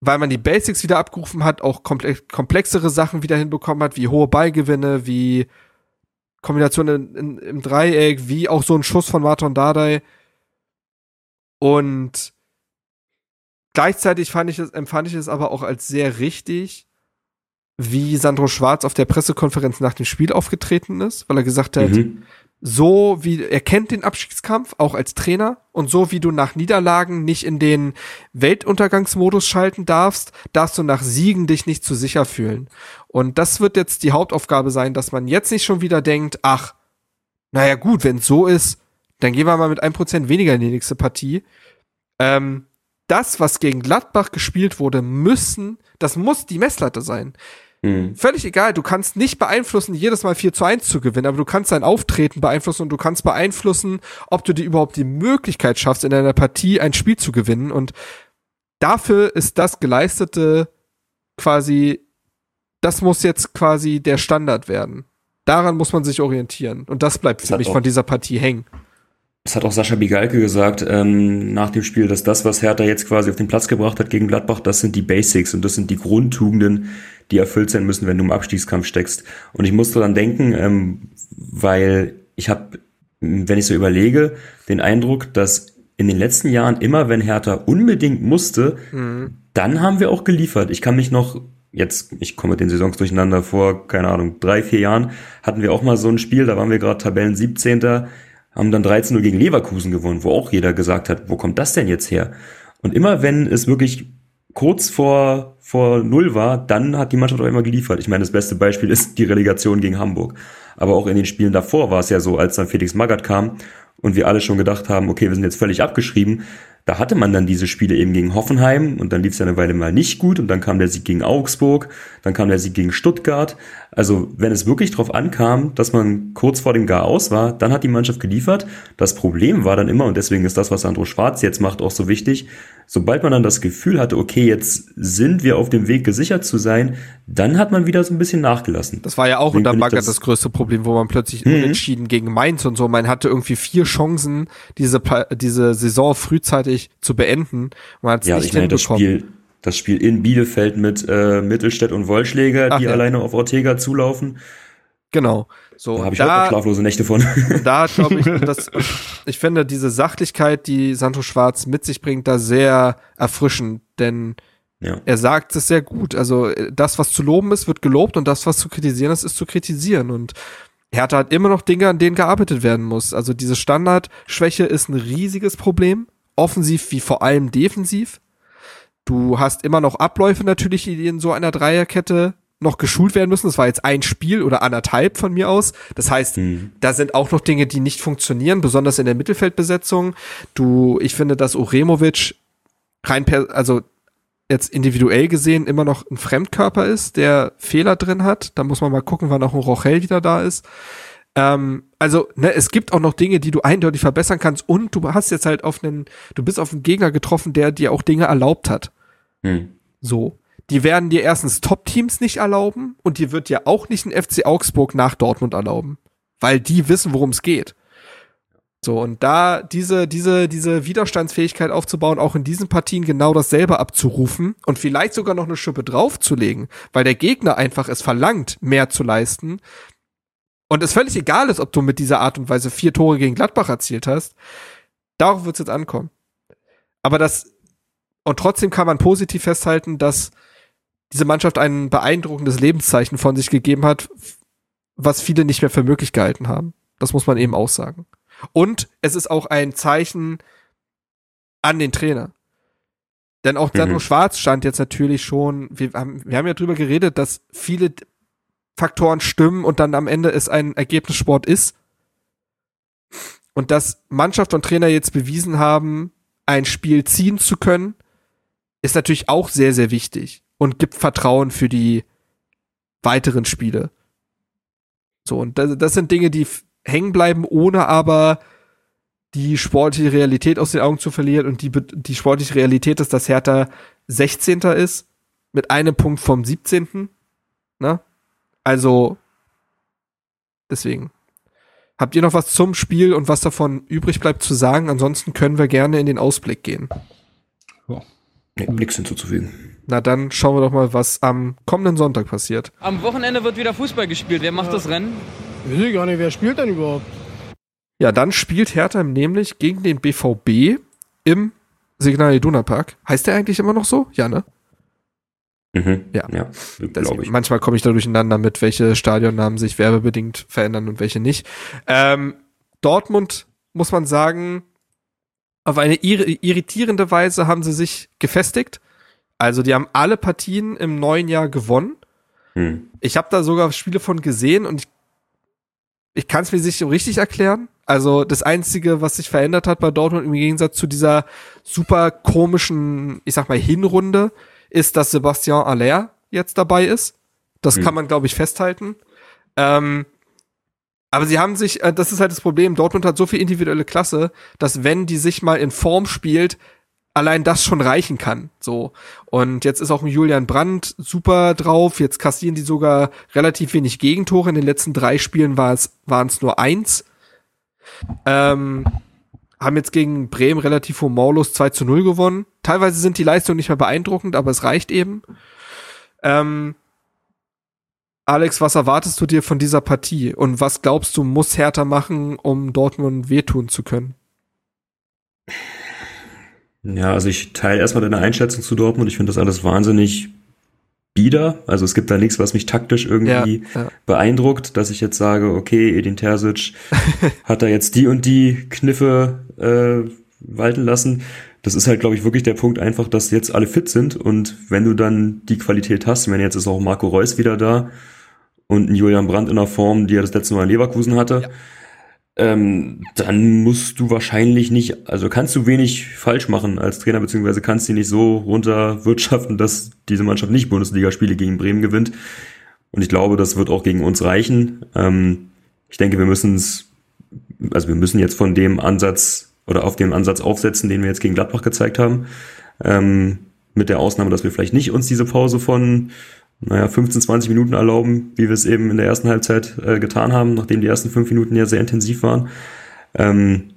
weil man die Basics wieder abgerufen hat, auch komplexere Sachen wieder hinbekommen hat, wie hohe Ballgewinne, wie Kombination in, in, im Dreieck, wie auch so ein Schuss von Martin Dardai. Und gleichzeitig fand ich es, empfand ich es aber auch als sehr richtig, wie Sandro Schwarz auf der Pressekonferenz nach dem Spiel aufgetreten ist, weil er gesagt hat, mhm so wie er kennt den Abstiegskampf auch als Trainer und so wie du nach Niederlagen nicht in den Weltuntergangsmodus schalten darfst, darfst du nach Siegen dich nicht zu sicher fühlen. Und das wird jetzt die Hauptaufgabe sein, dass man jetzt nicht schon wieder denkt, ach, naja gut, wenn es so ist, dann gehen wir mal mit einem Prozent weniger in die nächste Partie. Ähm, das, was gegen Gladbach gespielt wurde, müssen, das muss die Messlatte sein. Mhm. Völlig egal, du kannst nicht beeinflussen, jedes Mal 4 zu 1 zu gewinnen, aber du kannst dein Auftreten beeinflussen und du kannst beeinflussen, ob du dir überhaupt die Möglichkeit schaffst, in einer Partie ein Spiel zu gewinnen. Und dafür ist das Geleistete quasi, das muss jetzt quasi der Standard werden. Daran muss man sich orientieren. Und das bleibt das für mich von dieser Partie hängen. Das hat auch Sascha Bigalke gesagt ähm, nach dem Spiel, dass das, was Hertha jetzt quasi auf den Platz gebracht hat gegen Gladbach, das sind die Basics und das sind die Grundtugenden, die erfüllt sein müssen, wenn du im Abstiegskampf steckst. Und ich musste dann denken, ähm, weil ich habe, wenn ich so überlege, den Eindruck, dass in den letzten Jahren immer, wenn Hertha unbedingt musste, mhm. dann haben wir auch geliefert. Ich kann mich noch jetzt, ich komme mit den Saisons durcheinander vor, keine Ahnung, drei, vier Jahren, hatten wir auch mal so ein Spiel, da waren wir gerade Tabellen 17 haben dann 13-0 gegen Leverkusen gewonnen, wo auch jeder gesagt hat, wo kommt das denn jetzt her? Und immer wenn es wirklich kurz vor, vor Null war, dann hat die Mannschaft auch immer geliefert. Ich meine, das beste Beispiel ist die Relegation gegen Hamburg. Aber auch in den Spielen davor war es ja so, als dann Felix Magath kam und wir alle schon gedacht haben, okay, wir sind jetzt völlig abgeschrieben, da hatte man dann diese Spiele eben gegen Hoffenheim und dann lief es ja eine Weile mal nicht gut und dann kam der Sieg gegen Augsburg, dann kam der Sieg gegen Stuttgart. Also wenn es wirklich darauf ankam, dass man kurz vor dem Gar aus war, dann hat die Mannschaft geliefert. Das Problem war dann immer, und deswegen ist das, was Sandro Schwarz jetzt macht, auch so wichtig, sobald man dann das Gefühl hatte, okay, jetzt sind wir auf dem Weg gesichert zu sein, dann hat man wieder so ein bisschen nachgelassen. Das war ja auch unter Bagger das, das, größte Problem, wo man plötzlich mhm. unentschieden gegen Mainz und so, man hatte irgendwie vier Chancen, diese, diese Saison frühzeitig zu beenden. Man hat es ja, nicht ich meine, das Spiel, das Spiel in Bielefeld mit äh, Mittelstädt und Wollschläger, Ach, die ja. alleine auf Ortega zulaufen. Genau. So, da habe ich da, auch schlaflose Nächte von. [LAUGHS] Da glaube ich, dass, [LAUGHS] ich finde diese Sachlichkeit, die Santo Schwarz mit sich bringt, da sehr erfrischend, denn ja. er sagt es sehr gut. Also das, was zu loben ist, wird gelobt und das, was zu kritisieren ist, ist zu kritisieren. Und Hertha hat immer noch Dinge, an denen gearbeitet werden muss. Also diese Standardschwäche ist ein riesiges Problem, offensiv wie vor allem defensiv. Du hast immer noch Abläufe natürlich, die in so einer Dreierkette noch geschult werden müssen. Das war jetzt ein Spiel oder anderthalb von mir aus. Das heißt, mhm. da sind auch noch Dinge, die nicht funktionieren, besonders in der Mittelfeldbesetzung. Du, ich finde, dass Uremovic rein per, also jetzt individuell gesehen immer noch ein Fremdkörper ist, der Fehler drin hat. Da muss man mal gucken, wann auch ein Rochel wieder da ist. Ähm, also, ne, es gibt auch noch Dinge, die du eindeutig verbessern kannst und du hast jetzt halt auf einen, du bist auf einen Gegner getroffen, der dir auch Dinge erlaubt hat. Mhm. So die werden dir erstens Top-Teams nicht erlauben und die wird dir auch nicht ein FC Augsburg nach Dortmund erlauben, weil die wissen, worum es geht. So, und da diese, diese, diese Widerstandsfähigkeit aufzubauen, auch in diesen Partien genau dasselbe abzurufen und vielleicht sogar noch eine Schippe draufzulegen, weil der Gegner einfach es verlangt, mehr zu leisten. Und es völlig egal ist, ob du mit dieser Art und Weise vier Tore gegen Gladbach erzielt hast. Darauf wird es jetzt ankommen. Aber das Und trotzdem kann man positiv festhalten, dass diese Mannschaft ein beeindruckendes Lebenszeichen von sich gegeben hat, was viele nicht mehr für möglich gehalten haben. Das muss man eben auch sagen. Und es ist auch ein Zeichen an den Trainer. Denn auch Sandro mhm. Schwarz stand jetzt natürlich schon, wir haben, wir haben ja drüber geredet, dass viele Faktoren stimmen und dann am Ende es ein Ergebnissport ist. Und dass Mannschaft und Trainer jetzt bewiesen haben, ein Spiel ziehen zu können, ist natürlich auch sehr, sehr wichtig und gibt Vertrauen für die weiteren Spiele. So, und das, das sind Dinge, die hängen bleiben, ohne aber die sportliche Realität aus den Augen zu verlieren. Und die, die sportliche Realität ist, dass Hertha 16. ist, mit einem Punkt vom 17. Ne? Also, deswegen. Habt ihr noch was zum Spiel und was davon übrig bleibt zu sagen? Ansonsten können wir gerne in den Ausblick gehen. Ja. Nee, nichts hinzuzufügen. Na dann schauen wir doch mal, was am kommenden Sonntag passiert. Am Wochenende wird wieder Fußball gespielt. Wer macht ja. das Rennen? Ich weiß gar nicht, wer spielt denn überhaupt? Ja, dann spielt Hertha nämlich gegen den BVB im Signal Iduna Park. Heißt der eigentlich immer noch so? Ja, ne? Mhm. Ja, ja glaube ich. Manchmal komme ich da durcheinander mit, welche Stadionnamen sich werbebedingt verändern und welche nicht. Ähm, Dortmund, muss man sagen, auf eine irritierende Weise haben sie sich gefestigt. Also die haben alle Partien im neuen Jahr gewonnen. Hm. Ich habe da sogar Spiele von gesehen und ich, ich kann es mir nicht so richtig erklären. Also das Einzige, was sich verändert hat bei Dortmund im Gegensatz zu dieser super komischen, ich sag mal, Hinrunde, ist, dass Sebastian Aller jetzt dabei ist. Das hm. kann man, glaube ich, festhalten. Ähm, aber sie haben sich, äh, das ist halt das Problem, Dortmund hat so viel individuelle Klasse, dass wenn die sich mal in Form spielt, allein das schon reichen kann. So. Und jetzt ist auch ein Julian Brandt super drauf. Jetzt kassieren die sogar relativ wenig Gegentore. In den letzten drei Spielen war es, waren es nur eins. Ähm, haben jetzt gegen Bremen relativ humorlos 2 zu 0 gewonnen. Teilweise sind die Leistungen nicht mehr beeindruckend, aber es reicht eben. Ähm, Alex, was erwartest du dir von dieser Partie? Und was glaubst du, muss Hertha machen, um Dortmund wehtun zu können? Ja, also ich teile erstmal deine Einschätzung zu Dortmund. Ich finde das alles wahnsinnig bieder. Also es gibt da nichts, was mich taktisch irgendwie ja, ja. beeindruckt, dass ich jetzt sage, okay, Edin Terzic [LAUGHS] hat da jetzt die und die Kniffe äh, walten lassen. Das ist halt, glaube ich, wirklich der Punkt einfach, dass jetzt alle fit sind und wenn du dann die Qualität hast, wenn jetzt ist auch Marco Reus wieder da und ein Julian Brandt in der Form, die er das letzte Mal in Leverkusen hatte, ja ähm, dann musst du wahrscheinlich nicht, also kannst du wenig falsch machen als Trainer, beziehungsweise kannst du nicht so runterwirtschaften, dass diese Mannschaft nicht Bundesligaspiele gegen Bremen gewinnt. Und ich glaube, das wird auch gegen uns reichen. Ähm, ich denke, wir müssen es, also wir müssen jetzt von dem Ansatz oder auf dem Ansatz aufsetzen, den wir jetzt gegen Gladbach gezeigt haben. Ähm, mit der Ausnahme, dass wir vielleicht nicht uns diese Pause von naja, 15, 20 Minuten erlauben, wie wir es eben in der ersten Halbzeit äh, getan haben, nachdem die ersten fünf Minuten ja sehr intensiv waren. Ähm,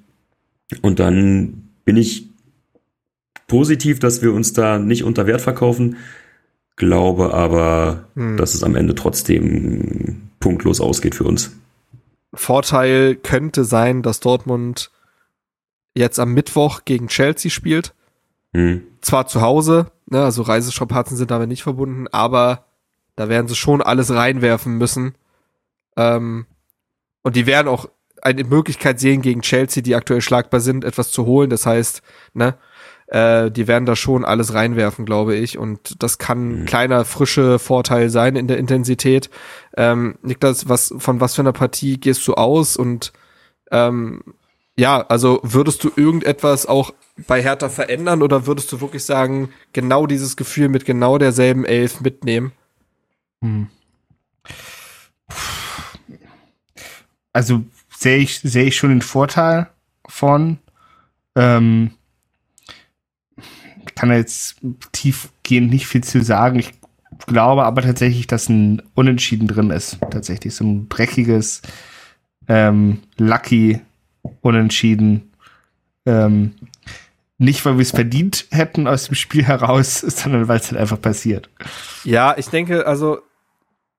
und dann bin ich positiv, dass wir uns da nicht unter Wert verkaufen, glaube aber, hm. dass es am Ende trotzdem punktlos ausgeht für uns. Vorteil könnte sein, dass Dortmund jetzt am Mittwoch gegen Chelsea spielt. Hm. Zwar zu Hause, ne, also Reisestrapazen sind damit nicht verbunden, aber da werden sie schon alles reinwerfen müssen. Ähm, und die werden auch eine Möglichkeit sehen, gegen Chelsea, die aktuell schlagbar sind, etwas zu holen. Das heißt, ne, äh, die werden da schon alles reinwerfen, glaube ich. Und das kann ein mhm. kleiner, frische Vorteil sein in der Intensität. Ähm, Niklas, was, von was für einer Partie gehst du aus? Und ähm, ja, also würdest du irgendetwas auch bei Hertha verändern oder würdest du wirklich sagen, genau dieses Gefühl mit genau derselben Elf mitnehmen? Hm. Also sehe ich, sehe ich schon den Vorteil von. Ähm, kann jetzt tiefgehend nicht viel zu sagen. Ich glaube aber tatsächlich, dass ein Unentschieden drin ist. Tatsächlich so ein dreckiges, ähm, lucky Unentschieden. Ähm, nicht, weil wir es verdient hätten aus dem Spiel heraus, [LAUGHS] sondern weil es halt einfach passiert. Ja, ich denke, also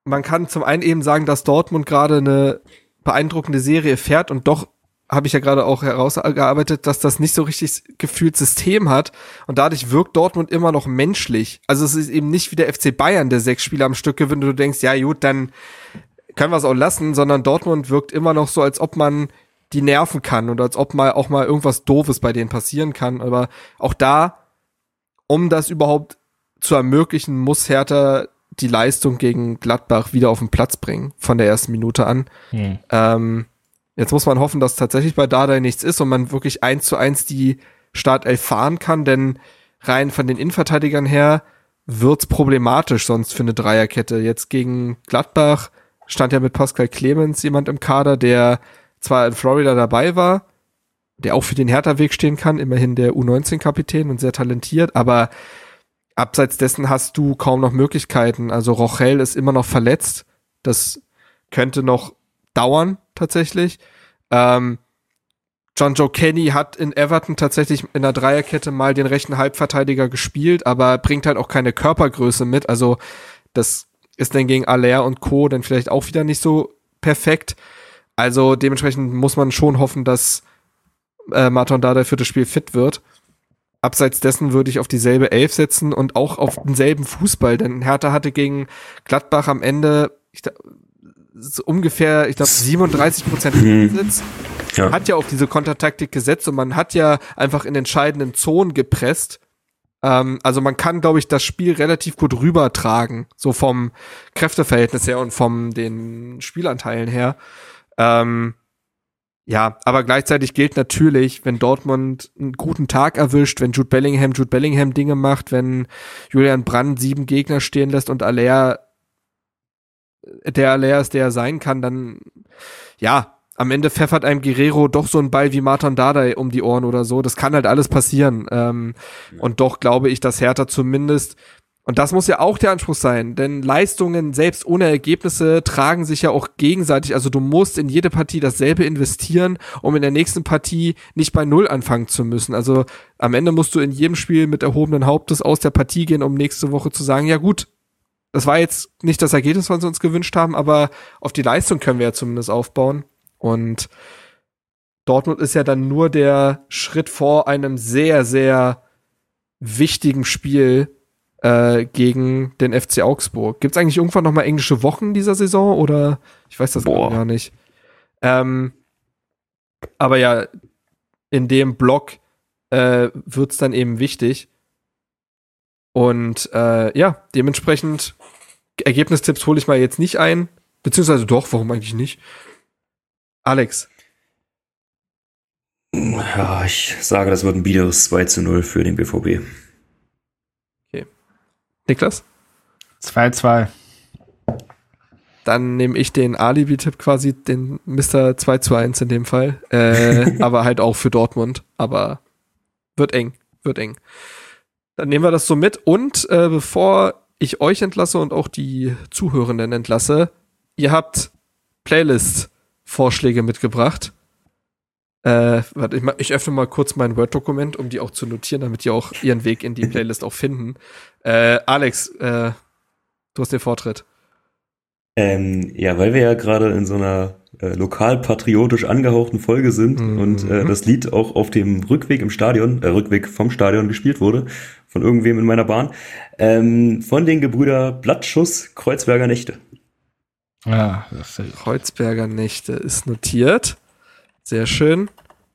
man kann zum einen eben sagen, dass Dortmund gerade eine beeindruckende Serie fährt und doch habe ich ja gerade auch herausgearbeitet, dass das nicht so richtig gefühlt System hat und dadurch wirkt Dortmund immer noch menschlich. Also es ist eben nicht wie der FC Bayern, der sechs Spiele am Stück gewinnt und du denkst, ja gut, dann können wir es auch lassen, sondern Dortmund wirkt immer noch so, als ob man die nerven kann und als ob mal auch mal irgendwas Doofes bei denen passieren kann. Aber auch da, um das überhaupt zu ermöglichen, muss Hertha die Leistung gegen Gladbach wieder auf den Platz bringen, von der ersten Minute an. Hm. Ähm, Jetzt muss man hoffen, dass tatsächlich bei Dardai nichts ist und man wirklich eins zu eins die Startelf fahren kann, denn rein von den Innenverteidigern her wird's problematisch sonst für eine Dreierkette. Jetzt gegen Gladbach stand ja mit Pascal Clemens jemand im Kader, der zwar in Florida dabei war, der auch für den Hertha-Weg stehen kann, immerhin der U19-Kapitän und sehr talentiert, aber abseits dessen hast du kaum noch Möglichkeiten. Also Rochel ist immer noch verletzt. Das könnte noch dauern, tatsächlich. Ähm, John Joe Kenny hat in Everton tatsächlich in der Dreierkette mal den rechten Halbverteidiger gespielt, aber bringt halt auch keine Körpergröße mit. Also das ist dann gegen Aller und Co. dann vielleicht auch wieder nicht so perfekt. Also dementsprechend muss man schon hoffen, dass äh, Martin Dada für das Spiel fit wird. Abseits dessen würde ich auf dieselbe Elf setzen und auch auf denselben Fußball, denn Hertha hatte gegen Gladbach am Ende, ich, so ungefähr, ich glaube, 37 Prozent Besitz. Ja. Hat ja auf diese Kontertaktik gesetzt und man hat ja einfach in entscheidenden Zonen gepresst. Ähm, also man kann, glaube ich, das Spiel relativ gut rübertragen, so vom Kräfteverhältnis her und vom den Spielanteilen her. Ähm, ja, aber gleichzeitig gilt natürlich, wenn Dortmund einen guten Tag erwischt, wenn Jude Bellingham Jude Bellingham Dinge macht, wenn Julian Brandt sieben Gegner stehen lässt und Aller der leer ist, der er sein kann, dann ja, am Ende pfeffert einem Guerrero doch so ein Ball wie Martin Dardai um die Ohren oder so. Das kann halt alles passieren. Ähm, ja. Und doch glaube ich, dass Hertha zumindest und das muss ja auch der Anspruch sein, denn Leistungen selbst ohne Ergebnisse tragen sich ja auch gegenseitig. Also du musst in jede Partie dasselbe investieren, um in der nächsten Partie nicht bei Null anfangen zu müssen. Also am Ende musst du in jedem Spiel mit erhobenen Hauptes aus der Partie gehen, um nächste Woche zu sagen, ja gut, das war jetzt nicht das Ergebnis, was wir uns gewünscht haben, aber auf die Leistung können wir ja zumindest aufbauen. Und Dortmund ist ja dann nur der Schritt vor einem sehr, sehr wichtigen Spiel äh, gegen den FC Augsburg. Gibt es eigentlich irgendwann noch mal englische Wochen dieser Saison oder ich weiß das Boah. gar nicht. Ähm, aber ja, in dem Block äh, wird es dann eben wichtig. Und äh, ja, dementsprechend Ergebnistipps hole ich mal jetzt nicht ein. Beziehungsweise doch, warum eigentlich nicht? Alex. Ja, ich sage, das wird ein biederes 2 zu 0 für den BVB. Niklas? 2-2. Dann nehme ich den Alibi-Tipp quasi, den Mr. 2 zu 1 in dem Fall. Äh, [LAUGHS] aber halt auch für Dortmund. Aber wird eng, wird eng. Dann nehmen wir das so mit. Und äh, bevor ich euch entlasse und auch die Zuhörenden entlasse, ihr habt Playlist-Vorschläge mitgebracht. Äh, warte, ich, ich, öffne mal kurz mein Word-Dokument, um die auch zu notieren, damit die auch ihren Weg in die Playlist auch finden. Äh, Alex, äh, du hast den Vortritt. Ähm, ja, weil wir ja gerade in so einer äh, lokalpatriotisch angehauchten Folge sind mhm. und äh, das Lied auch auf dem Rückweg im Stadion, äh, Rückweg vom Stadion gespielt wurde, von irgendwem in meiner Bahn, ähm, von den Gebrüder Blattschuss Kreuzberger Nächte. Ja, das ist Kreuzberger Nächte ist notiert. Sehr schön.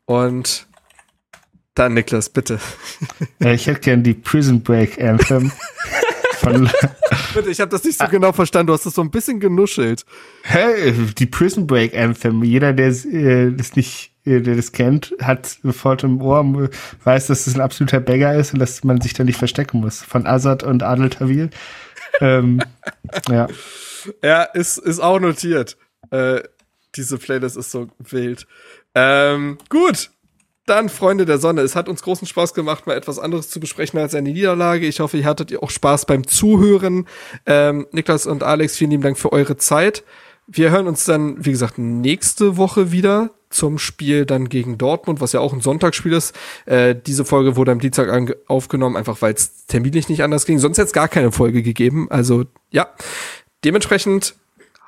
Und dann Niklas, bitte. ich hätte gern die Prison Break Anthem. [LAUGHS] Von Bitte, ich habe das nicht so genau verstanden. Du hast das so ein bisschen genuschelt. Hey, die Prison Break Anthem. Jeder, der äh, das nicht, äh, der das kennt, hat sofort im Ohr, weiß, dass das ein absoluter Bagger ist und dass man sich da nicht verstecken muss. Von Azad und Adel Tawil. ähm, ja. Ja, ist, ist auch notiert. Äh, diese Playlist ist so wild. Ähm, gut, dann, Freunde der Sonne, es hat uns großen Spaß gemacht, mal etwas anderes zu besprechen als eine Niederlage. Ich hoffe, ihr hattet auch Spaß beim Zuhören. Ähm, Niklas und Alex, vielen lieben Dank für eure Zeit. Wir hören uns dann, wie gesagt, nächste Woche wieder zum Spiel dann gegen Dortmund, was ja auch ein Sonntagsspiel ist. Äh, diese Folge wurde am Dienstag aufgenommen, einfach weil es terminlich nicht anders ging. Sonst hätte es gar keine Folge gegeben. Also ja, dementsprechend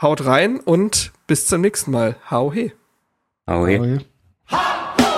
haut rein und bis zum nächsten Mal. Hau he. Oh, Ahoj. Oh, Ahoj.